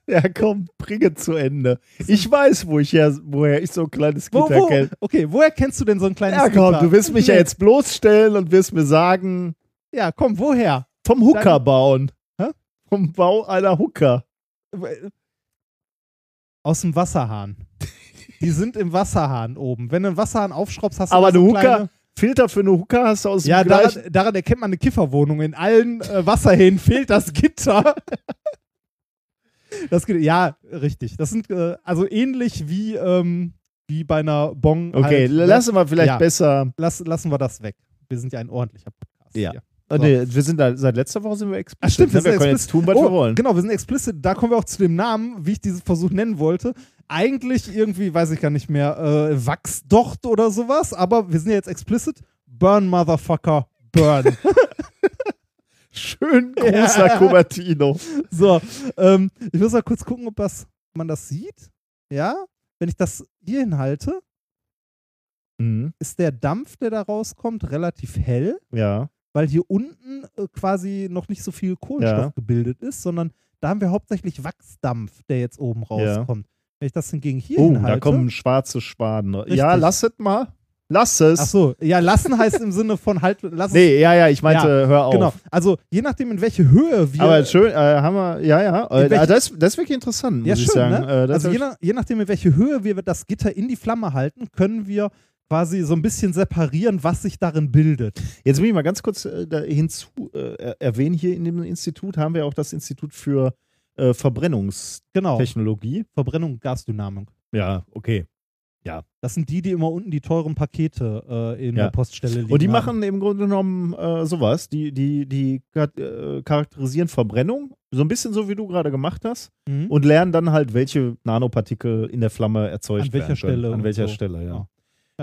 Ja, komm, bringe zu Ende. Ich weiß, wo ich her, woher ich so ein kleines Wo, Gitter wo, kenne. okay, woher kennst du denn so ein kleines Ja, komm, Gitter? du wirst mich ja Nee. jetzt bloßstellen und wirst mir sagen, Ja, komm, woher? vom Hooker bauen. Vom Bau einer Hooker. Aus dem Wasserhahn. Die sind im Wasserhahn oben. Wenn du einen Wasserhahn aufschraubst, hast du Aber eine so Hooker, kleine- Filter für eine Hooker hast du aus Ja, dem gleichen. daran, daran erkennt man eine Kifferwohnung. In allen äh, Wasserhähnen fehlt das Gitter. Das, ja, richtig. Das sind äh, also ähnlich wie, ähm, wie bei einer Bong. Okay, halt, ne? lassen wir vielleicht Ja. besser. Lass, lassen wir das weg. Wir sind ja ein ordentlicher Podcast. Ja. Hier. Oh, nee, wir sind da, seit letzter Woche sind wir explizit. Ah, stimmt, wir wir können explicit. jetzt tun, was oh, wir wollen. Genau, wir sind explicit. Da kommen wir auch zu dem Namen, wie ich diesen Versuch nennen wollte. Eigentlich irgendwie, weiß ich gar nicht mehr, äh, Wachsdocht oder sowas, aber wir sind ja jetzt explicit. Burn, Motherfucker, burn. Schön großer Ja. Cupertino. so, ähm, ich muss mal kurz gucken, ob, das, man das sieht. Ja, wenn ich das hier hinhalte, Mhm. ist der Dampf, der da rauskommt, relativ hell. Ja. Weil hier unten äh, quasi noch nicht so viel Kohlenstoff Ja. gebildet ist, sondern da haben wir hauptsächlich Wachsdampf, der jetzt oben Ja. rauskommt. Wenn ich das hingegen hier Oh, hinhalte, da kommen schwarze Schwaden. Ja, Richtig. lass es mal. Lass es. Ach so, ja, lassen heißt im Sinne von halt, lass es, Nee, ja, ja, ich meinte, hör auf. genau. Also je nachdem, in welche Höhe wir, Aber schön, äh, haben wir, ja, ja. Äh, welchen- das, das ist wirklich interessant, muss ja ich schön, sagen. ne? Äh, also je, ich- nach, je nachdem, in welche Höhe wir das Gitter in die Flamme halten, können wir quasi so ein bisschen separieren, was sich darin bildet. Jetzt will ich mal ganz kurz äh, hinzu äh, er- erwähnen, hier in dem Institut haben wir auch das Institut für äh, Verbrennungstechnologie. Genau, Verbrennung Gasdynamik. Ja, okay. Das sind die, die immer unten die teuren Pakete äh, in Ja. der Poststelle liegen. Und die haben. machen im Grunde genommen äh, sowas. Die, die, die äh, charakterisieren Verbrennung, so ein bisschen so wie du gerade gemacht hast, Mhm. und lernen dann halt, welche Nanopartikel in der Flamme erzeugt An welcher werden. Stelle An welcher so. Stelle, ja. Ja.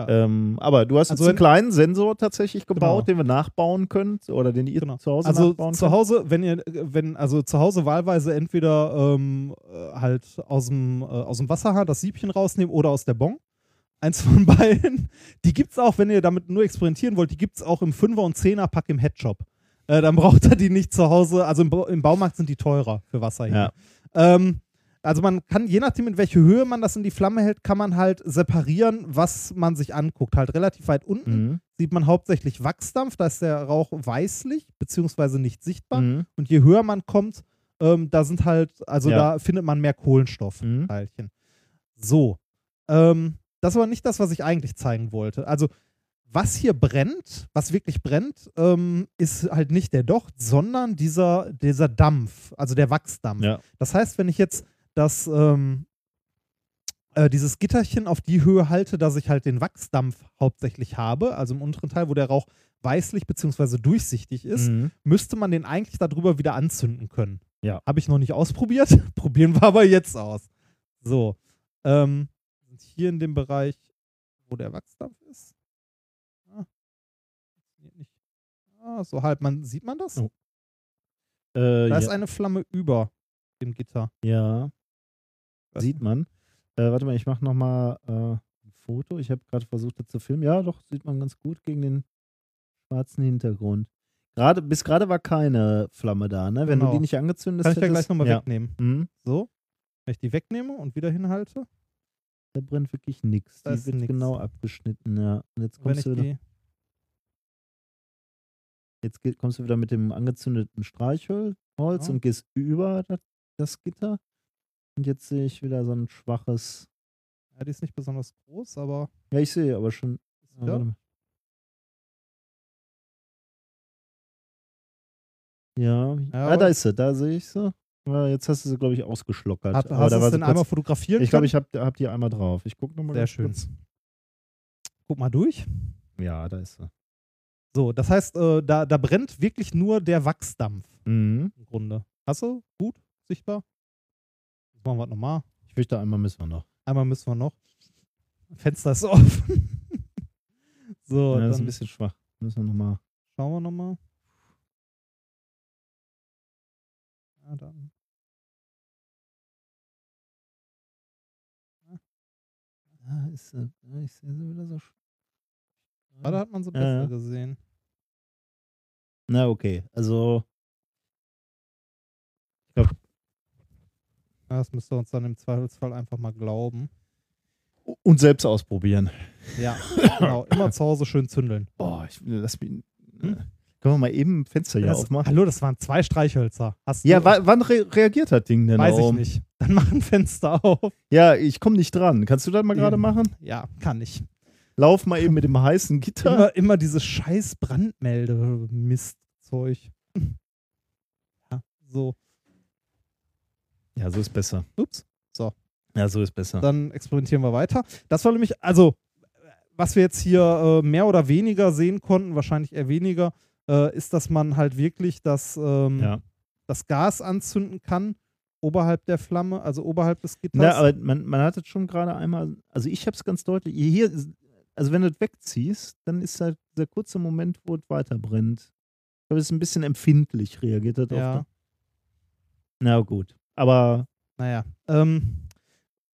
Ja. Ähm, aber du hast Also jetzt einen kleinen Sensor tatsächlich gebaut, Genau. den wir nachbauen können oder den ihr Genau. zu Hause Also nachbauen zu könnt. Hause, wenn ihr, wenn, also zu Hause wahlweise entweder ähm, äh, halt aus dem, äh, aus dem Wasserhahn das Siebchen rausnehmen oder aus der Bon. Eins von beiden. Die gibt's auch, wenn ihr damit nur experimentieren wollt, die gibt's auch im 5er und 10er Pack im Headshop. Äh, dann braucht ihr die nicht zu Hause, also im, Ba- im Baumarkt sind die teurer für Wasserhähne. Ähm, also man kann, je nachdem in welche Höhe man das in die Flamme hält, kann man halt separieren, was man sich anguckt. Halt relativ weit unten Mhm. sieht man hauptsächlich Wachsdampf, da ist der Rauch weißlich, beziehungsweise nicht sichtbar. Mhm. Und je höher man kommt, ähm, da sind halt, also Ja. da findet man mehr Kohlenstoffteilchen. Mhm. So. Ähm, das war nicht das, was ich eigentlich zeigen wollte. Also, was hier brennt, was wirklich brennt, ähm, ist halt nicht der Docht, sondern dieser, dieser Dampf, also der Wachsdampf. Ja. Das heißt, wenn ich jetzt das, ähm, äh, dieses Gitterchen auf die Höhe halte, dass ich halt den Wachsdampf hauptsächlich habe, also im unteren Teil, wo der Rauch weißlich bzw. durchsichtig ist, Mhm. müsste man den eigentlich darüber wieder anzünden können. Ja. Habe ich noch nicht ausprobiert. Probieren wir aber jetzt aus. So. Ähm, hier in dem Bereich, wo der Wachsdampf ist. Ah. Ah, so halb. Man, sieht man das? Oh. Äh, Da ist ja. eine Flamme über dem Gitter. ja? Sieht man. Äh, warte mal, ich mache nochmal äh, ein Foto. Ich habe gerade versucht, das zu filmen. Ja, doch, sieht man ganz gut gegen den schwarzen Hintergrund. Gerade, bis gerade war keine Flamme da, ne? Wenn Genau. du die nicht angezündet Kann ich ja gleich nochmal ja. wegnehmen. Mhm. So. Wenn ich die wegnehme und wieder hinhalte, Da brennt wirklich nichts. Die ist wird nix. genau abgeschnitten, ja. Und jetzt kommst, du wieder, jetzt kommst du wieder mit dem angezündeten Streichholz Ja. und gehst über das, das Gitter. Und jetzt sehe ich wieder so ein schwaches. Ja, die ist nicht besonders groß, aber. Ja, ich sehe aber schon. Ah, Ja. Ja, Ja, ah, da ist sie, da sehe ich sie. Ja, jetzt hast du sie, glaube ich, ausgeschlockert. Hat, Aber hast du es sie denn einmal kurz, fotografieren Ich glaube, ich habe hab die einmal drauf. Ich gucke nochmal Sehr schön. kurz. Guck mal durch. Ja, da ist sie. So, das heißt, äh, da, da brennt wirklich nur der Wachsdampf Mhm. im Grunde. Hast du? Gut? Sichtbar? Machen wir nochmal. Ich fürchte, einmal müssen wir noch. Einmal müssen wir noch. Fenster ist offen. so, ja, das ist ein dann bisschen schwach. Müssen wir nochmal. schauen wir nochmal. Ja, dann. Ah, ist, sie- ah, ich sehe sie wieder so. Gerade hat man Ja, besser ja. gesehen. Na, okay. Also. Ich glaube, Ja, das müsst ihr uns dann im Zweifelsfall einfach mal glauben. und selbst ausprobieren. Ja, genau. Immer zu Hause schön zündeln. Boah, ich lass mich. Hm? Können wir mal eben ein Fenster hier Das, aufmachen? hallo, das waren zwei Streichhölzer. Hast Ja, du, wa wann re reagiert das Ding denn? weiß ich nicht. Dann mach ein Fenster auf. Ja, ich komme nicht dran. Kannst du das mal gerade machen? Ja, kann ich. Lauf mal eben mit dem heißen Gitter. Immer, immer dieses scheiß Brandmelde-Mistzeug. Ja, so. Ja, so ist besser. Ups. Ja, so ist besser. Dann experimentieren wir weiter. Das war nämlich, also, was wir jetzt hier äh, mehr oder weniger sehen konnten, wahrscheinlich eher weniger, äh, ist, dass man halt wirklich das, ähm, Ja. das Gas anzünden kann oberhalb der Flamme, also oberhalb des Gitters. Na, aber man, man hat es schon gerade einmal, also ich habe es ganz deutlich, hier, also wenn du es wegziehst, dann ist halt der kurze Moment, wo es weiter brennt. Ich glaube, es ist ein bisschen empfindlich, reagiert das ja, auf. Na gut, aber naja. Ähm,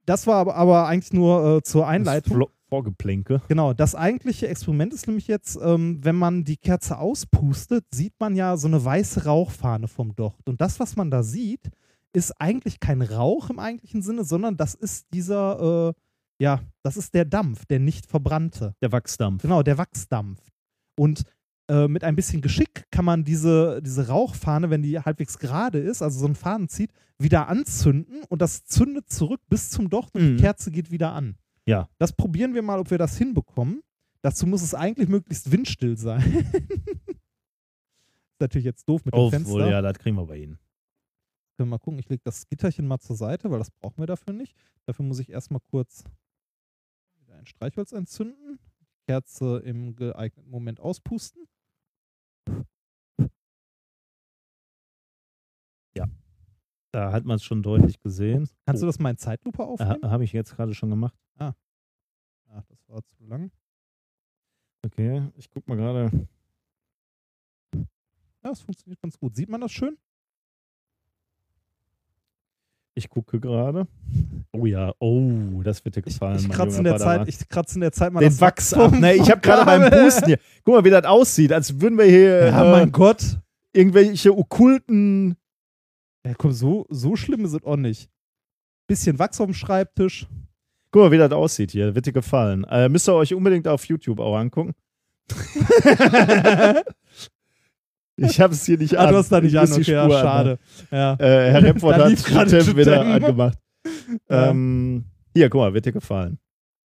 das war aber, aber eigentlich nur äh, zur das Einleitung. Flo- Vorgeplänke. Genau, das eigentliche Experiment ist nämlich jetzt, ähm, wenn man die Kerze auspustet, sieht man ja so eine weiße Rauchfahne vom Docht. Und das, was man da sieht, ist eigentlich kein Rauch im eigentlichen Sinne, sondern das ist dieser, äh, ja, das ist der Dampf, der nicht verbrannte. Der Wachsdampf. Genau, der Wachsdampf. Und äh, mit ein bisschen Geschick kann man diese, diese Rauchfahne, wenn die halbwegs gerade ist, also so einen Faden zieht, wieder anzünden und das zündet zurück bis zum Docht und Mhm. die Kerze geht wieder an. Ja. Das probieren wir mal, ob wir das hinbekommen. Dazu muss es eigentlich möglichst windstill sein. ist natürlich jetzt doof mit dem Fenster. Obwohl, ja, das kriegen wir bei Ihnen. Können wir mal gucken, ich lege das Gitterchen mal zur Seite, weil das brauchen wir dafür nicht. Dafür muss ich erstmal kurz wieder ein Streichholz entzünden, die Kerze im geeigneten Moment auspusten. Da hat man es schon deutlich gesehen. Kannst du oh, das mal in Zeitlupe aufnehmen? Habe ich jetzt gerade schon gemacht. Ach, das war zu lang. Okay, ich guck mal gerade. Ja, das funktioniert ganz gut. Sieht man das schön? Ich gucke gerade. Oh ja, oh, das wird dir Ich, gefallen. ich mein kratze in der. Zeit, ich kratze in der Zeit mal den das Wachs ab. Ne, ich habe gerade beim. Pusten hier. Guck mal, wie das aussieht, als würden wir hier Ja, äh, mein Gott. irgendwelche okkulten. Ja, komm, so, so schlimm ist es auch nicht. Bisschen Wachs auf dem Schreibtisch. Guck mal, wie das aussieht hier. Wird dir gefallen. Äh, müsst ihr euch unbedingt auf YouTube auch angucken. ich habe es hier nicht Ah, an. du hast da nicht Ich an, die okay, ja, Spur schade. Ja. Äh, Herr Remford hat gerade wieder angemacht. Ja. Ähm, hier, guck mal, wird dir gefallen.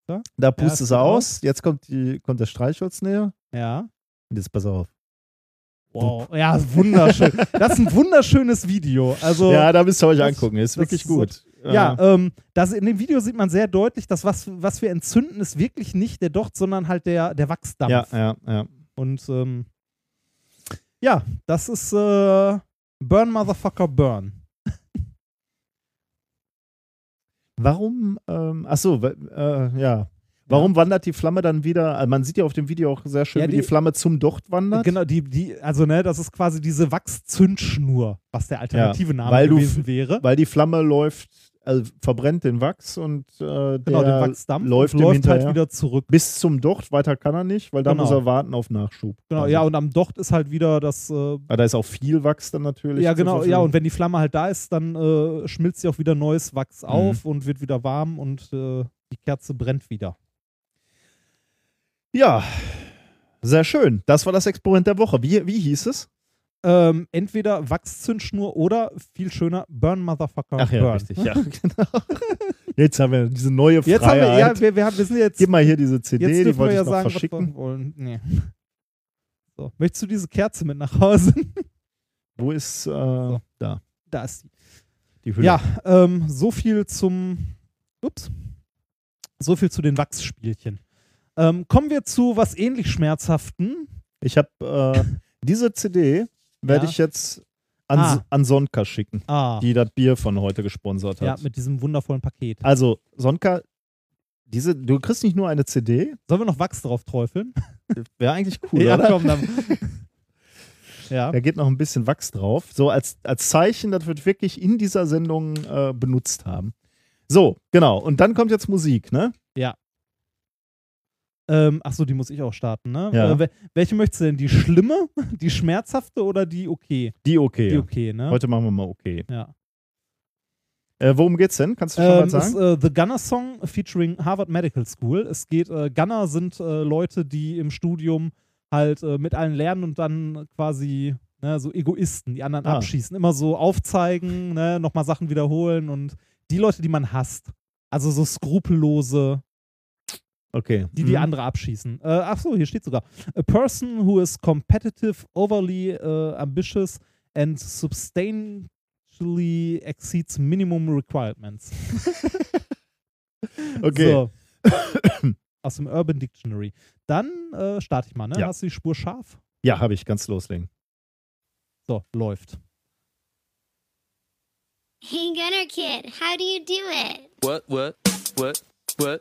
Da? Da Ja, pustest es aus. Jetzt kommt, die, kommt der Streichholz näher. ja. Und jetzt pass auf. Wow. Ja, wunderschön. Das ist ein wunderschönes Video. Also, ja, da müsst ihr euch das- angucken. Ist wirklich ist so- gut. Ja, Äh, ähm, das, in dem Video sieht man sehr deutlich, dass was, was wir entzünden, ist wirklich nicht der Docht, sondern halt der, der Wachsdampf. ja, ja, ja. Und ähm, ja, das ist äh, Burn Motherfucker Burn. Warum, ähm, achso, äh, ja. Warum wandert die Flamme dann wieder? Also man sieht ja auf dem Video auch sehr schön, Ja, wie die- die Flamme zum Docht wandert. Genau, die, die, also ne, das ist quasi diese Wachszündschnur, was der alternative Name weil du gewesen f- wäre. Weil die Flamme läuft, also verbrennt den Wachs und äh, der Genau, der Wachsdampf läuft, und läuft halt wieder zurück. bis zum Docht. Weiter kann er nicht, weil da Genau. muss er warten auf Nachschub. Genau, Also, ja, und am Docht ist halt wieder das. Äh, weil da ist auch viel Wachs dann natürlich. ja, genau, ja, und wenn die Flamme halt da ist, dann äh, schmilzt sie auch wieder neues Wachs Mhm. auf und wird wieder warm und äh, die Kerze brennt wieder. Ja, sehr schön. Das war das Experiment der Woche. Wie, wie hieß es? Ähm, entweder Wachszündschnur oder viel schöner Burn Motherfucker Ach ja, Burn. richtig. Ja, genau. Jetzt haben wir diese neue Freiheit. Jetzt haben wir, ja, wir, wir, haben, wir sind jetzt. Gib mal hier diese CD, jetzt die wollte ja ich noch sagen, verschicken. wollen. Nee. So. Möchtest du diese Kerze mit nach Hause? Wo ist äh, da da ist sie. die Hülle? Ja, ähm, so viel zum. Ups. So viel zu den Wachsspielchen. Ähm, kommen wir zu was ähnlich Schmerzhaften. Ich habe äh, diese CD werde Ja. ich jetzt an, Ah. an Sonka schicken, Ah, die das Bier von heute gesponsert ja, hat. mit diesem wundervollen Paket. also Sonka, diese, du kriegst nicht nur eine CD, Sollen wir noch Wachs drauf träufeln? wäre eigentlich cool, ja, oder? komm, dann. ja. Da geht noch ein bisschen Wachs drauf, so als, als Zeichen, dass wir das wirklich in dieser Sendung äh, benutzt haben. So, genau. Und dann kommt jetzt Musik, ne? Ähm, Achso, die muss ich auch starten, ne? Ja. Äh, wel- welche möchtest du denn? Die schlimme, die schmerzhafte oder die okay? Die okay. Die okay, ne? Heute machen wir mal okay. ja. Äh, worum geht's denn? Kannst du schon Ähm, mal ist sagen? äh, The Gunner Song featuring Harvard Medical School. Es geht, äh, Gunner sind äh, Leute, die im Studium halt äh, mit allen lernen und dann quasi ne, so Egoisten, die anderen Ah. abschießen. Immer so aufzeigen, ne, nochmal Sachen wiederholen und die Leute, die man hasst. Also so skrupellose, Okay. die die Mhm. andere abschießen. Äh, ach so, hier steht sogar. A person who is competitive, overly äh, ambitious and substantially exceeds minimum requirements. Okay. So. Aus dem Urban Dictionary. Dann äh, starte ich mal, ne? Ja. Hast du die Spur scharf? Ja, habe ich. Ganz loslegen. So, läuft. Hey Gunner Kid, how do you do it? What, what, what, what,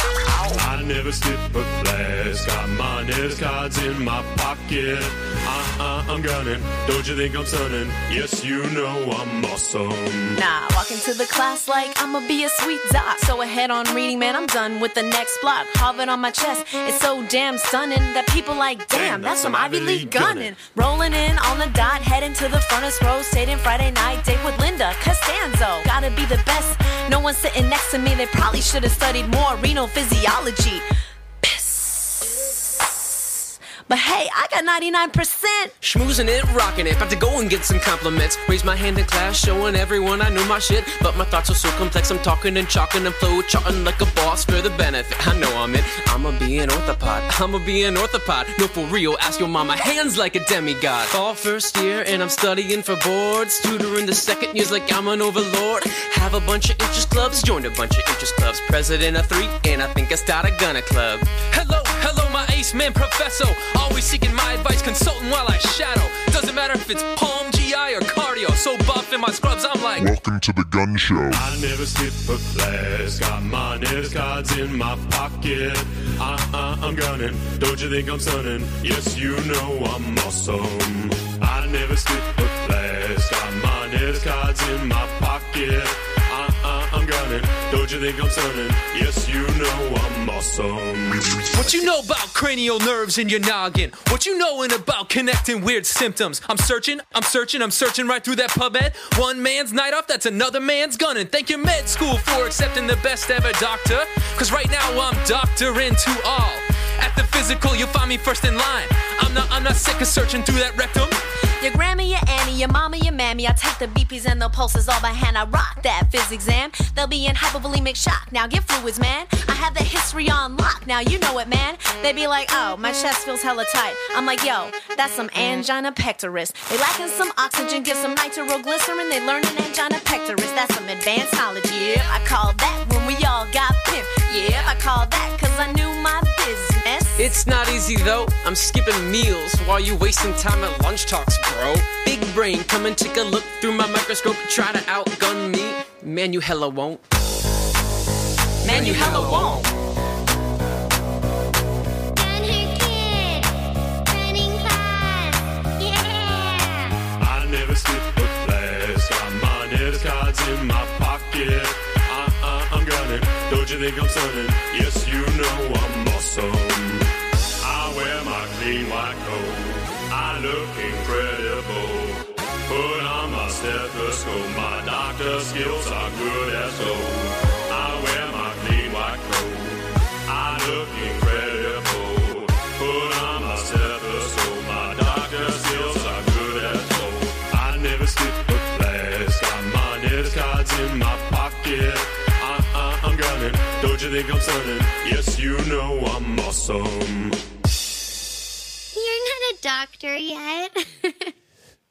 I never skip a class. Got my NES cards in my pocket. Uh-uh, I'm gunning. Don't you think I'm stunning? Yes, you know I'm awesome. Nah, walk into the class like I'ma be a sweet doc. So ahead on reading, man, I'm done with the next block. Harvard on my chest, it's so damn stunning that people like, damn, that's some Ivy League gunning. Rolling in on the dot, heading to the furnace row, staying Friday night date with Linda Costanzo. Gotta be the best. No one sitting next to me, they probably should have studied more renal physiology. But hey, I got 99%. Schmoozing it, rocking it, about to go and get some compliments. Raise my hand in class, showing everyone I knew my shit. But my thoughts are so complex, I'm talking and chalking and flow charting like a boss for the benefit. I know I'm it, I'ma be an orthopod, I'ma be an orthopod. No, for real, ask your mama, hands like a demigod. Fall first year, and I'm studying for boards. Tutoring the second years like I'm an overlord. Have a bunch of interest clubs, joined a bunch of interest clubs. President of three, and I think I start a gunner club. Hello, my ace man, professor. Always seeking my advice, consulting while I shadow. Doesn't matter if it's palm, GI, or cardio. So buff in my scrubs, I'm like. Welcome to the gun show. I never skip a class. Got my NES cards in my pocket. Uh-uh, I'm gunning. Don't you think I'm stunning? Yes, you know I'm awesome. I never skip a class. Got my NES cards in my pocket. I'm gunning. Don't you think I'm stunning? Yes, you know I'm awesome. What you know about cranial nerves in your noggin? What you knowin' about connecting weird symptoms? I'm searching, I'm searching, I'm searching right through that pub ed. One man's night off, that's another man's gunning. Thank your med school for accepting the best ever doctor. Cause right now I'm doctoring to all. At the physical, you'll find me first in line. I'm not, I'm not sick of searching through that rectum. Your grandma, your Annie, your mama, your mammy. I take the BPs and the pulses all by hand. I rock that phys exam. They'll be in hypovolemic shock. Now get fluids, man. I have the history on lock. Now you know it, man. They be like, oh, my chest feels hella tight. I'm like, yo, that's some angina pectoris. They lacking some oxygen, give some nitroglycerin. They learning angina pectoris. That's some advanced knowledge. Yep, I call that when we all got pimp. Yep, I call that cause I knew my. It's not easy though. I'm skipping meals while you wasting time at lunch talks, bro. Big brain, come and take a look through my microscope. Try to outgun me. Man, you hella won't. Man, you hella won't. Gunner Kid, running fast, yeah! I never skip a class. Got my cards in my pocket. Uh-uh, I'm gunning. Don't you think I'm stunning? Yes, you know I'm awesome. Look incredible. Put on my stethoscope. My doctor skills are good as gold. I wear my clean white coat. I look incredible. Put on my stethoscope. My doctor skills are good as gold. I never skip a class. Got my NES cards in my pocket. Uh-uh, I'm gunning. Don't you think I'm stunning? Yes, you know I'm awesome.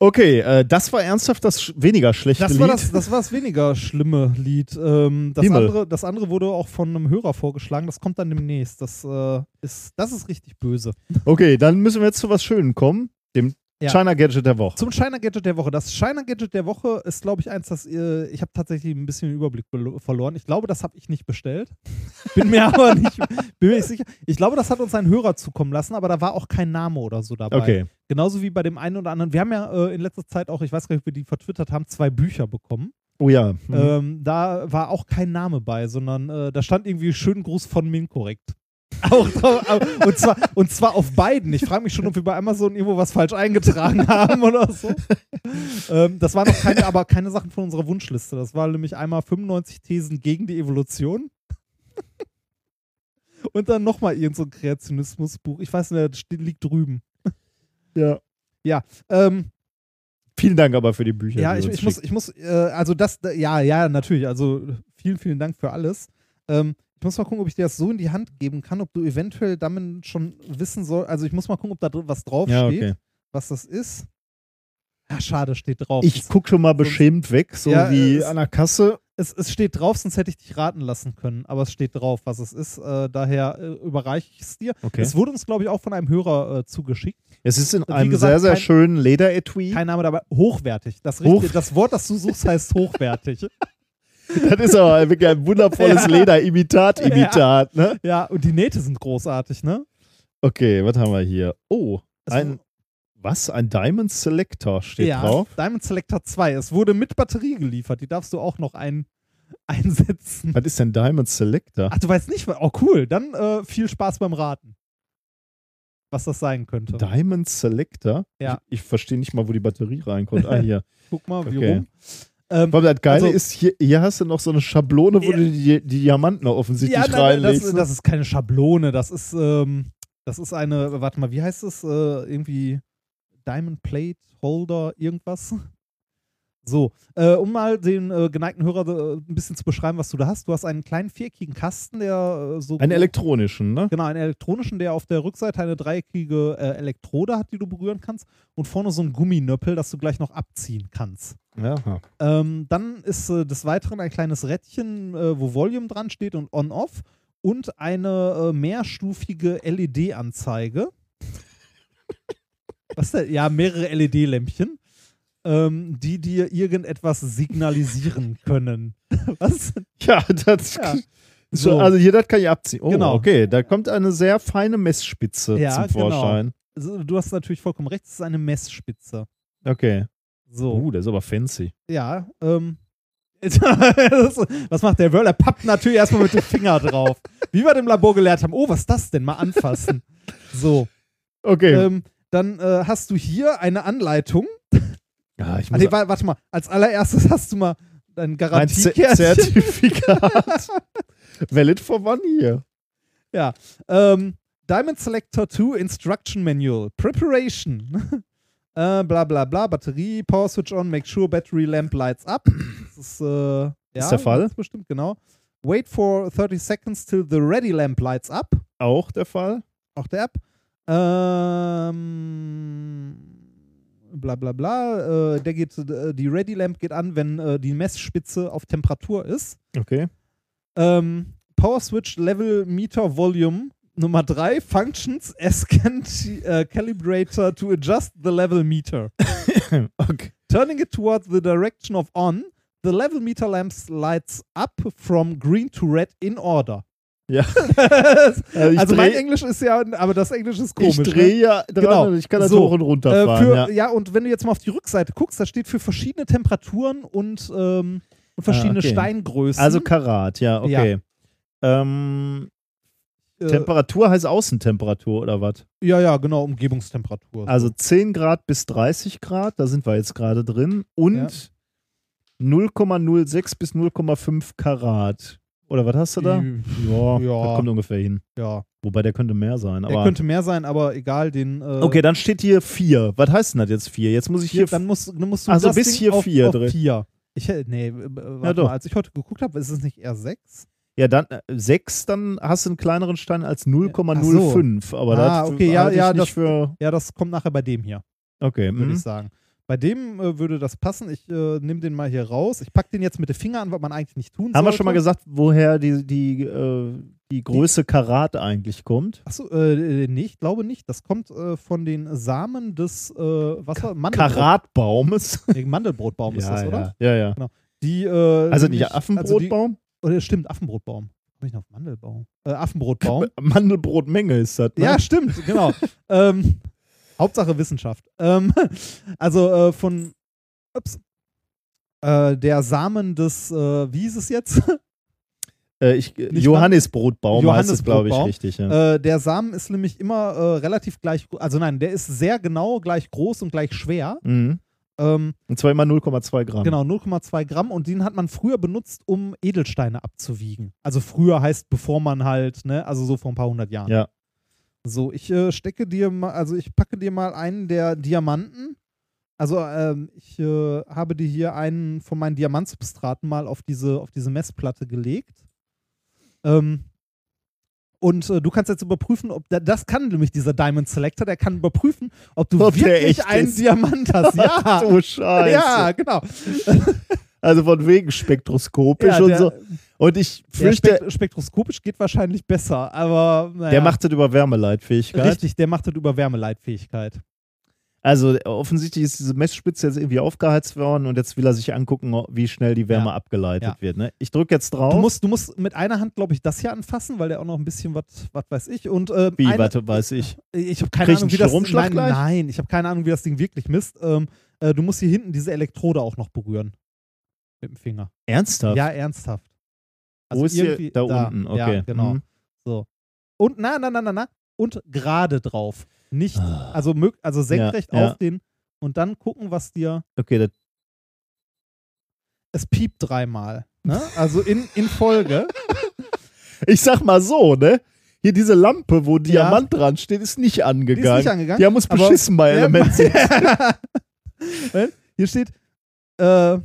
Okay, äh, das war ernsthaft das sch weniger schlechte Das Lied. war das, das war das weniger schlimme Lied. Ähm, das, Himmel. andere, das andere wurde auch von einem Hörer vorgeschlagen. Das kommt dann demnächst. Das, äh, ist, das ist richtig böse. Okay, dann müssen wir jetzt zu was Schönem kommen. Dem Ja. China Gadget der Woche. Zum China Gadget der Woche. Das China Gadget der Woche ist, glaube ich, eins, das äh, ich habe tatsächlich ein bisschen den Überblick verloren. Ich glaube, das habe ich nicht bestellt. Bin mir aber nicht, bin mir nicht sicher. Ich glaube, das hat uns ein Hörer zukommen lassen, aber da war auch kein Name oder so dabei. Okay. Genauso wie bei dem einen oder anderen. Wir haben ja äh, in letzter Zeit auch, ich weiß gar nicht, ob wir die vertwittert haben, zwei Bücher bekommen. Oh ja. Mhm. Ähm, da war auch kein Name bei, sondern äh, da stand irgendwie schönen Gruß von Minkorrekt. Auch drauf, und, zwar, und zwar auf beiden. Ich frage mich schon, ob wir bei Amazon irgendwo was falsch eingetragen haben oder so. ähm, das waren noch keine, aber keine Sachen von unserer Wunschliste. Das war nämlich einmal 95 Thesen gegen die Evolution. und dann nochmal irgend so ein Kreationismusbuch. Ich weiß nicht, das liegt drüben. ja. Ja, ähm, Vielen Dank aber für die Bücher. Ja, die ich, ich muss, ich muss, äh, also das, ja, ja, natürlich. Also vielen, vielen Dank für alles. Ähm, ich muss mal gucken, ob ich dir das so in die Hand geben kann, ob du eventuell damit schon wissen soll. Also ich muss mal gucken, ob da was drauf Ja, steht, okay. was das ist. Ja, schade, steht drauf. Ich es, guck schon mal beschämt weg, so Ja, wie es- an der Kasse. es, es steht drauf, sonst hätte ich dich raten lassen können. Aber es steht drauf, was es ist. Äh, daher äh, überreiche ich es dir. Okay. Es wurde uns, glaube ich, auch von einem Hörer äh, zugeschickt. Es ist in Wie einem gesagt, sehr, sehr kein- schönen Lederetui. Kein Name dabei. Hochwertig. Das, Hoch- das Wort, das du suchst, heißt hochwertig. Das ist aber wirklich ein wundervolles Ja. Leder-Imitat-Imitat, ne? ja, und die Nähte sind großartig, ne? Okay, was haben wir hier? Oh, Es ein, was? Ein Diamond Selector steht ja, drauf. Diamond Selector 2. Es wurde mit Batterie geliefert. Die darfst du auch noch ein, einsetzen. Was ist denn Diamond Selector? Ach, du weißt nicht, was- oh cool. Dann äh, viel Spaß beim Raten. Was das sein könnte. Diamond Selector? Ja. Ich, ich verstehe nicht mal, wo die Batterie reinkommt. Ah, hier. Guck mal, wie Okay. rum. Ähm, Aber das Geile Also- ist, hier, hier hast du noch so eine Schablone, wo Ja. du die, die Diamanten offensichtlich ja, nein, nein, reinlegst. das, ne? das ist keine Schablone. Das ist, ähm, das ist eine, warte mal, wie heißt es? Äh, irgendwie Diamond Plate Holder, irgendwas. So, äh, um mal den äh, geneigten Hörer äh, ein bisschen zu beschreiben, was du da hast. Du hast einen kleinen viereckigen Kasten, der äh, so. Einen elektronischen, ne? Genau, einen elektronischen, der auf der Rückseite eine dreieckige äh, Elektrode hat, die du berühren kannst. Und vorne so ein Gumminöppel, das du gleich noch abziehen kannst. Ja. Ähm, dann ist des Weiteren ein kleines Rädchen, wo Volume dran steht und On-Off und eine mehrstufige LED-Anzeige. Was denn? Ja, mehrere LED-Lämpchen, ähm, die dir irgendetwas signalisieren können. Was? Ja, das. Ja. So. So. Also hier, das kann ich abziehen. Oh, Genau. okay. Da kommt eine sehr feine Messspitze Ja, zum genau. Vorschein. Also, du hast natürlich vollkommen recht, es ist eine Messspitze. Okay. So. Uh, der ist aber fancy. Ja, ähm. was macht der Wörl? Er pappt natürlich erstmal mit dem Finger drauf. Wie wir im Labor gelernt haben. Oh, was ist das denn? Mal anfassen. So. Okay. Ähm, dann äh, hast du hier eine Anleitung. Ja, ich Ah, nee, wa- warte mal. Als allererstes hast du mal dein ein Z Garantiekärtchen. Zertifikat. Valid for one year. ja. Ähm, Diamond Selector 2 Instruction Manual. Preparation. äh, bla bla bla. Batterie, Power Switch on, make sure battery lamp lights up. Das ist, äh, ja, der Fall? ganz Bestimmt, genau. Wait for 30 seconds till the ready lamp lights up. Auch der Fall. Auch der App. Ähm, bla bla bla. Äh, der geht, äh, die Ready Lamp geht an, wenn äh, die Messspitze auf Temperatur ist. Okay. Ähm, Power Switch Level Meter Volume Nummer 3 Functions as can äh, calibrator to adjust the level meter. okay. Turning it towards the direction of on, the level meter lamps lights up from green to red in order. Ja. Also also mein Englisch ist ja, aber das Englisch ist komisch. Ich ne? drehe ja dran Genau. und ich kann das So, hoch und runter Äh, fahren. für, ja. ja. und wenn du jetzt mal auf die Rückseite guckst, da steht für verschiedene Temperaturen und, ähm, und verschiedene Ah, okay. Steingrößen. Also Karat, ja, okay. Ähm, äh, Temperatur heißt Außentemperatur oder was? ja, ja, genau, Umgebungstemperatur. Also 10 Grad bis 30 Grad, da sind wir jetzt gerade drin. Und 0,06 bis 0,5 Karat. Oder was hast du da? Ja, Ja. das kommt ungefähr hin. ja, Wobei der könnte mehr sein. der könnte mehr sein, aber egal, den. Äh, okay, dann steht hier 4. Was heißt denn das jetzt 4? Jetzt muss ich hier, hier. dann musst, dann musst du Also das bis Ding hier auf, vier auf drin. vier. Ich, nee, äh, warte Ja, doch. mal, als ich heute geguckt habe, ist es nicht eher 6? ja, dann 6, dann hast du einen kleineren Stein als 0,05. Aber Ah, das okay, ja, ja, nicht das- für. Ja, das kommt nachher bei dem hier, Okay, würde mhm. ich sagen. Bei dem äh, würde das passen. Ich äh, nehme den mal hier raus. Ich packe den jetzt mit den Fingern an, was man eigentlich nicht tun Haben wir schon mal gesagt, woher die, die, äh, die Größe Karat eigentlich kommt. Achso, äh, nee, ich glaube nicht. Das kommt äh, von den Samen des, äh, was war, Mandelbrot. Karatbaumes. Nee, Mandelbrotbaum ist das, oder? Ja, ja. Die, äh, Also nämlich- nicht Affenbrotbaum? Oder stimmt, Affenbrotbaum. Komm ich noch auf Mandelbaum? Äh, Affenbrotbaum. Mandelbrotmenge ist das. Ne? ja, stimmt, genau. ähm, Hauptsache Wissenschaft. Ähm, also äh, von ups, äh, der Samen des, äh, wie hieß es jetzt? Äh, ich, Nicht Johannisbrotbaum heißt es, glaube ich, richtig. Ja. Äh, der Samen ist nämlich immer äh, relativ gleich, also nein, der ist sehr genau gleich groß und gleich schwer. Mhm. Ähm, Und zwar immer 0,2 Gramm. Genau, 0,2 Gramm und den hat man früher benutzt, um Edelsteine abzuwiegen. Also früher heißt, bevor man halt, ne, also so vor ein paar hundert Jahren. Ja. So, ich äh, stecke dir mal, also ich packe dir mal einen der Diamanten. Also ähm, ich äh, habe dir hier einen von meinen Diamantsubstraten mal auf diese, auf diese Messplatte gelegt. Ähm, und äh, du kannst jetzt überprüfen, ob der, das kann nämlich dieser Diamond Selector, der kann überprüfen, ob du Ob wirklich einen ist. Diamant hast. Ja. du Scheiße. ja, genau. Also von wegen spektroskopisch Ja, und der- so. Und ich fürchte, spekt spektroskopisch geht wahrscheinlich besser, aber naja. der macht das über Wärmeleitfähigkeit. Richtig, der macht das über Wärmeleitfähigkeit. Also offensichtlich ist diese Messspitze jetzt irgendwie aufgeheizt worden und jetzt will er sich angucken, wie schnell die Wärme Ja. abgeleitet Ja. wird. Ne? Ich drücke jetzt drauf. Du musst, du musst mit einer Hand, glaube ich, das hier anfassen, weil der auch noch ein bisschen was, was weiß ich. Und, äh, wie, eine, warte, weiß ich. Ich habe keine Krieg Ahnung, wie das nein, nein, ich habe keine Ahnung, wie das Ding wirklich misst. Ähm, äh, du musst hier hinten diese Elektrode auch noch berühren. Mit dem Finger. Ernsthaft? Ja, ernsthaft. Wo ist hier? irgendwie Da unten, okay. Ja, genau. Mhm. So. Und na, na, na, na, na. Und gerade drauf. Nicht, Ah. also, also senkrecht Ja, ja. auf den und dann gucken, was dir. Okay, das, Es piept dreimal. Ne? Also in, in Folge. ich sag mal so, ne? Hier diese Lampe, wo Ja. Diamant dran steht, ist nicht Die ist angegangen. nicht angegangen. Die haben uns beschissen bei Ja, Element Hier steht, äh,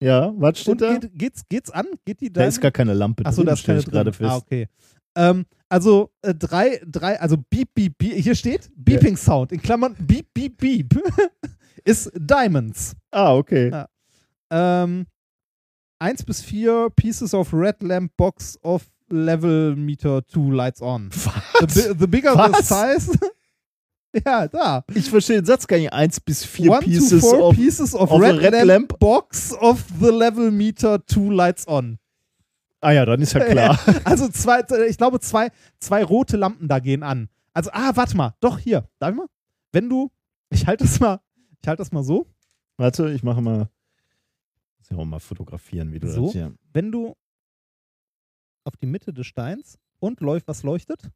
Ja, was steht und da? geht, geht's, geht's an? Geht die Da ist gar keine Lampe Achso, drin, da ist stell keine ich gerade fest. Ah, okay. Ähm, also äh, drei, drei, also Beep, Beep, Beep, hier steht Beeping Sound, in Klammern Beep, Beep, Beep, ist Diamonds. Ah, okay. Ja. Ähm, eins bis vier Pieces of Red Lamp Box of Level Meter 2 Lights on. The, Was? bi the bigger Was? the size. ja, da. Ich verstehe den Satz gar nicht. Eins bis vier One Pieces to four of, pieces of, of Red, Red Lamp, Lamp. Box of the Level Meter 2 Lights on. Ah ja, dann ist ja klar. Also zwei, ich glaube, zwei, zwei rote Lampen da gehen an. Also, ah, warte mal. Doch, hier. Darf ich mal? Wenn du, ich halte das mal, ich halte das mal so. Warte, ich mache mal. Muss ja auch mal fotografieren, wie du So? das hier. Wenn du auf die Mitte des Steins und läuft, was leuchtet?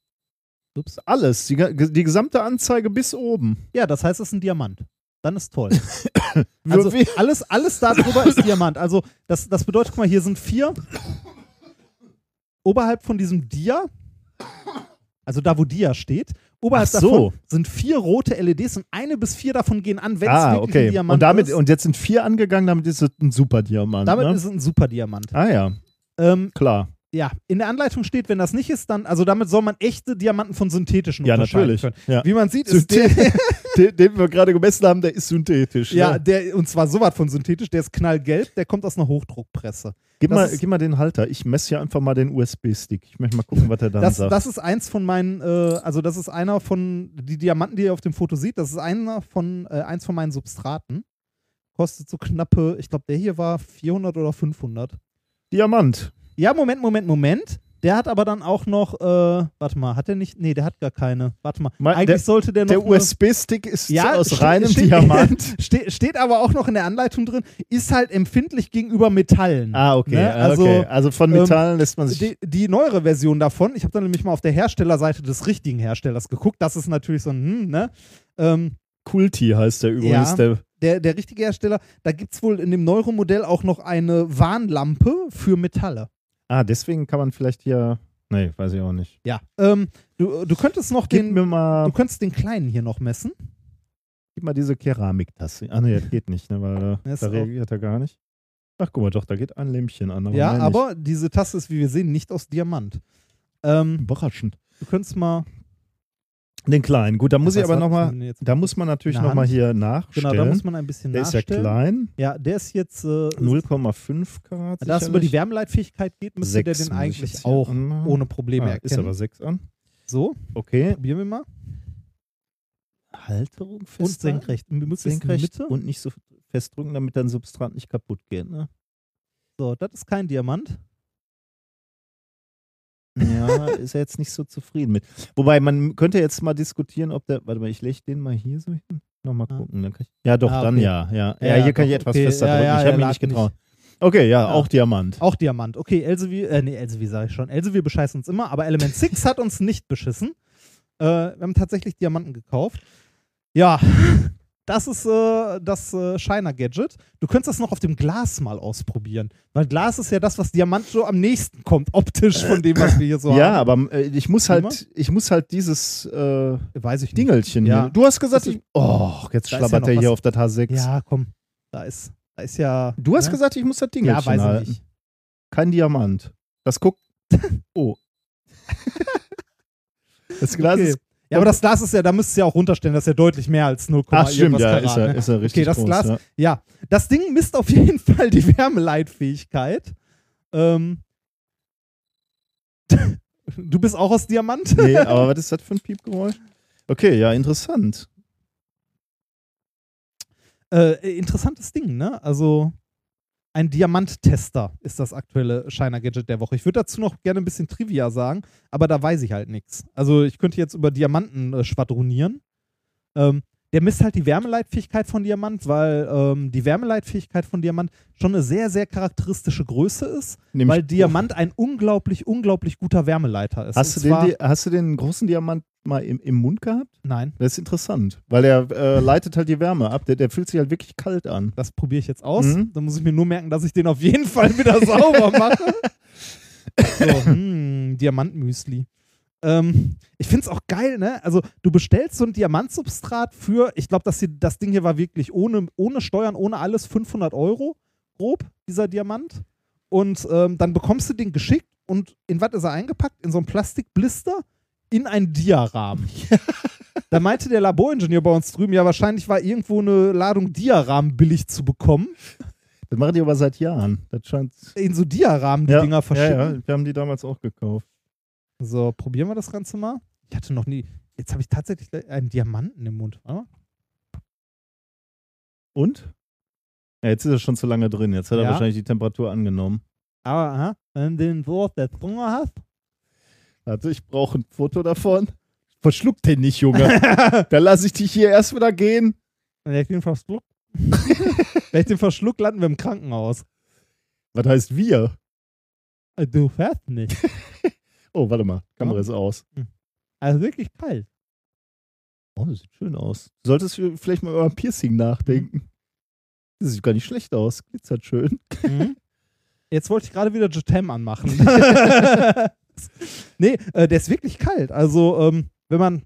Ups. Alles, die, die gesamte Anzeige bis oben. Ja, das heißt, es ist ein Diamant. Dann ist toll. Also alles, alles da drüber ist Diamant. Also das, das bedeutet, guck mal, hier sind vier. Oberhalb von diesem Dia, also da, wo Dia steht, oberhalb Ach so. davon sind vier rote LEDs und eine bis vier davon gehen an, wenn es ah, wirklich ein okay. Diamant Und, damit, ist. und jetzt sind vier angegangen, damit ist es ein super Diamant. damit ne? ist es ein super Diamant. ah ja, Ähm, klar. Ja, in der Anleitung steht, wenn das nicht ist, dann, also damit soll man echte Diamanten von synthetischen Ja, unterscheiden natürlich. können. Ja. Wie man sieht, ist der, den, den wir gerade gemessen haben, der ist synthetisch. ja, ne? der, und zwar sowas von synthetisch, der ist knallgelb, der kommt aus einer Hochdruckpresse. Gib, das mal, ist- gib mal den Halter. Ich messe hier einfach mal den USB-Stick. Ich möchte mal gucken, was er Das, sagt. das ist eins von meinen, äh, also das ist einer von, die Diamanten, die ihr auf dem Foto seht, das ist einer von, äh, eins von meinen Substraten. Kostet so knappe, ich glaube, der hier war 400 oder 500. Diamant. Ja, Moment, Moment, Moment. Der hat aber dann auch noch, äh, warte mal, hat der nicht, nee, der hat gar keine. Warte mal, Mein- eigentlich der- sollte der noch Der USB-Stick ist Ja, aus steht- reinem steht- Diamant. Ste steht aber auch noch in der Anleitung drin, ist halt empfindlich gegenüber Metallen. Ah, okay. Ne? ah, Also, okay. also von ähm, Metallen lässt man sich. Die, die neuere Version davon, ich habe dann nämlich mal auf der Herstellerseite des richtigen Herstellers geguckt, das ist natürlich so ein, hm, ne? Ähm, Kulti heißt der übrigens. Ja. Der, der, der richtige Hersteller, da gibt es wohl in dem Neuro-Modell auch noch eine Warnlampe für Metalle. Ah, deswegen kann man vielleicht hier. Nee, weiß ich auch nicht. Ja. Ähm, du, du könntest noch Gib den, mir mal, du könntest den kleinen hier noch messen. gib mal diese Keramiktasse. Ah, nee, das geht nicht, ne, weil äh, da auch- reagiert er gar nicht. Ach, guck mal, doch, da geht ein Lämpchen an. Aber ja, aber diese Tasse ist, wie wir sehen, nicht aus Diamant. Ähm, Überraschend. du könntest mal. Den kleinen. Gut, da muss Ja, ich aber nochmal, da muss man natürlich der nochmal hier nachstellen. Genau, da muss man ein bisschen Der ist ja nachstellen. klein. Ja, der ist jetzt, äh, 0,5 Karat. da es über die. Wärmeleitfähigkeit geht, müsste der Sechs den eigentlich auch anmachen. ohne Probleme Ah, erkennen. ist aber 6 an. so, Okay. probieren wir mal. Halterung Und festhalten. senkrecht. Senkrecht und nicht so festdrücken, damit dein Substrat nicht kaputt geht. Ne? So, das ist kein Diamant. Ja, ist er jetzt nicht so zufrieden mit. Wobei, man könnte jetzt mal diskutieren, ob der. Warte mal, ich lege den mal hier so hin. Nochmal Ah. gucken. Dann kann ich, ja, doch, Ah, dann okay. ja. Ja, ja, Ja, hier kann ich doch, etwas okay. fester drücken. ja, ich habe mich nicht getraut. Okay, ja, Ja. auch Diamant. Auch Diamant. Okay, Elsevier, äh, nee, Elsevier sage ich schon. Elsevier bescheißt uns immer, aber Element 6 hat uns nicht beschissen. Äh, wir haben tatsächlich Diamanten gekauft. Ja, das ist äh, das äh, Shiner-Gadget. Du könntest das noch auf dem Glas mal ausprobieren. Weil Glas ist ja das, was Diamant so am nächsten kommt, optisch von dem, was wir hier so ja, haben. aber äh, ich muss halt, ich muss halt dieses äh, Weiß ich nicht. Dingelchen Ja. hier. Du hast gesagt, ich, oh, jetzt Da ja schlabbert noch er hier auf der H6. Ja, komm. Da ist, da ist ja. Du hast ne? gesagt, ich muss das Dingelchen Ja, weiß halten. ich nicht. Kein Diamant. Das guckt. Oh. das Glas Okay. ist. Ja, aber das Glas ist ja, da müsstest du ja auch runterstellen, das ist ja deutlich mehr als 0, Ach, stimmt, ja, Karat, ist er, ne? ist er richtig Okay, das groß, Glas, ja. ja. Das Ding misst auf jeden Fall die Wärmeleitfähigkeit. Ähm, du bist auch aus Diamant? Nee, aber was ist das für ein Piepgeräusch? Okay, ja, interessant. Äh, interessantes Ding, ne? Also ein Diamanttester ist das aktuelle Shiner Gadget der Woche. Ich würde dazu noch gerne ein bisschen Trivia sagen, aber da weiß ich halt nichts. Also ich könnte jetzt über Diamanten äh, schwadronieren. Ähm, der misst halt die Wärmeleitfähigkeit von Diamant, weil ähm, die Wärmeleitfähigkeit von Diamant schon eine sehr, sehr charakteristische Größe ist, Nämlich- weil Diamant ein unglaublich, unglaublich guter Wärmeleiter ist. Hast du, den, hast du den großen Diamant mal im, im Mund gehabt? Nein, Das ist interessant, weil er äh, leitet halt die Wärme ab. Der, der fühlt sich halt wirklich kalt an. das probiere ich jetzt aus. Mhm. Dann muss ich mir nur merken, dass ich den auf jeden Fall wieder sauber mache. So, hm, Diamantmüsli. Ähm, ich finde es auch geil, ne? Also, du bestellst so ein Diamantsubstrat für, ich glaube, das Ding hier war wirklich ohne, ohne Steuern, ohne alles 500 Euro, grob, dieser Diamant. Und ähm, dann bekommst du den geschickt und in was ist er eingepackt? In so einen Plastikblister in einen Diarahmen. da meinte der Laboringenieur bei uns drüben, ja, wahrscheinlich war irgendwo eine Ladung Diarahmen billig zu bekommen. Das machen die aber seit Jahren. Das scheint. In so Diarahmen die ja, Dinger verschicken. Ja, ja, wir haben die damals auch gekauft. So, probieren wir das Ganze mal. Ich hatte noch nie. Jetzt habe ich tatsächlich einen Diamanten im Mund. Mal. Und? Ja, jetzt ist er schon zu lange drin. Jetzt hat er Ja. wahrscheinlich die Temperatur angenommen. Aber, aha, wenn du den so auf der Zunge hast. Also ich brauche ein Foto davon. Verschluck den nicht, Junge. da lasse ich dich hier erst wieder gehen. Wenn ich den verschluck. wenn ich den verschluck, landen wir im Krankenhaus. Was heißt wir? Äh, Du fährst nicht. Oh, warte mal. Kamera Ja. ist aus. Also wirklich kalt. Oh, das sieht schön aus. Du solltest vielleicht mal über ein Piercing nachdenken. Das sieht gar nicht schlecht aus. Glitzert schön. Mhm. Jetzt wollte ich gerade wieder Jotem anmachen. Nee, äh, der ist wirklich kalt. Also, ähm, wenn man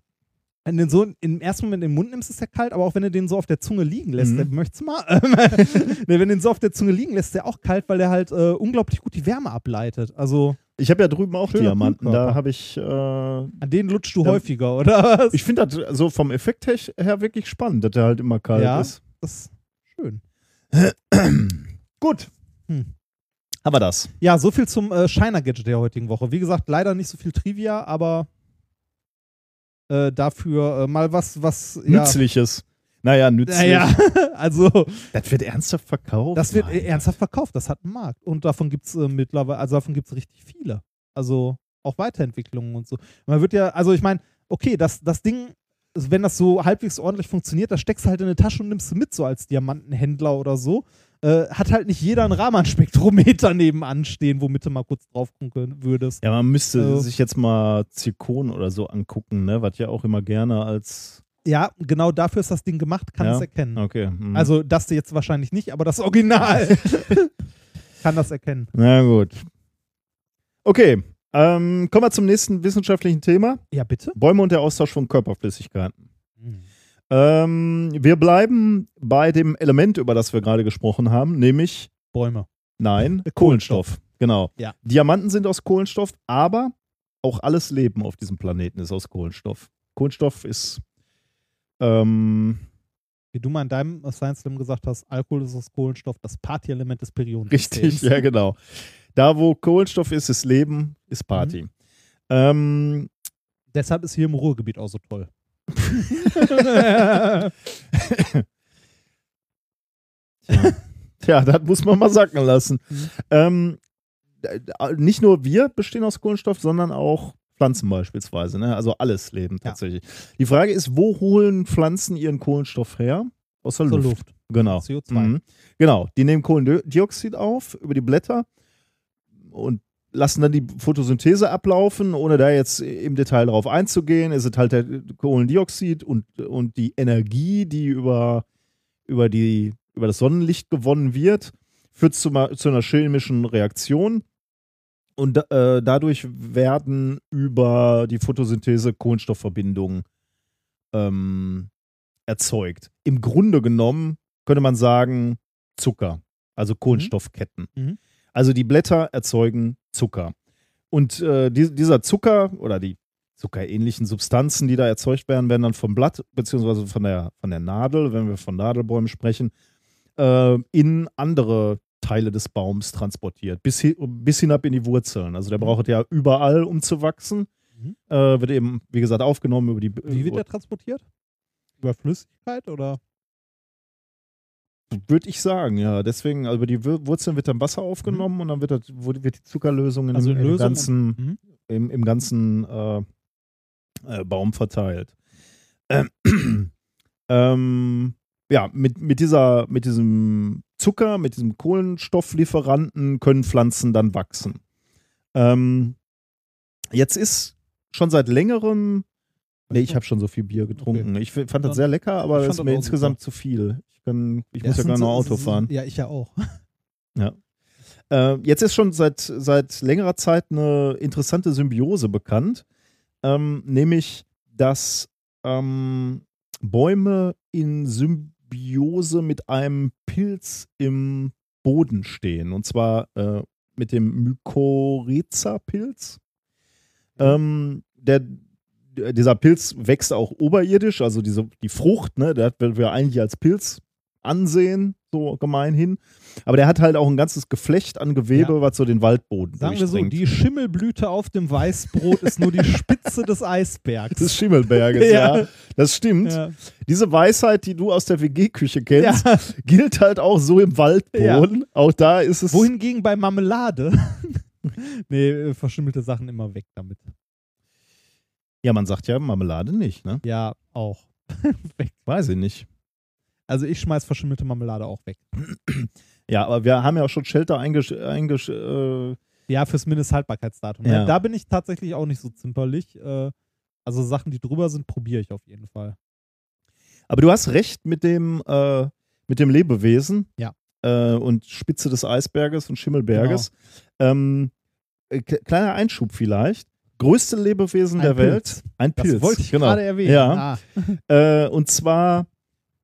wenn den so im ersten Moment in den Mund nimmst, ist der kalt, aber auch wenn du den so auf der Zunge liegen lässt, Mhm. der, möchtest du mal? nee, wenn du den so auf der Zunge liegen lässt, ist der auch kalt, weil der halt äh, unglaublich gut die Wärme ableitet. Also, Ich habe ja drüben auch Diamanten. Da Kühlkörper. habe ich. Äh, an denen lutscht du Ja. häufiger, oder was? ich finde das so vom Effekt her, her wirklich spannend, dass der halt immer kalt Ja. ist. das ist schön. Gut. Hm. Haben wir das. Ja, so viel zum äh, Shiner-Gadget der heutigen Woche. Wie gesagt, leider nicht so viel Trivia, aber äh, dafür äh, mal was, was. Ja, Nützliches. Naja, nützlich. Naja, also Das wird ernsthaft verkauft. das wird Nein. äh, ernsthaft verkauft, das hat einen Markt. Und davon gibt es äh, mittlerweile, also davon gibt es richtig viele. Also auch Weiterentwicklungen und so. Man wird ja, also ich meine, okay, das, das Ding, wenn das so halbwegs ordentlich funktioniert, das steckst du halt in eine Tasche und nimmst du mit, so als Diamantenhändler oder so. Äh, hat halt nicht jeder einen Raman-Spektrometer nebenan stehen, womit du mal kurz drauf gucken würdest. Ja, man müsste Also- sich jetzt mal Zirkon oder so angucken, ne? Was ja auch immer gerne als. Ja, genau dafür ist das Ding gemacht, kann Ja? es erkennen. Okay. hm. Also das jetzt wahrscheinlich nicht, aber das Original kann das erkennen. Na gut. Okay. Ähm, kommen wir zum nächsten wissenschaftlichen Thema. Ja, bitte? Bäume und der Austausch von Körperflüssigkeiten. Ähm, wir bleiben bei dem Element, über das wir gerade gesprochen haben, nämlich Bäume. nein, Äh, Kohlenstoff. Genau. Ja. Diamanten sind aus Kohlenstoff, aber auch alles Leben auf diesem Planeten ist aus Kohlenstoff. Kohlenstoff ist ähm, Wie du mal in deinem Science Slam gesagt hast, Alkohol ist das Kohlenstoff, das Partyelement des Perioden. richtig, ja genau. Da, wo Kohlenstoff ist, ist Leben, ist Party. Ähm, Deshalb ist hier im Ruhrgebiet auch so toll. Ja, das muss man mal sacken lassen. Mhm. Ähm, äh, nicht nur wir bestehen aus Kohlenstoff, sondern auch Pflanzen beispielsweise. Ne? Also alles Leben Ja. tatsächlich. Die Frage ist, wo holen Pflanzen ihren Kohlenstoff her? Aus der Zur Luft. Luft. Genau. CO2. Mhm. Genau. Die nehmen Kohlendioxid auf über die Blätter und lassen dann die Photosynthese ablaufen, ohne da jetzt im Detail drauf einzugehen. Es ist halt der Kohlendioxid und, und die Energie, die über, über, die, über das Sonnenlicht gewonnen wird, führt zu, zu einer chemischen Reaktion. Und äh, dadurch werden über die Photosynthese Kohlenstoffverbindungen ähm, erzeugt. Im Grunde genommen könnte man sagen Zucker, also Kohlenstoffketten. Mhm. Also die Blätter erzeugen Zucker. Und äh, die, dieser Zucker oder die zuckerähnlichen Substanzen, die da erzeugt werden, werden dann vom Blatt beziehungsweise von der, von der Nadel, wenn wir von Nadelbäumen sprechen, äh, in andere Teile des Baums transportiert, bis, hi bis hinab in die Wurzeln. Also der braucht ja überall, um zu wachsen. Mhm. Äh, wird eben, wie gesagt, aufgenommen über die. Wie wird der transportiert? Über Flüssigkeit oder? Würde ich sagen, ja. Deswegen, also über die Wur- Wurzeln wird dann Wasser aufgenommen und dann wird, das, wird die Zuckerlösung in Also im Lösung ganzen, Mhm. im, im ganzen äh, äh, Baum verteilt. Ähm, ähm, ja, mit, mit, dieser, mit diesem Zucker, mit diesem Kohlenstofflieferanten können Pflanzen dann wachsen. Ähm, jetzt ist schon seit längerem. Nee, ich habe schon so viel Bier getrunken. Ich f- fand das sehr lecker, aber ich fand ist mir insgesamt zu viel. Ich, kann, ich muss ja gar noch so- Auto fahren. Ja, ich ja auch. Äh, jetzt ist schon seit, seit längerer Zeit eine interessante Symbiose bekannt, ähm, nämlich dass ähm, Bäume in Symbiose mit einem Pilz im Boden stehen, und zwar äh, mit dem Mykorrhiza-Pilz. Ähm, der, dieser Pilz wächst auch oberirdisch, also diese, die Frucht, ne, das werden wir eigentlich als Pilz ansehen, so gemeinhin. Aber der hat halt auch ein ganzes Geflecht an Gewebe, Ja. was so den Waldboden Sagen wir so, die Schimmelblüte auf dem Weißbrot ist nur die Spitze des Eisbergs. des Schimmelberges, ja. Ja. Das stimmt. ja. Diese Weisheit, die du aus der WG-Küche kennst, gilt halt auch so im Waldboden. Auch da ist es. Wohingegen bei Marmelade. nee, äh, verschimmelte Sachen immer weg damit. Ja, man sagt ja Marmelade nicht, ne? Ja, auch. weg. Weiß ich nicht. Also ich schmeiß verschimmelte Marmelade auch weg. Ja, aber wir haben ja auch schon Shelter eingesch eingesch äh, Ja, fürs Mindesthaltbarkeitsdatum. Ja. Ja. Da bin ich tatsächlich auch nicht so zimperlich. Äh, also Sachen, die drüber sind, probiere ich auf jeden Fall. Aber du hast recht mit dem, äh, mit dem Lebewesen. Ja. Äh, und Spitze des Eisberges und Schimmelberges. Ähm, äh, kleiner Einschub vielleicht. Größte Lebewesen Ein der Pilz. Welt. Ein Das Pilz. wollte ich genau. gerade erwähnen. Ja. Ah. Äh, und zwar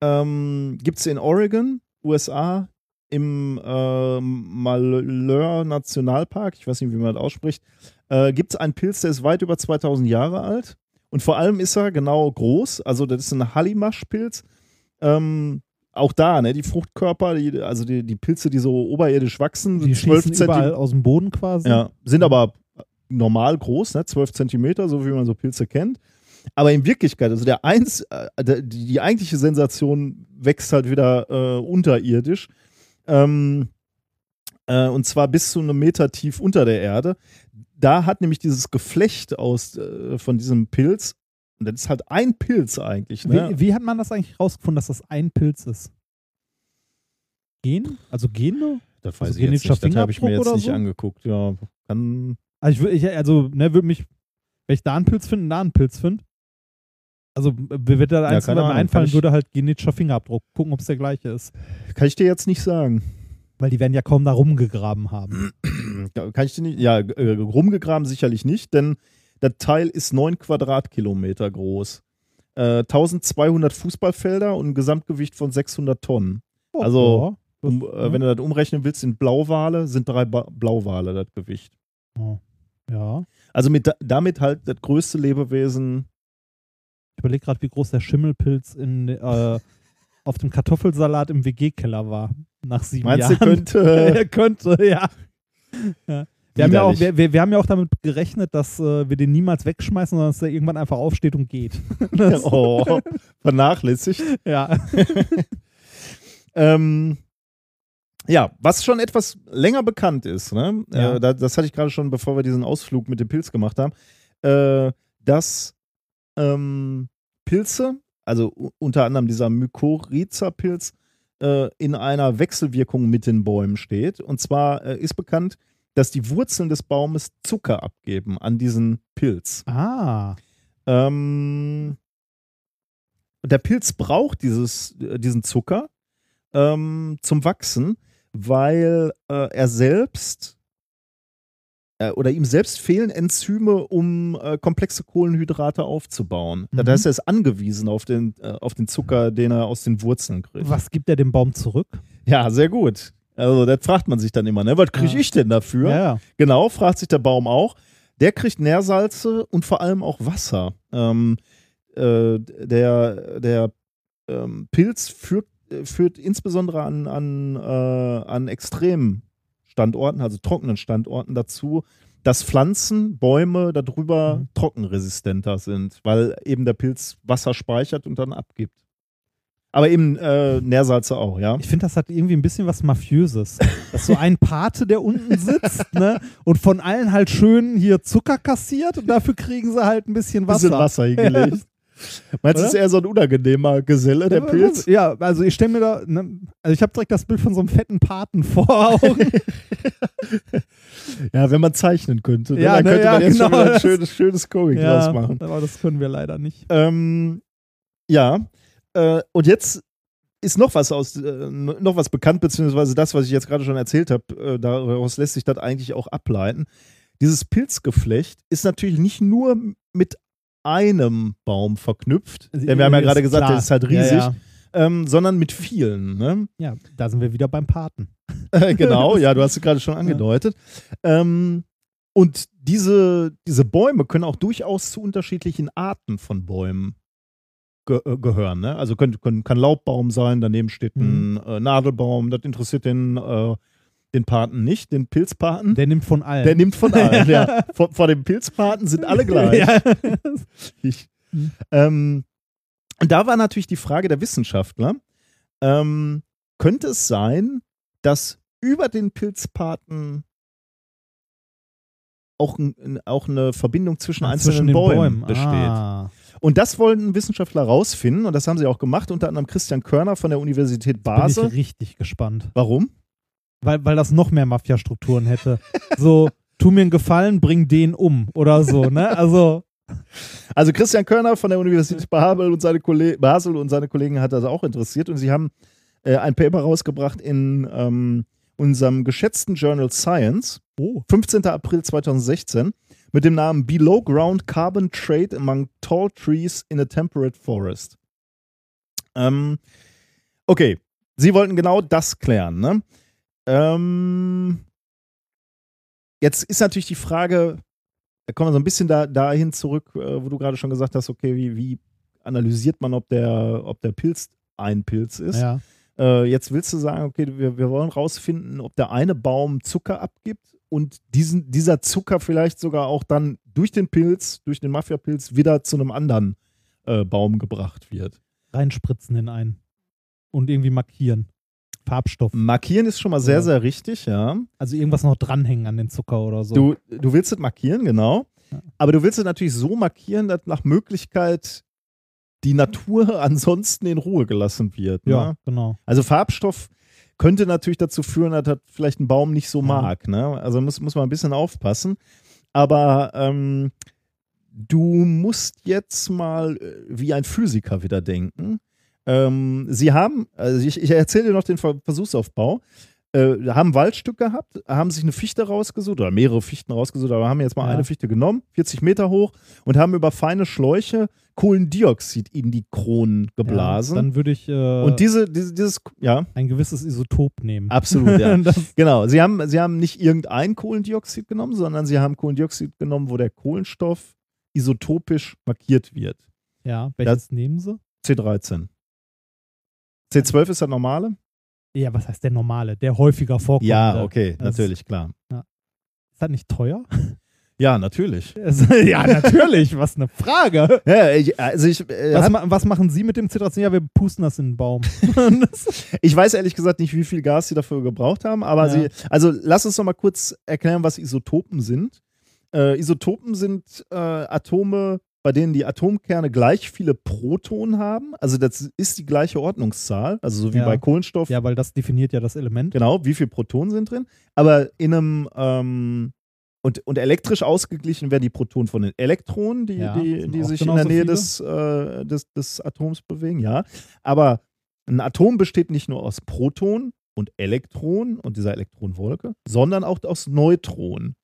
ähm, gibt es in Oregon, USA, im äh, Malheur Nationalpark, ich weiß nicht, wie man das ausspricht, äh, gibt es einen Pilz, der ist weit über 2000 Jahre alt. Und vor allem ist er genau groß. Also, das ist ein Hallimasch-Pilz. Ähm, auch da, ne, die Fruchtkörper, die, also die, die Pilze, die so oberirdisch wachsen, Die 12 schießen überall Zentimeter. aus dem Boden quasi. Ja, sind aber normal groß, ne? 12 Zentimeter, so wie man so Pilze kennt. Aber in Wirklichkeit, also der eins, äh, die, eigentliche Sensation wächst halt wieder äh, unterirdisch. Ähm, äh, und zwar bis zu einem Meter tief unter der Erde. Da hat nämlich dieses Geflecht aus äh, von diesem Pilz, und das ist halt ein Pilz eigentlich, ne? Wie, wie hat man das eigentlich rausgefunden, dass das ein Pilz ist? Gen? Also Gene? das also genetischer Das habe ich mir Fingerabdruck jetzt oder nicht so? angeguckt. Ja, kann. Also ich, ich also, ne, würde mich, wenn ich da einen Pilz finde, da einen Pilz finde. Also, wird da Ja, eins, mir Ahnung, einfallen ich- würde, halt genetischer Fingerabdruck. Gucken, ob es der gleiche ist. Kann ich dir jetzt nicht sagen. Weil die werden ja kaum da rumgegraben haben. Ja, Kann ich dir nicht, ja, äh, rumgegraben sicherlich nicht, denn das Teil ist 9 Quadratkilometer groß. Äh, 1200 Fußballfelder und ein Gesamtgewicht von 600 Tonnen. Oh, Also, ja, Um, äh, wenn du das umrechnen willst in Blauwale, sind drei ba Blauwale das Gewicht. oh, ja. Also mit, da- damit halt das größte Lebewesen Ich überlege gerade, wie groß der Schimmelpilz in, äh, auf dem Kartoffelsalat im WG-Keller war. Nach sieben Meinst du, Jahren. könnte. er könnte, ja. ja. Wir haben ja, auch, wir, wir, wir haben ja auch damit gerechnet, dass äh, wir den niemals wegschmeißen, sondern dass er irgendwann einfach aufsteht und geht. Das, oh, vernachlässigt. Ja. Ähm, ja, was schon etwas länger bekannt ist, ne? Ja. Äh, da, das hatte ich gerade schon, bevor wir diesen Ausflug mit dem Pilz gemacht haben, äh, dass ähm, Pilze, also unter anderem dieser Mykorrhiza-Pilz, äh, in einer Wechselwirkung mit den Bäumen steht. Und zwar äh, ist bekannt, dass die Wurzeln des Baumes Zucker abgeben an diesen Pilz. Ah. Ähm, der Pilz braucht dieses, äh, diesen Zucker ähm, zum Wachsen, weil äh, er selbst äh, oder ihm selbst fehlen Enzyme, um äh, komplexe Kohlenhydrate aufzubauen. Mhm. Das heißt, er ist angewiesen auf den, äh, auf den Zucker, den er aus den Wurzeln kriegt. Was gibt er dem Baum zurück? Ja, sehr gut. Also, das fragt man sich dann immer, ne? Was kriege Ja. ich denn dafür? Ja. Genau, fragt sich der Baum auch. Der kriegt Nährsalze und vor allem auch Wasser. Ähm, äh, der der ähm, Pilz führt, äh, führt insbesondere an, an, äh, an extremen Standorten, also trockenen Standorten dazu, dass Pflanzen, Bäume darüber Mhm. trockenresistenter sind, weil eben der Pilz Wasser speichert und dann abgibt. Aber eben äh, Nährsalze auch, ja. Ich finde, das hat irgendwie ein bisschen was Mafiöses. Das ist so ein Pate, der unten sitzt, ne? Und von allen halt schön hier Zucker kassiert und dafür kriegen sie halt ein bisschen Wasser. Bisschen Wasser hingelegt. Meinst du, ist eher so ein unangenehmer Geselle, der Pilz? Ja, also ich stelle mir da, ne, also ich habe direkt das Bild von so einem fetten Paten vor Augen. Ja, wenn man zeichnen könnte, ne? Ja, dann ne, könnte ja, man jetzt genau, schon wieder ein schönes, schönes Comic draus machen. aber das können wir leider nicht. Ähm, ja, äh, und jetzt ist noch was aus, äh, noch was bekannt, beziehungsweise das, was ich jetzt gerade schon erzählt habe, äh, daraus lässt sich das eigentlich auch ableiten. Dieses Pilzgeflecht ist natürlich nicht nur mit einem Baum verknüpft, denn wir haben ja gerade gesagt, klar. der ist halt Ja, riesig, Ja, Ähm, sondern mit vielen. Ne? ja, da sind wir wieder beim Paten. Genau, ja, du hast es gerade schon angedeutet. Ähm, und diese, diese Bäume können auch durchaus zu unterschiedlichen Arten von Bäumen ge äh, gehören. Ne? Also können, können, kann Laubbaum sein, daneben steht ein äh, Nadelbaum, das interessiert den, äh, den Paten nicht, den Pilzpaten. Der nimmt von allen. Der nimmt von allen, ja. Vor, vor dem Pilzpaten sind alle gleich. ja. Ich, ähm, und da war natürlich die Frage der Wissenschaftler, ähm, könnte es sein, dass über den Pilzpaten auch, ein, auch eine Verbindung zwischen einzelnen Zwischen Bäumen, Bäumen besteht? Ah. Und das wollten Wissenschaftler rausfinden und das haben sie auch gemacht, unter anderem Christian Körner von der Universität Bin Basel. ich richtig gespannt. Warum? Weil, weil das noch mehr Mafia-Strukturen hätte. So, tu mir einen Gefallen, bring den um oder so, ne? Also, Also Christian Körner von der Universität Basel und seine, Kolle Basel und seine Kollegen hat das auch interessiert und sie haben äh, ein Paper rausgebracht in ähm, unserem geschätzten Journal Science, oh. 15. April 2016, mit dem Namen Below Ground Carbon Trade Among Tall Trees in a Temperate Forest. Ähm, okay, sie wollten genau das klären. Ne? Ähm, jetzt ist natürlich die Frage, da kommen wir so ein bisschen da, dahin zurück, äh, wo du gerade schon gesagt hast, okay, wie, wie analysiert man, ob der, ob der Pilz ein Pilz ist? Ja. Äh, jetzt willst du sagen, okay, wir, wir wollen rausfinden, ob der eine Baum Zucker abgibt und diesen, dieser Zucker vielleicht sogar auch dann durch den Pilz, durch den Mafia-Pilz wieder zu einem anderen äh, Baum gebracht wird. Reinspritzen in einen. Und irgendwie markieren. Farbstoff. Markieren ist schon mal sehr, Ja. sehr richtig, ja. Also irgendwas noch dranhängen an den Zucker oder so. Du, du willst es markieren, genau. Ja. Aber du willst es natürlich so markieren, dass nach Möglichkeit die Natur ansonsten in Ruhe gelassen wird. Ne? ja, genau. Also Farbstoff könnte natürlich dazu führen, dass das vielleicht ein Baum nicht so Ja. mag. Ne? Also muss, muss man ein bisschen aufpassen. Aber ähm, du musst jetzt mal äh, wie ein Physiker wieder denken. Ähm, sie haben, also ich, ich erzähle dir noch den Ver Versuchsaufbau. Äh, haben Waldstück gehabt, haben sich eine Fichte rausgesucht oder mehrere Fichten rausgesucht, aber haben jetzt mal Ja. eine Fichte genommen, 40 Meter hoch und haben über feine Schläuche Kohlendioxid in die Kronen geblasen. Ja, dann würde ich äh, Und diese, diese, dieses, ja, ein gewisses Isotop nehmen. absolut, ja. das, genau. Sie haben, sie haben nicht irgendein Kohlendioxid genommen, sondern sie haben Kohlendioxid genommen, wo der Kohlenstoff isotopisch markiert wird. Ja, welches nehmen sie? C13. C12 ist das normale? Ja, was heißt der normale? Der häufiger vorkommt. Ja, okay, Das- natürlich, klar. Ist das nicht teuer? Ja, natürlich. ja, natürlich. Was eine Frage. Ja, ich, also ich, äh, Was, ma was machen Sie mit dem C13? Ja, wir pusten das in den Baum. ich weiß ehrlich gesagt nicht, wie viel Gas sie dafür gebraucht haben, aber Ja. sie, also lass uns noch mal kurz erklären, was Isotopen sind. Äh, Isotopen sind äh, Atome, bei denen die Atomkerne gleich viele Protonen haben. Also das ist die gleiche Ordnungszahl, also so wie Ja. bei Kohlenstoff. ja, weil das definiert ja das Element. Genau, wie viele Protonen sind drin. Aber in einem ähm, und, und elektrisch ausgeglichen werden die Protonen von den Elektronen, die, Ja, die, die sich in der Nähe viele. des, äh, des, des Atoms bewegen, ja. Aber ein Atom besteht nicht nur aus Protonen und Elektronen und dieser Elektronenwolke, sondern auch aus Neutronen.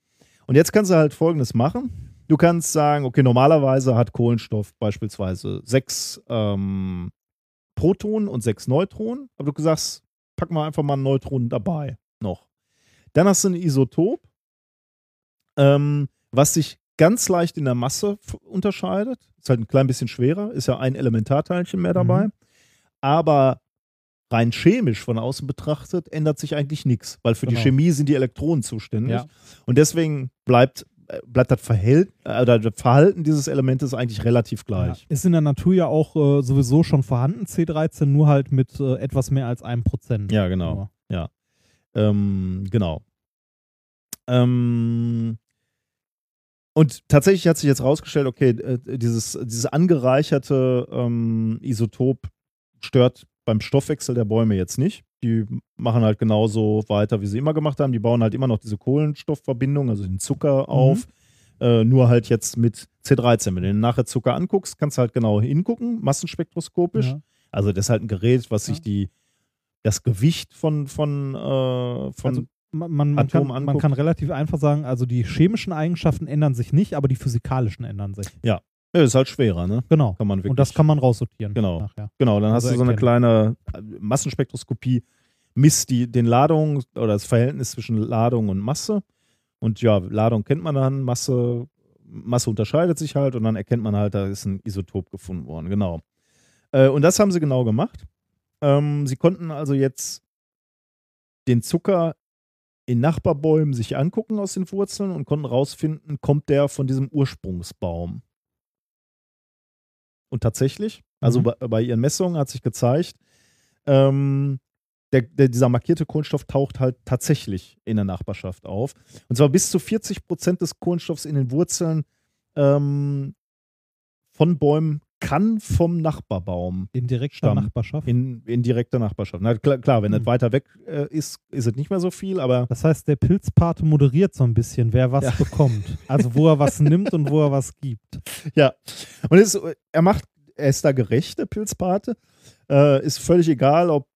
Und jetzt kannst du halt Folgendes machen. Du kannst sagen, okay, normalerweise hat Kohlenstoff beispielsweise sechs ähm, Protonen und sechs Neutronen, aber du sagst, pack mal einfach mal einen Neutron dabei noch. Dann hast du ein Isotop, ähm, was sich ganz leicht in der Masse unterscheidet. Ist halt ein klein bisschen schwerer, ist ja ein Elementarteilchen mehr dabei. Mhm. Aber rein chemisch von außen betrachtet ändert sich eigentlich nichts, weil für die Genau. Chemie sind die Elektronen zuständig. Ja. Und deswegen bleibt, bleibt das, Verhält äh, oder das Verhalten dieses Elementes eigentlich relativ gleich. Ja. Ist in der Natur ja auch äh, sowieso schon vorhanden, C13, nur halt mit äh, etwas mehr als einem Prozent. Ja, genau. Ja. Ähm, genau. Ähm, und tatsächlich hat sich jetzt rausgestellt, okay, äh, dieses, dieses angereicherte ähm, Isotop stört beim Stoffwechsel der Bäume jetzt nicht. Die machen halt genauso weiter, wie sie immer gemacht haben. Die bauen halt immer noch diese Kohlenstoffverbindung, also den Zucker auf. Äh, nur halt jetzt mit C13. Wenn du dir nachher Zucker anguckst, kannst du halt genau hingucken, massenspektroskopisch. Ja. Also das ist halt ein Gerät, was sich Ja. die das Gewicht von von äh, von Also man, man, man, kann, Atom man anguckt. kann relativ einfach sagen, also die chemischen Eigenschaften ändern sich nicht, aber die physikalischen ändern sich. ja, ist halt schwerer, ne? Genau. Kann man wirklich. Und das kann man raussortieren. Genau. Nachher. genau, dann hast also du so eine kleine äh, Massenspektroskopie, misst die den Ladung oder das Verhältnis zwischen Ladung und Masse. Und ja, Ladung kennt man dann, Masse Masse unterscheidet sich halt und dann erkennt man halt, da ist ein Isotop gefunden worden. Genau. Äh, und das haben sie genau gemacht. Ähm, sie konnten also jetzt den Zucker in Nachbarbäumen sich angucken aus den Wurzeln und konnten rausfinden, kommt der von diesem Ursprungsbaum. Und tatsächlich, also Mhm. bei, bei ihren Messungen hat sich gezeigt, ähm, der, der, dieser markierte Kohlenstoff taucht halt tatsächlich in der Nachbarschaft auf. Und zwar bis zu 40 Prozent des Kohlenstoffs in den Wurzeln ähm, von Bäumen kann vom Nachbarbaum In direkter Stamm. Nachbarschaft. in, in direkter Nachbarschaft. Na, klar, klar wenn Hm. das weiter weg äh, ist, ist es nicht mehr so viel, aber Das heißt, der Pilzpate moderiert so ein bisschen, wer was Ja. bekommt. Also wo er was nimmt und wo er was gibt. ja. Und es, ist- er macht, er ist da gerecht, der Pilzpate. Äh, ist völlig egal, ob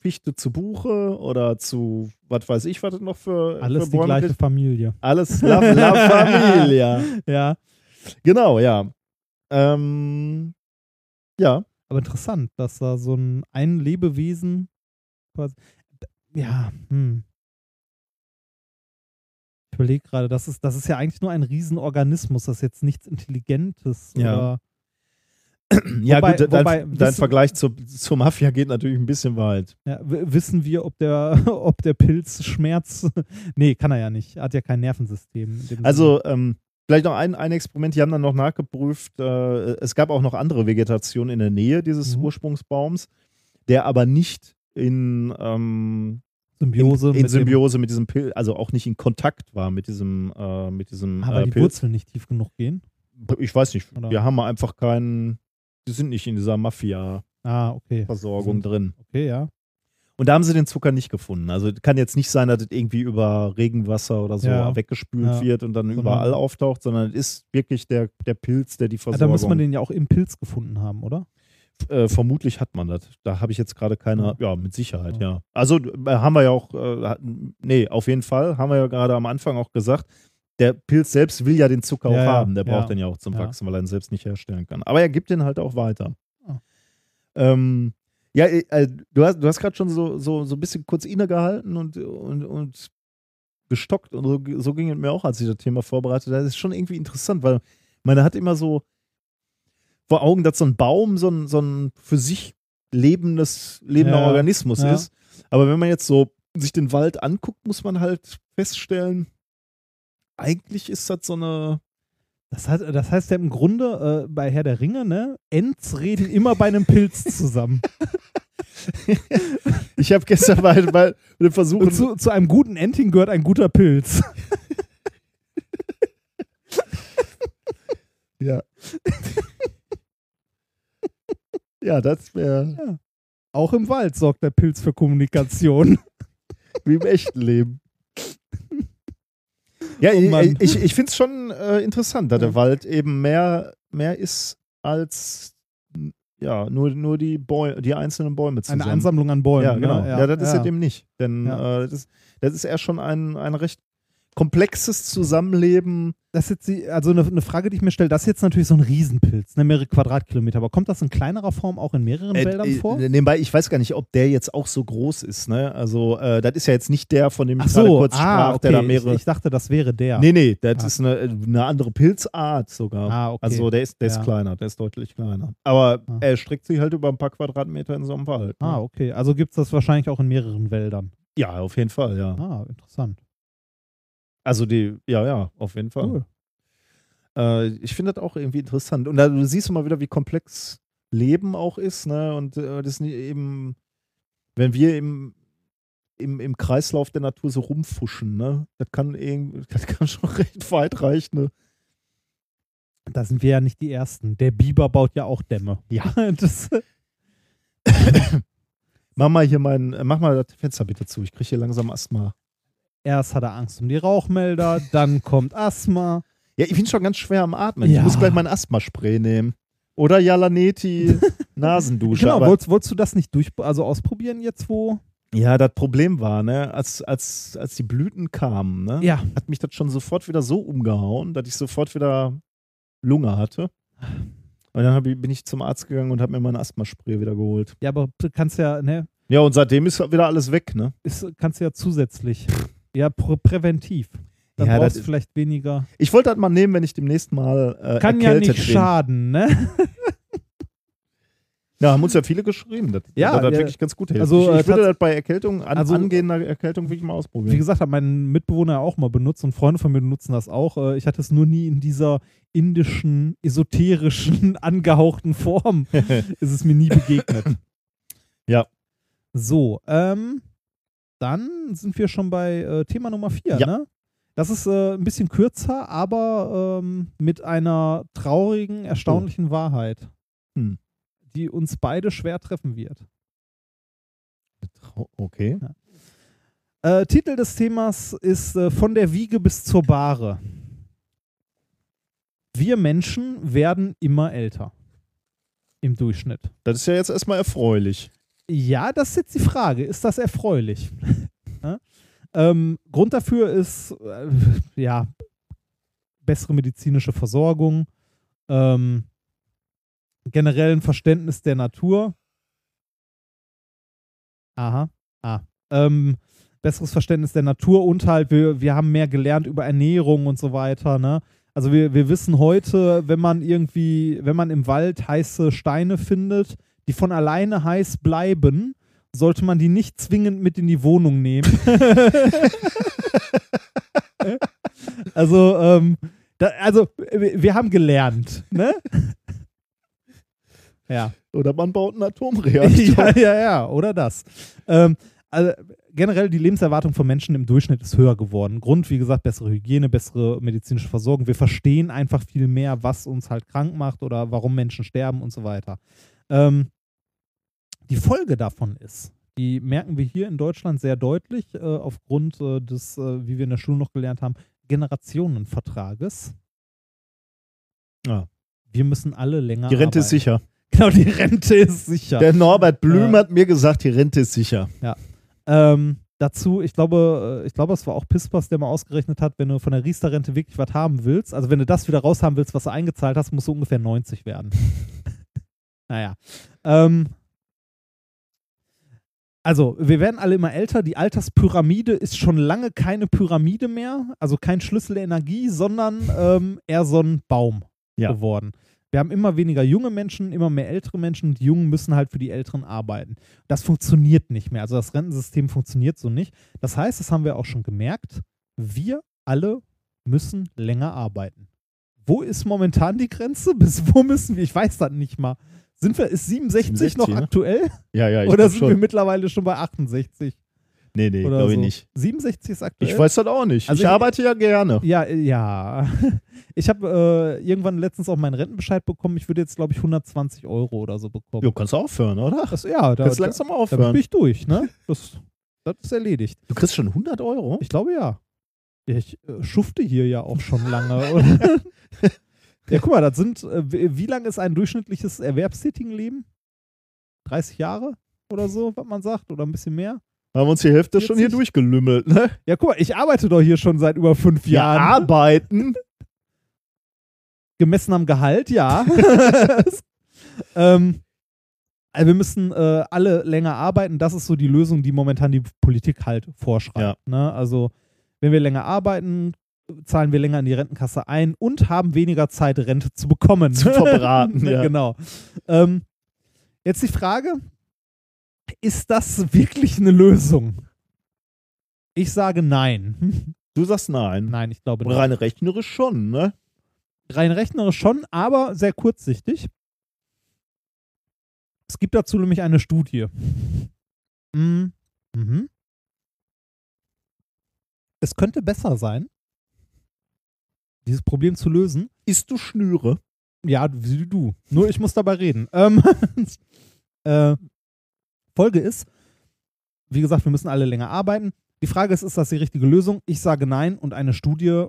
Fichte zu Buche oder zu, was weiß ich, was noch für, Alles für die gleiche. Familie. Alles La, La Familia. Ja. Genau, ja. Ähm, ja, Aber interessant, dass da so ein, ein Lebewesen quasi. Ja, hm. Ich überlege gerade, das ist, das ist ja eigentlich nur ein Riesenorganismus, das ist jetzt nichts Intelligentes Ja. oder. ja Wobei- gut, dein, wobei, dein wissen- Vergleich zur, zur Mafia geht natürlich ein bisschen weit. Ja, wissen wir, ob der, ob der Pilz Schmerz. nee, kann er ja nicht. Er hat ja kein Nervensystem. Also, ähm, vielleicht noch ein, ein Experiment, die haben dann noch nachgeprüft, äh, es gab auch noch andere Vegetation in der Nähe dieses Mhm. Ursprungsbaums, der aber nicht in, ähm. Symbiose. in, in mit dem- Symbiose mit diesem Pilz, also auch nicht in Kontakt war mit diesem, äh, mit diesem Aber äh, die Pilz. Wurzeln nicht tief genug gehen. Ich weiß nicht, Oder? wir haben einfach keinen, die sind nicht in dieser Mafia-Versorgung Ah, okay. Drin. Okay, ja. Und da haben sie den Zucker nicht gefunden. Also kann jetzt nicht sein, dass es irgendwie über Regenwasser oder so Ja. weggespült Ja. wird und dann Sondern- überall auftaucht, sondern es ist wirklich der, der Pilz, der die ja. Versorgung. Da muss man den ja auch im Pilz gefunden haben, oder? äh, vermutlich hat man das. Da habe ich jetzt gerade keine, ja, mit Sicherheit, Ja. ja. Also äh, haben wir ja auch, äh, nee, auf jeden Fall, haben wir ja gerade am Anfang auch gesagt, der Pilz selbst will ja den Zucker Ja, auch ja, haben. Der braucht ja. den ja auch zum Ja. Wachsen, weil er ihn selbst nicht herstellen kann. Aber er gibt den halt auch weiter. Ah. Ähm, ja, äh, du hast, du hast gerade schon so, so, so ein bisschen kurz innegehalten und, und, und gestockt und so, so ging es mir auch, als ich das Thema vorbereitet habe. Das ist schon irgendwie interessant, weil man hat immer so vor Augen, dass so ein Baum so ein, so ein für sich lebendes, lebender Ja, Organismus ja. ist. Aber wenn man jetzt so sich den Wald anguckt, muss man halt feststellen, eigentlich ist das so eine. Das heißt, das heißt ja im Grunde äh, bei Herr der Ringe, ne? Ents reden immer bei einem Pilz zusammen. Ich habe gestern bei dem Versuch. Und zu, zu einem guten Enting gehört ein guter Pilz. Ja. ja, das wäre Auch im Wald sorgt der Pilz für Kommunikation. wie im echten Leben. Ja, Oh Mann. ich, ich, finde es schon äh, interessant, dass der Wald eben mehr, mehr ist als ja, nur, nur die, Bäu die einzelnen Bäume zusammen. Eine Ansammlung an Bäumen. Ja, genau. Ne? Ja, das ist ja. ja dem nicht. Denn Ja. äh, das, ist, das ist eher schon ein, ein recht komplexes Zusammenleben. Das ist jetzt also eine, eine Frage, die ich mir stelle, das ist jetzt natürlich so ein Riesenpilz, ne, mehrere Quadratkilometer, aber kommt das in kleinerer Form auch in mehreren Äh, Wäldern äh, vor? Nebenbei, ich weiß gar nicht, ob der jetzt auch so groß ist. Ne? Also, äh, das ist ja jetzt nicht der, von dem ich Ach gerade so, kurz ah, sprach, okay. der da ich, mehrere. ich dachte, das wäre der. Nee, nee, das Ah. ist eine, eine andere Pilzart sogar. Ah, okay. Also der ist, der ist Ja. kleiner, der ist deutlich kleiner. Aber Ah. er streckt sich halt über ein paar Quadratmeter in so einem Wald. Ne? Ah, okay. Also gibt es das wahrscheinlich auch in mehreren Wäldern. Ja, auf jeden Fall, ja. Ah, interessant. Also die, ja, ja, auf jeden Fall. Cool. Äh, ich finde das auch irgendwie interessant. Und da, du siehst immer wieder, wie komplex Leben auch ist, ne? Und äh, das eben, wenn wir im, im, im Kreislauf der Natur so rumfuschen, ne? Das kann irgendwie, das kann schon recht weit reichen, ne? Da sind wir ja nicht die Ersten. Der Biber baut ja auch Dämme. Ja. das, Mach mal hier mein, äh, mach mal das Fenster bitte zu. Ich kriege hier langsam Asthma. Erst hat er Angst um die Rauchmelder, dann kommt Asthma. Ja, ich bin schon ganz schwer am Atmen. Ja. Ich muss gleich mein Asthmaspray nehmen. Oder Jalaneti Nasendusche. Genau, wolltest, wolltest du das nicht durch, also ausprobieren jetzt, wo? ja, das Problem war, ne, als, als, als die Blüten kamen, ne, Ja. hat mich das schon sofort wieder so umgehauen, dass ich sofort wieder Lunge hatte. Und dann ich, bin ich zum Arzt gegangen und habe mir mein Asthmaspray wieder geholt. Ja, aber du kannst ja, ne, Ja, und seitdem ist wieder alles weg, ne? ist, kannst du ja zusätzlich. Ja, prä präventiv. Dann Ja, brauchst das- du vielleicht weniger. Ich wollte das mal nehmen, wenn ich demnächst mal äh, Kann ja nicht bin. schaden, ne? Ja, haben uns ja viele geschrieben, dass, Ja, das ja. wirklich ganz gut hilft. Also, ich, äh, ich würde das bei Erkältung, an, Also- angehender Erkältung wirklich mal ausprobieren. Wie gesagt, hat mein Mitbewohner ja auch mal benutzt und Freunde von mir benutzen das auch. Äh, Ich hatte es nur nie in dieser indischen, esoterischen, angehauchten Form. ist es mir nie begegnet. Ja. So, ähm, dann sind wir schon bei äh, Thema Nummer 4, Ja. ne? Das ist äh, ein bisschen kürzer, aber ähm, mit einer traurigen, erstaunlichen Wahrheit, Hm. die uns beide schwer treffen wird. Okay. Äh, Titel des Themas ist äh, Von der Wiege bis zur Bahre. Wir Menschen werden immer älter. Im Durchschnitt. Das ist ja jetzt erstmal erfreulich. Ja, das ist jetzt die Frage. Ist das erfreulich? ja? ähm, Grund dafür ist, äh, ja, bessere medizinische Versorgung, ähm, generell ein Verständnis der Natur. Aha. Ah. Ähm, besseres Verständnis der Natur und halt, wir, wir haben mehr gelernt über Ernährung und so weiter, ne? Also wir, wir wissen heute, wenn man irgendwie, wenn man im Wald heiße Steine findet, die von alleine heiß bleiben, sollte man die nicht zwingend mit in die Wohnung nehmen. also, ähm, da, also wir haben gelernt, ne? ja. Oder man baut einen Atomreaktor. ja, ja, ja, oder das. Ähm, also generell die Lebenserwartung von Menschen im Durchschnitt ist höher geworden. Grund, wie gesagt, bessere Hygiene, bessere medizinische Versorgung. Wir verstehen einfach viel mehr, was uns halt krank macht oder warum Menschen sterben und so weiter. Ähm, die Folge davon ist, die merken wir hier in Deutschland sehr deutlich äh, aufgrund äh, des, äh, wie wir in der Schule noch gelernt haben, Generationenvertrages. Ja. Wir müssen alle länger Die Rente ist arbeiten. sicher. Genau, die Rente ist sicher. Der Norbert Blüm Ja. hat mir gesagt, die Rente ist sicher. Ähm, dazu, ich glaube, äh, ich glaube, es war auch Pispas, der mal ausgerechnet hat, wenn du von der Riester-Rente wirklich was haben willst, also wenn du das wieder raushaben willst, was du eingezahlt hast, musst du ungefähr 90 werden. naja. Ähm, also, wir werden alle immer älter. Die Alterspyramide ist schon lange keine Pyramide mehr, also kein Schlüssel der Energie, sondern ähm, eher so ein Baum Ja. geworden. Wir haben immer weniger junge Menschen, immer mehr ältere Menschen und die Jungen müssen halt für die Älteren arbeiten. Das funktioniert nicht mehr. Also das Rentensystem funktioniert so nicht. Das heißt, das haben wir auch schon gemerkt, wir alle müssen länger arbeiten. Wo ist momentan die Grenze? Bis wo müssen wir? Ich weiß das nicht mal. Sind wir, ist 67, 67, noch ne? aktuell? Ja, ja, ich Oder sind schon. wir mittlerweile schon bei 68? Nee, nee, glaube so? ich nicht. 67 ist aktuell. Ich weiß das auch nicht. Also ich ich- arbeite ja gerne. Ja, äh, ja. Ich habe äh, irgendwann letztens auch meinen Rentenbescheid bekommen. Ich würde jetzt, glaube ich, 120 Euro oder so bekommen. Jo, kannst du aufhören, oder? Das, ja, da, kannst da, langsam aufhören. bin ich durch, ne? Das, das ist erledigt. Du kriegst schon 100 Euro? Ich glaube ja. Ich äh, schufte hier ja auch schon lange. ja, guck mal, das sind, äh, wie, lang ist ein durchschnittliches Erwerbstätigenleben? 30 Jahre oder so, was man sagt, oder ein bisschen mehr? Haben uns die Hälfte schon hier 40? durchgelümmelt, ne? Ja, guck mal, ich arbeite doch hier schon seit über fünf Ja, Jahren. arbeiten. Gemessen am Gehalt, ja. ähm, also wir müssen äh, alle länger arbeiten. Das ist so die Lösung, die momentan die Politik halt vorschreibt. Ne? Also wenn wir länger arbeiten, zahlen wir länger in die Rentenkasse ein und haben weniger Zeit, Rente zu bekommen. Zu verbraten, ja. Genau. Ähm, jetzt die Frage, ist das wirklich eine Lösung? Ich sage nein. Du sagst nein. Nein, ich glaube nicht. Rein rechnerisch schon, ne? rein rechnerisch schon, aber sehr kurzsichtig. Es gibt dazu nämlich eine Studie. Mm, Mhm. Es könnte besser sein, dieses Problem zu lösen. Isst du Schnüre? Ja, wie du. Nur ich muss dabei reden. Ähm, äh, Folge ist, wie gesagt, wir müssen alle länger arbeiten. Die Frage ist, ist das die richtige Lösung? Ich sage nein und eine Studie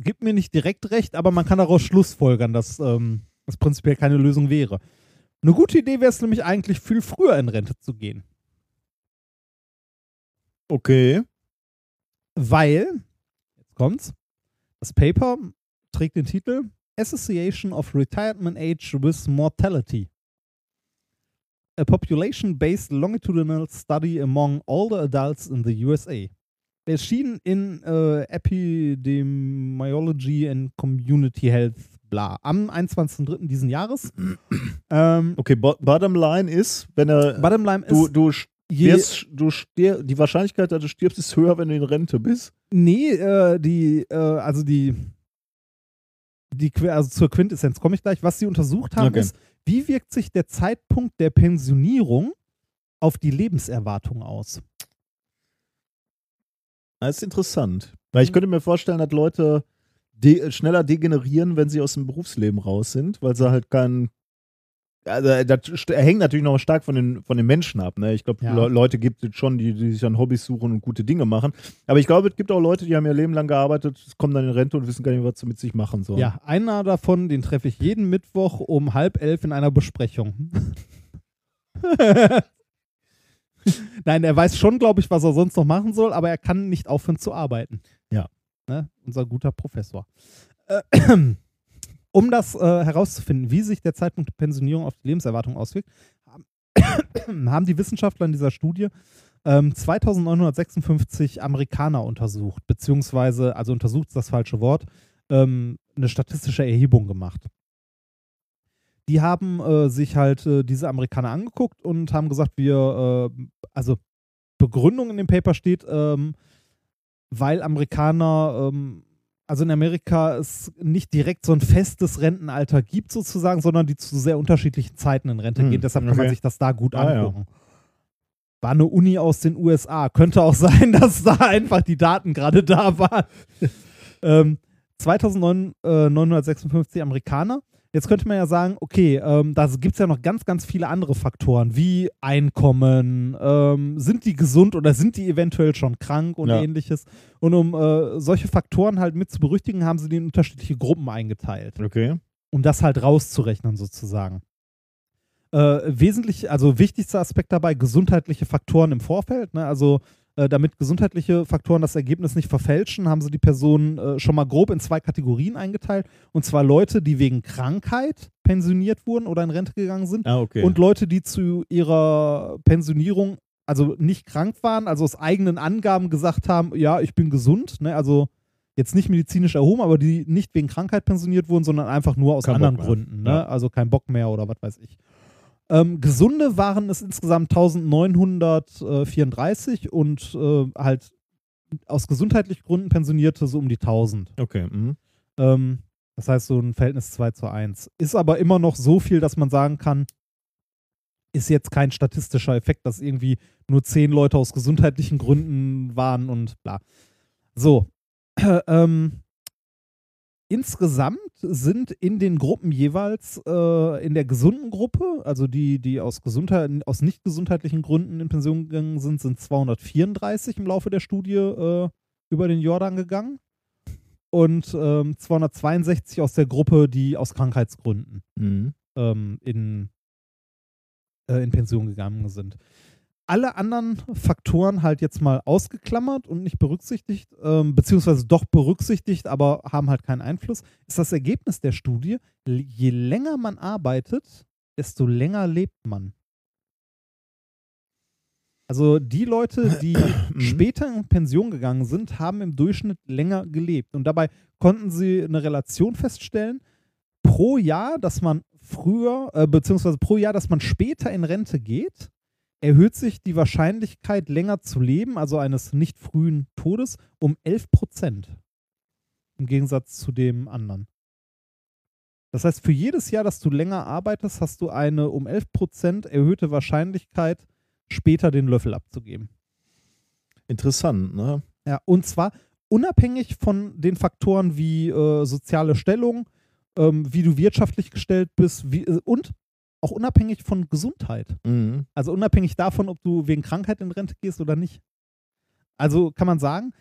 gibt mir nicht direkt recht, aber man kann daraus schlussfolgern, dass ähm, das prinzipiell keine Lösung wäre. Eine gute Idee wäre es nämlich eigentlich, viel früher in Rente zu gehen. Okay. Weil, jetzt kommt's, das Paper trägt den Titel Association of Retirement Age with Mortality. A population-based longitudinal study among older adults in the USA. Erschienen in äh, Epidemiology and Community Health, bla, am 21.03. diesen Jahres. ähm, Okay, bo bottom line ist, wenn er. Bottom line du, ist, du, st- je, wirst, du stir die Wahrscheinlichkeit, dass du stirbst, ist höher, wenn du in Rente bist. Nee, äh, die, äh, also die, die, also zur Quintessenz komme ich gleich. Was sie untersucht haben, Okay. ist, wie wirkt sich der Zeitpunkt der Pensionierung auf die Lebenserwartung aus? Das ist interessant. Weil ich könnte mir vorstellen, dass Leute de schneller degenerieren, wenn sie aus dem Berufsleben raus sind, weil sie halt keinen. Also, das st- hängt natürlich noch stark von den, von den Menschen ab. Ne? Ich glaube, Ja. Le Leute gibt es schon, die, die sich an Hobbys suchen und gute Dinge machen. Aber ich glaube, es gibt auch Leute, die haben ihr Leben lang gearbeitet, kommen dann in Rente und wissen gar nicht, was sie mit sich machen sollen. Ja, einer davon, den treffe ich jeden Mittwoch um halb elf in einer Besprechung. Nein, er weiß schon, glaube ich, was er sonst noch machen soll, aber er kann nicht aufhören zu arbeiten. Ja. Ne? Unser guter Professor. Äh, um das äh, herauszufinden, wie sich der Zeitpunkt der Pensionierung auf die Lebenserwartung auswirkt, haben, die Wissenschaftler in dieser Studie ähm, 2956 Amerikaner untersucht, beziehungsweise, also untersucht ist das falsche Wort, ähm, eine statistische Erhebung gemacht. Die haben äh, sich halt äh, diese Amerikaner angeguckt und haben gesagt, wir, äh, also Begründung in dem Paper steht, ähm, weil Amerikaner, ähm, also in Amerika es nicht direkt so ein festes Rentenalter gibt sozusagen, sondern die zu sehr unterschiedlichen Zeiten in Rente Hm, gehen. Deshalb kann man okay. sich das da gut Ah, ja. angucken. War eine Uni aus den USA. Könnte auch sein, dass da einfach die Daten gerade da waren. ähm, 2956 Amerikaner. Jetzt könnte man ja sagen, okay, ähm, da gibt es ja noch ganz, ganz viele andere Faktoren, wie Einkommen, ähm, sind die gesund oder sind die eventuell schon krank und Ja. ähnliches. Und um äh, solche Faktoren halt mit zu berücksichtigen, haben sie die in unterschiedliche Gruppen eingeteilt Okay. um das halt rauszurechnen sozusagen. Äh, wesentlich, also wichtigster Aspekt dabei, gesundheitliche Faktoren im Vorfeld. Ne? Also damit gesundheitliche Faktoren das Ergebnis nicht verfälschen, haben sie die Personen äh, schon mal grob in zwei Kategorien eingeteilt. Und zwar Leute, die wegen Krankheit pensioniert wurden oder in Rente gegangen sind Ah, okay. und Leute, die zu ihrer Pensionierung also nicht krank waren, also aus eigenen Angaben gesagt haben, ja, ich bin gesund, ne? also jetzt nicht medizinisch erhoben, aber die nicht wegen Krankheit pensioniert wurden, sondern einfach nur aus Kein anderen. Gründen. Ne? Also kein Bock mehr oder was weiß ich. Ähm, Gesunde waren es insgesamt 1934 und äh, halt aus gesundheitlichen Gründen pensionierte so um die 1000. Okay. Mhm. Ähm, das heißt so ein Verhältnis 2 zu 1. Ist aber immer noch so viel, dass man sagen kann, ist jetzt kein statistischer Effekt, dass irgendwie nur 10 Leute aus gesundheitlichen Gründen waren und bla. So. ähm, insgesamt sind in den Gruppen jeweils äh, in der gesunden Gruppe, also die, die aus, Gesundheit, aus nicht gesundheitlichen Gründen in Pension gegangen sind, sind 234 im Laufe der Studie äh, über den Jordan gegangen und ähm, 262 aus der Gruppe, die aus Krankheitsgründen Mhm. ähm, in, äh, in Pension gegangen sind. Alle anderen Faktoren halt jetzt mal ausgeklammert und nicht berücksichtigt, ähm, beziehungsweise doch berücksichtigt, aber haben halt keinen Einfluss, ist das Ergebnis der Studie, je länger man arbeitet, desto länger lebt man. Also die Leute, die später in Pension gegangen sind, haben im Durchschnitt länger gelebt. Und dabei konnten sie eine Relation feststellen, pro Jahr, dass man früher, äh, beziehungsweise pro Jahr, dass man später in Rente geht, erhöht sich die Wahrscheinlichkeit, länger zu leben, also eines nicht frühen Todes, um 11 Prozent. Im Gegensatz zu dem anderen. Das heißt, für jedes Jahr, dass du länger arbeitest, hast du eine um 11 Prozent erhöhte Wahrscheinlichkeit, später den Löffel abzugeben. Interessant, ne? Ja, und zwar unabhängig von den Faktoren wie äh, soziale Stellung, ähm, wie du wirtschaftlich gestellt bist wie, äh, und auch unabhängig von Gesundheit. Mhm. Also unabhängig davon, ob du wegen Krankheit in Rente gehst oder nicht. Also kann man sagen,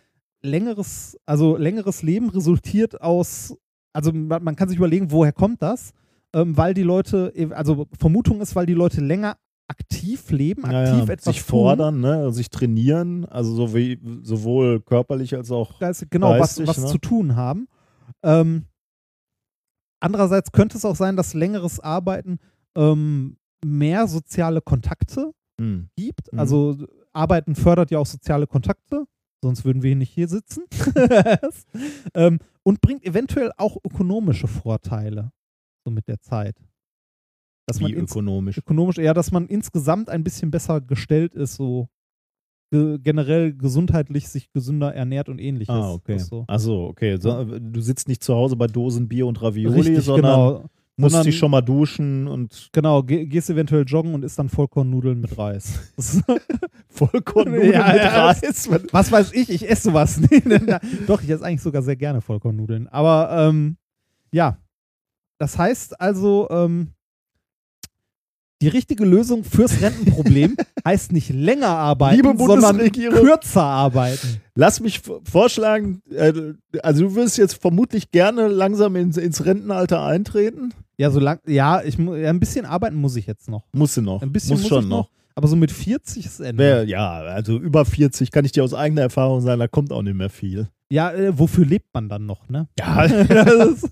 längeres, also längeres Leben resultiert aus, also man, man kann sich überlegen, woher kommt das? Ähm, weil die Leute, also Vermutung ist, weil die Leute länger aktiv leben, Ja, aktiv ja. etwas sich fordern, ne? sich trainieren, also so wie, sowohl körperlich als auch Geistig, genau, was, geistig, was ne? zu tun haben. Ähm, andererseits könnte es auch sein, dass längeres Arbeiten ähm, mehr soziale Kontakte Mhm. gibt. Mhm. Also Arbeiten fördert ja auch soziale Kontakte, sonst würden wir nicht hier sitzen. ähm, und bringt eventuell auch ökonomische Vorteile so mit der Zeit. Dass man wie ins- ökonomisch. ökonomisch, eher, dass man insgesamt ein bisschen besser gestellt ist, so ge generell gesundheitlich sich gesünder ernährt und ähnliches. Ah, okay. So. Achso, okay. So, du sitzt nicht zu Hause bei Dosen Bier und Ravioli, Richtig, sondern genau. Musst Sondern- dich schon mal duschen und Genau, geh, gehst eventuell joggen und isst dann Vollkornnudeln mit Reis. Vollkornnudeln Ja, mit ja, Reis. Was weiß ich, ich esse sowas. Nee, nee, nee. Doch, ich esse eigentlich sogar sehr gerne Vollkornnudeln. Aber ähm, ja, das heißt also, ähm, die richtige Lösung fürs Rentenproblem heißt nicht länger arbeiten, Liebe sondern kürzer arbeiten. Lass mich vorschlagen, äh, also du wirst jetzt vermutlich gerne langsam ins, ins Rentenalter eintreten. Ja, so lang, ja, ich, ja, ein bisschen arbeiten muss ich jetzt noch. Musst du noch. Ein bisschen Muss muss schon ich noch. Aber so mit 40 ist Ende. Ja, also über 40 kann ich dir aus eigener Erfahrung sagen, da kommt auch nicht mehr viel. Ja, äh, wofür lebt man dann noch, ne? Ja, Das ist-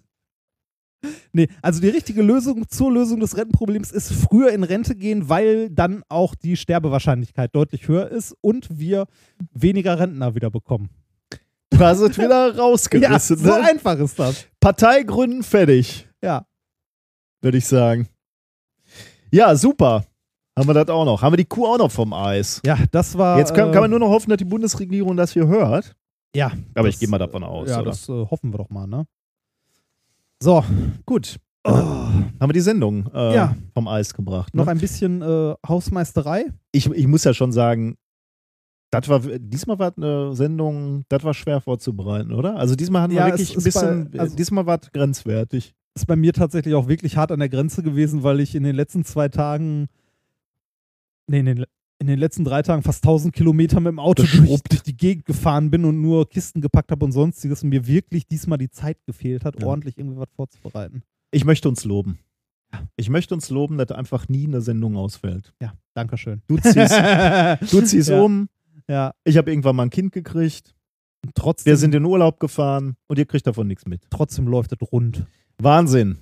nee, also die richtige Lösung zur Lösung des Rentenproblems ist früher in Rente gehen, weil dann auch die Sterbewahrscheinlichkeit deutlich höher ist und wir weniger Rentner wieder bekommen. hast es wieder Ja, rausgerissen. so ne? einfach ist das. Partei gründen, fertig, Ja. würde ich sagen. Ja, super. Haben wir das auch noch. Haben wir die Kuh auch noch vom Eis. Ja, das war. Jetzt kann, äh, kann man nur noch hoffen, dass die Bundesregierung das hier hört. Ja. Aber ich gehe mal davon aus, Ja, oder? das äh, hoffen wir doch mal, ne? So, Gut. Haben wir die Sendung äh, Ja. vom Eis gebracht. noch Ne? ein bisschen äh, Hausmeisterei. Ich, ich muss ja schon sagen, das war, diesmal war es eine Sendung, das war schwer vorzubereiten, oder? Also diesmal hatten wir Ja, wirklich ein bisschen, bei- also- diesmal war es grenzwertig. ist bei mir tatsächlich auch wirklich hart an der Grenze gewesen, weil ich in den letzten zwei Tagen, nee, in den, in den letzten drei Tagen fast 1000 Kilometer mit dem Auto durch, durch die Gegend gefahren bin und nur Kisten gepackt habe und sonstiges und mir wirklich diesmal die Zeit gefehlt hat, Ja. ordentlich irgendwie was vorzubereiten. Ich möchte uns loben. Ich möchte uns loben, dass einfach nie eine Sendung ausfällt. Ja, danke schön. Du ziehst, du ziehst Ja. um, Ja, ich habe irgendwann mal ein Kind gekriegt, und trotzdem, wir sind in Urlaub gefahren und ihr kriegt davon nichts mit. trotzdem läuft es rund. Wahnsinn.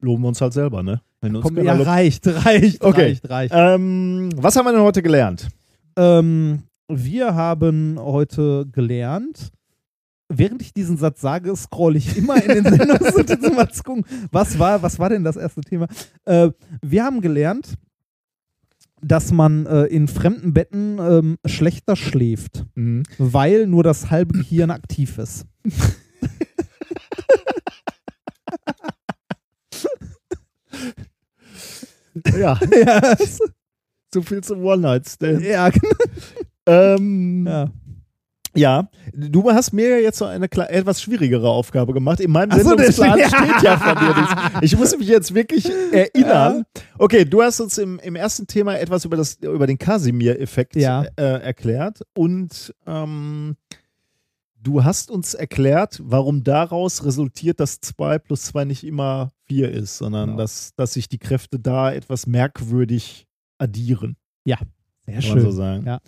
Loben wir uns halt selber, ne? Wenn uns Komm, ja, reicht, reicht, Okay. reicht, reicht. Ähm, was haben wir denn heute gelernt? Ähm, wir haben heute gelernt, während ich diesen Satz sage, scroll ich immer in den Sendungsnotizen um mal zu gucken, was war, was war denn das erste Thema? Äh, wir haben gelernt, dass man äh, in fremden Betten ähm, schlechter schläft, Mhm. weil nur das halbe Gehirn aktiv ist. Ja, ja, so viel zum One-Night-Stand. ja, genau. Ähm, ja. Ja, du hast mir jetzt so eine etwas schwierigere Aufgabe gemacht. In meinem so, Sendungsplan deswegen- steht ja von dir nichts. Ich muss mich jetzt wirklich erinnern. Okay, du hast uns im, im ersten Thema etwas über, das, über den Casimir-Effekt Ja. äh, erklärt und ähm, du hast uns erklärt, warum daraus resultiert, dass 2 plus 2 nicht immer 4 ist, sondern Genau. dass, dass sich die Kräfte da etwas merkwürdig addieren. Sehr Kann man schön. so sagen. Ja.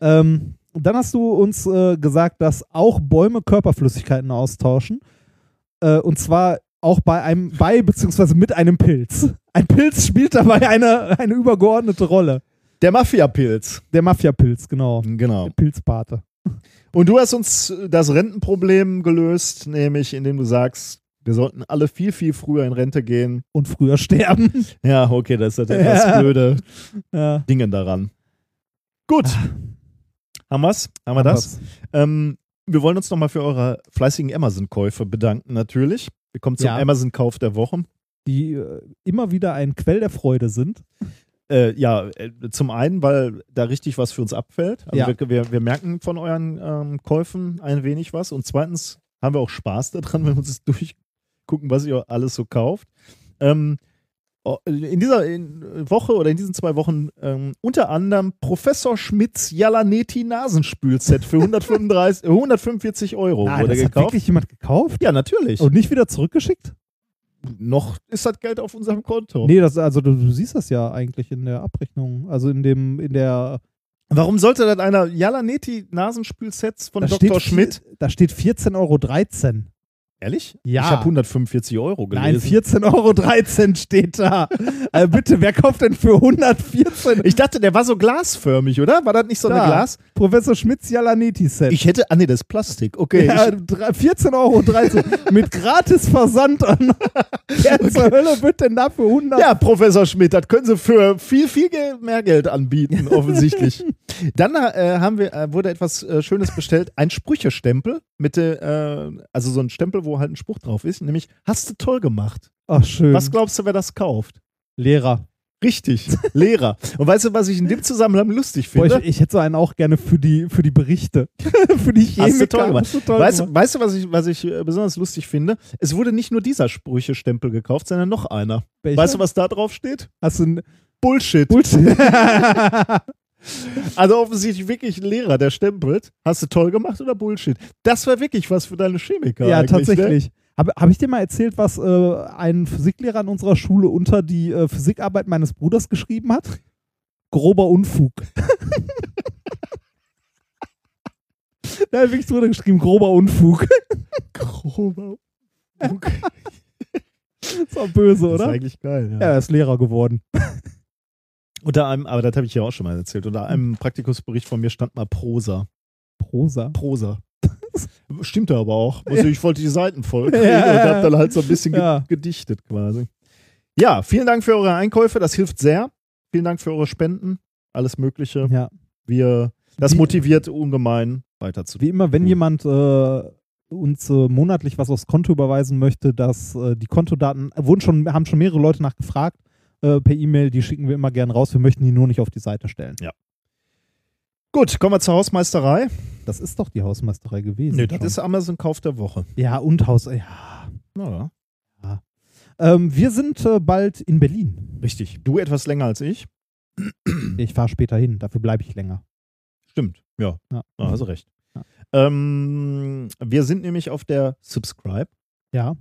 Ähm, dann hast du uns äh, gesagt, dass auch Bäume Körperflüssigkeiten austauschen. Äh, und zwar auch bei einem, bei beziehungsweise mit einem Pilz. Ein Pilz spielt dabei eine, eine übergeordnete Rolle. Der Mafia-Pilz. Der Mafia-Pilz, genau. Genau. Der Pilzpate. Und du hast uns das Rentenproblem gelöst, nämlich indem du sagst, wir sollten alle viel, viel früher in Rente gehen. Und früher sterben. Ja, okay, das ist etwas Ja. blöde ja. Dinge daran. Gut. Haben wir's? Haben wir das? Ähm, wir wollen uns nochmal für eure fleißigen Amazon-Käufe bedanken, natürlich. Wir kommen zum Ja. Amazon-Kauf der Woche. Die äh, immer wieder ein Quell der Freude sind. Äh, ja, äh, zum einen, weil da richtig was für uns abfällt. Also Ja. wir, wir, merken von euren ähm, Käufen ein wenig was. Und zweitens haben wir auch Spaß daran, wenn wir uns durchgucken, was ihr alles so kauft. Ähm, in dieser Woche oder in diesen zwei Wochen ähm, unter anderem Professor Schmidts Jalaneti Nasenspülset für 135, 145 Euro Ah, wurde das hat gekauft. wirklich jemand gekauft? Ja, natürlich. Und nicht wieder zurückgeschickt? Noch ist das Geld auf unserem Konto. Nee, das, also du, du siehst das ja eigentlich in der Abrechnung. Also in dem, in der Warum sollte das einer Jalaneti Nasenspülsets von da Dr. steht, Schmidt? Da steht 14,13 Euro. Ehrlich? Ja. Ich habe 145 Euro gelesen. Nein, 14,13 Euro steht da. also bitte, wer kauft denn für 114? Ich dachte, der war so glasförmig, oder? War das nicht so eine Da. Glas? Professor Schmitz Jalaneti-Set. Ich hätte, ah nee, das ist Plastik. Okay. ja, ich, drei- 14,13 Euro mit gratis Versand an. Wer zur Hölle wird denn da für 100? ja, Professor Schmidt, das können Sie für viel, viel Geld, mehr Geld anbieten, offensichtlich. Dann äh, haben wir, äh, wurde etwas äh, Schönes bestellt, ein Sprüchestempel mit, äh, also so ein Stempel, wo halt ein Spruch drauf ist, nämlich hast du toll gemacht. Ach, schön. Was glaubst du, wer das kauft? Lehrer. Richtig, Lehrer. Und weißt du, was ich in dem Zusammenhang lustig Boah, finde? ich, ich hätte so einen auch gerne für die, für die Berichte. für die Chemiker. Hast du toll gemacht. Du toll weißt, gemacht. weißt du, was ich, was ich äh, besonders lustig finde? Es wurde nicht nur dieser Sprüchestempel gekauft, sondern noch einer. Welcher? Weißt du, was da drauf steht? Hast du ein Bullshit. Bullshit? Also offensichtlich wirklich ein Lehrer, der stempelt. Hast du toll gemacht oder Bullshit? Das war wirklich was für deine Chemiker. ja, Ne? tatsächlich. Habe hab ich dir mal erzählt, was äh, ein Physiklehrer an unserer Schule unter die äh, Physikarbeit meines Bruders geschrieben hat? Grober Unfug. da hat wirklich drunter geschrieben, grober Unfug. Grober. Okay. Das war böse, Das ist oder? eigentlich geil. Ja. Ja, er ist Lehrer geworden. Unter einem, aber das habe ich ja auch schon mal erzählt. Unter einem Praktikumsbericht von mir stand mal Prosa. Prosa. Prosa. Stimmte aber auch. Also ich wollte die Seiten voll kriegen Ja. und habe dann halt so ein bisschen Ja. gedichtet quasi. Ja, vielen Dank für eure Einkäufe. Das hilft sehr. Vielen Dank für eure Spenden. Alles Mögliche. Ja. Wir, das Wie- motiviert ungemein weiterzutun. Wie immer, wenn jemand äh, uns äh, monatlich was aufs Konto überweisen möchte, dass äh, die Kontodaten wurden schon, haben schon mehrere Leute nachgefragt äh, per E-Mail, die schicken wir immer gern raus. Wir möchten die nur nicht auf die Seite stellen. Gut, kommen wir zur Hausmeisterei. Das ist doch die Hausmeisterei gewesen. Nee, das schon. ist Amazon Kauf der Woche. ja und Haus. Ja. Ja, Ähm, wir sind äh, bald in Berlin. richtig. Du etwas länger als ich. Ich fahre später hin, dafür bleibe ich länger. Stimmt, ja. Ja. ja also recht. Ja. Ähm, wir sind nämlich auf der Subscribe, Ja.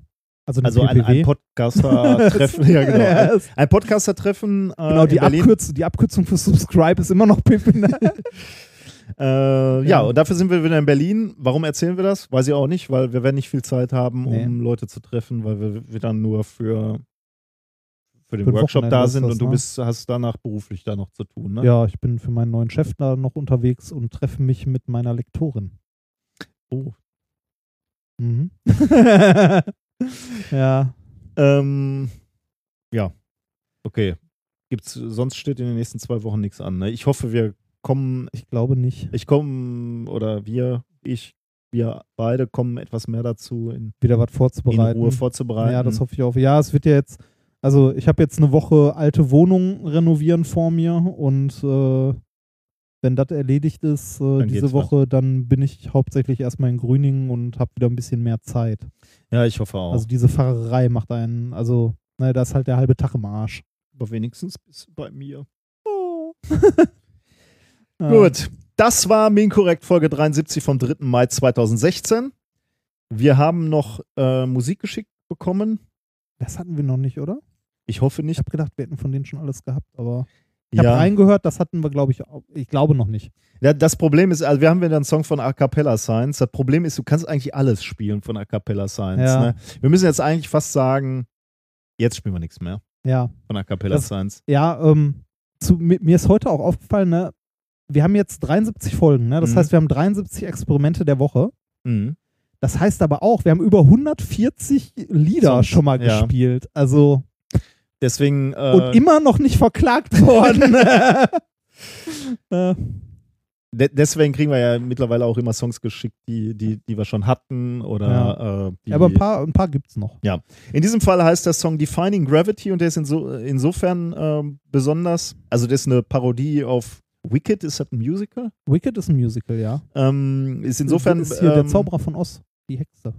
Also, also ein, ein Podcaster-Treffen. ja, genau. Ja, Ein, Podcaster-Treffen äh, genau, die. Abkürz die Abkürzung für Subscribe ist immer noch PP. Äh, ja. Ja. und dafür sind wir wieder in Berlin. Warum erzählen wir das? Weiß ich auch nicht, weil wir werden nicht viel Zeit haben, Nee. um Leute zu treffen, weil wir, wir dann nur für, für den Für Workshop da sind das, und du ne? bist, hast danach beruflich da noch zu tun. Ne? ja, ich bin für meinen neuen Chef da noch unterwegs und treffe mich mit meiner Lektorin. Oh. Mhm. ja. Ähm, ja. Okay. Gibt's, sonst steht in den nächsten zwei Wochen nichts an. Ne? Ich hoffe, wir kommen, Ich glaube nicht. ich komme, oder wir, ich, wir beide kommen etwas mehr dazu, in, Wieder was in vorzubereiten. Ruhe vorzubereiten. Ja, das hoffe ich auch. Ja, es wird ja jetzt, also ich habe jetzt eine Woche alte Wohnung renovieren vor mir und äh, wenn das erledigt ist, äh, diese Woche, dann bin ich hauptsächlich erstmal in Grüningen und habe wieder ein bisschen mehr Zeit. ja, ich hoffe auch. Also diese Fahrerei macht einen, also, naja, da ist halt der halbe Tag im Arsch. Aber wenigstens bist du bei mir. Ja. Gut, das war Minkorrekt Folge 73 vom 3. Mai 2016. Wir haben noch äh, Musik geschickt bekommen. Das hatten wir noch nicht, oder? Ich hoffe Ich nicht. habe gedacht, wir hätten von denen schon alles gehabt, aber ich habe Ja, reingehört, das hatten wir, glaube ich, auch. ich glaube noch nicht. ja, das Problem ist, also wir haben wieder einen Song von A Cappella Science. Das Problem ist, du kannst eigentlich alles spielen von A Cappella Science. Ja. Ne? Wir müssen jetzt eigentlich fast sagen, jetzt spielen wir nichts mehr Ja, von A Cappella Das- Science. ja, ähm, zu, mi- mir ist heute auch aufgefallen, ne, wir haben jetzt 73 Folgen, ne? Das Mhm. heißt, wir haben 73 Experimente der Woche. Mhm. Das heißt aber auch, wir haben über 140 Lieder Songs, schon mal ja. gespielt. Also Deswegen, äh, und immer noch nicht verklagt worden. äh, de deswegen kriegen wir ja mittlerweile auch immer Songs geschickt, die, die, die wir schon hatten oder äh, die, aber ein paar, ein paar gibt's noch. In diesem Fall heißt der Song Defining Gravity und der ist inso, insofern ähm, besonders, also das ist eine Parodie auf Wicked, ist das ein Musical? Wicked ist ein Musical, ja. Ähm, ist insofern ist hier der ähm, Zauberer von Oz, die Hexe.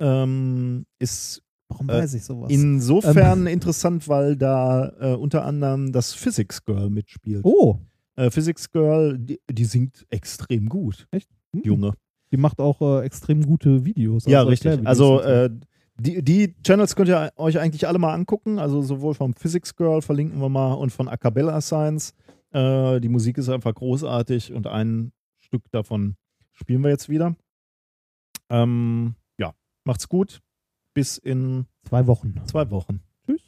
ähm, ist Warum äh, weiß ich sowas? insofern interessant, weil da äh, unter anderem das Physics Girl mitspielt. oh, Äh, Physics Girl, die, die singt extrem gut, echt? Hm. Junge. Die macht auch äh, extrem gute Videos. Ja, also richtig. Also äh, die, die Channels könnt ihr euch eigentlich alle mal angucken. Also sowohl vom Physics Girl verlinken wir mal und von Acapella Science. Äh, die Musik ist einfach großartig und ein Stück davon spielen wir jetzt wieder. Ähm, ja, macht's gut. Bis in zwei Wochen. zwei Wochen. Tschüss.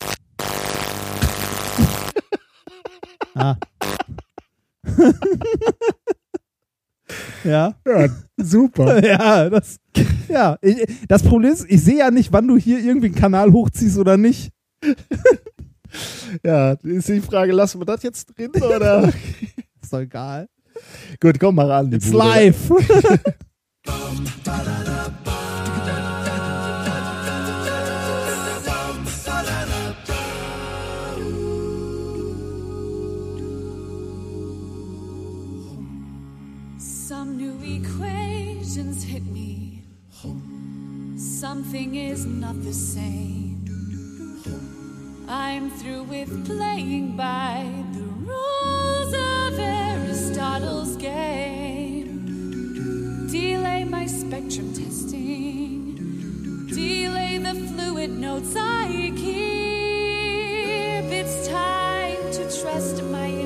ah. ja. Ja, super. Ja, das, ja, ich, das Problem ist, ich sehe ja nicht, wann du hier irgendwie einen Kanal hochziehst oder nicht. ja, ist die Frage, lassen wir das jetzt drin oder? Ist doch egal. gut, komm mal ran. It's Bude. live. Some new equations hit me. Something is not the same. I'm through with playing by the rules of Aristotle's game. My spectrum testing. Delay the fluid notes I keep. It's time to trust my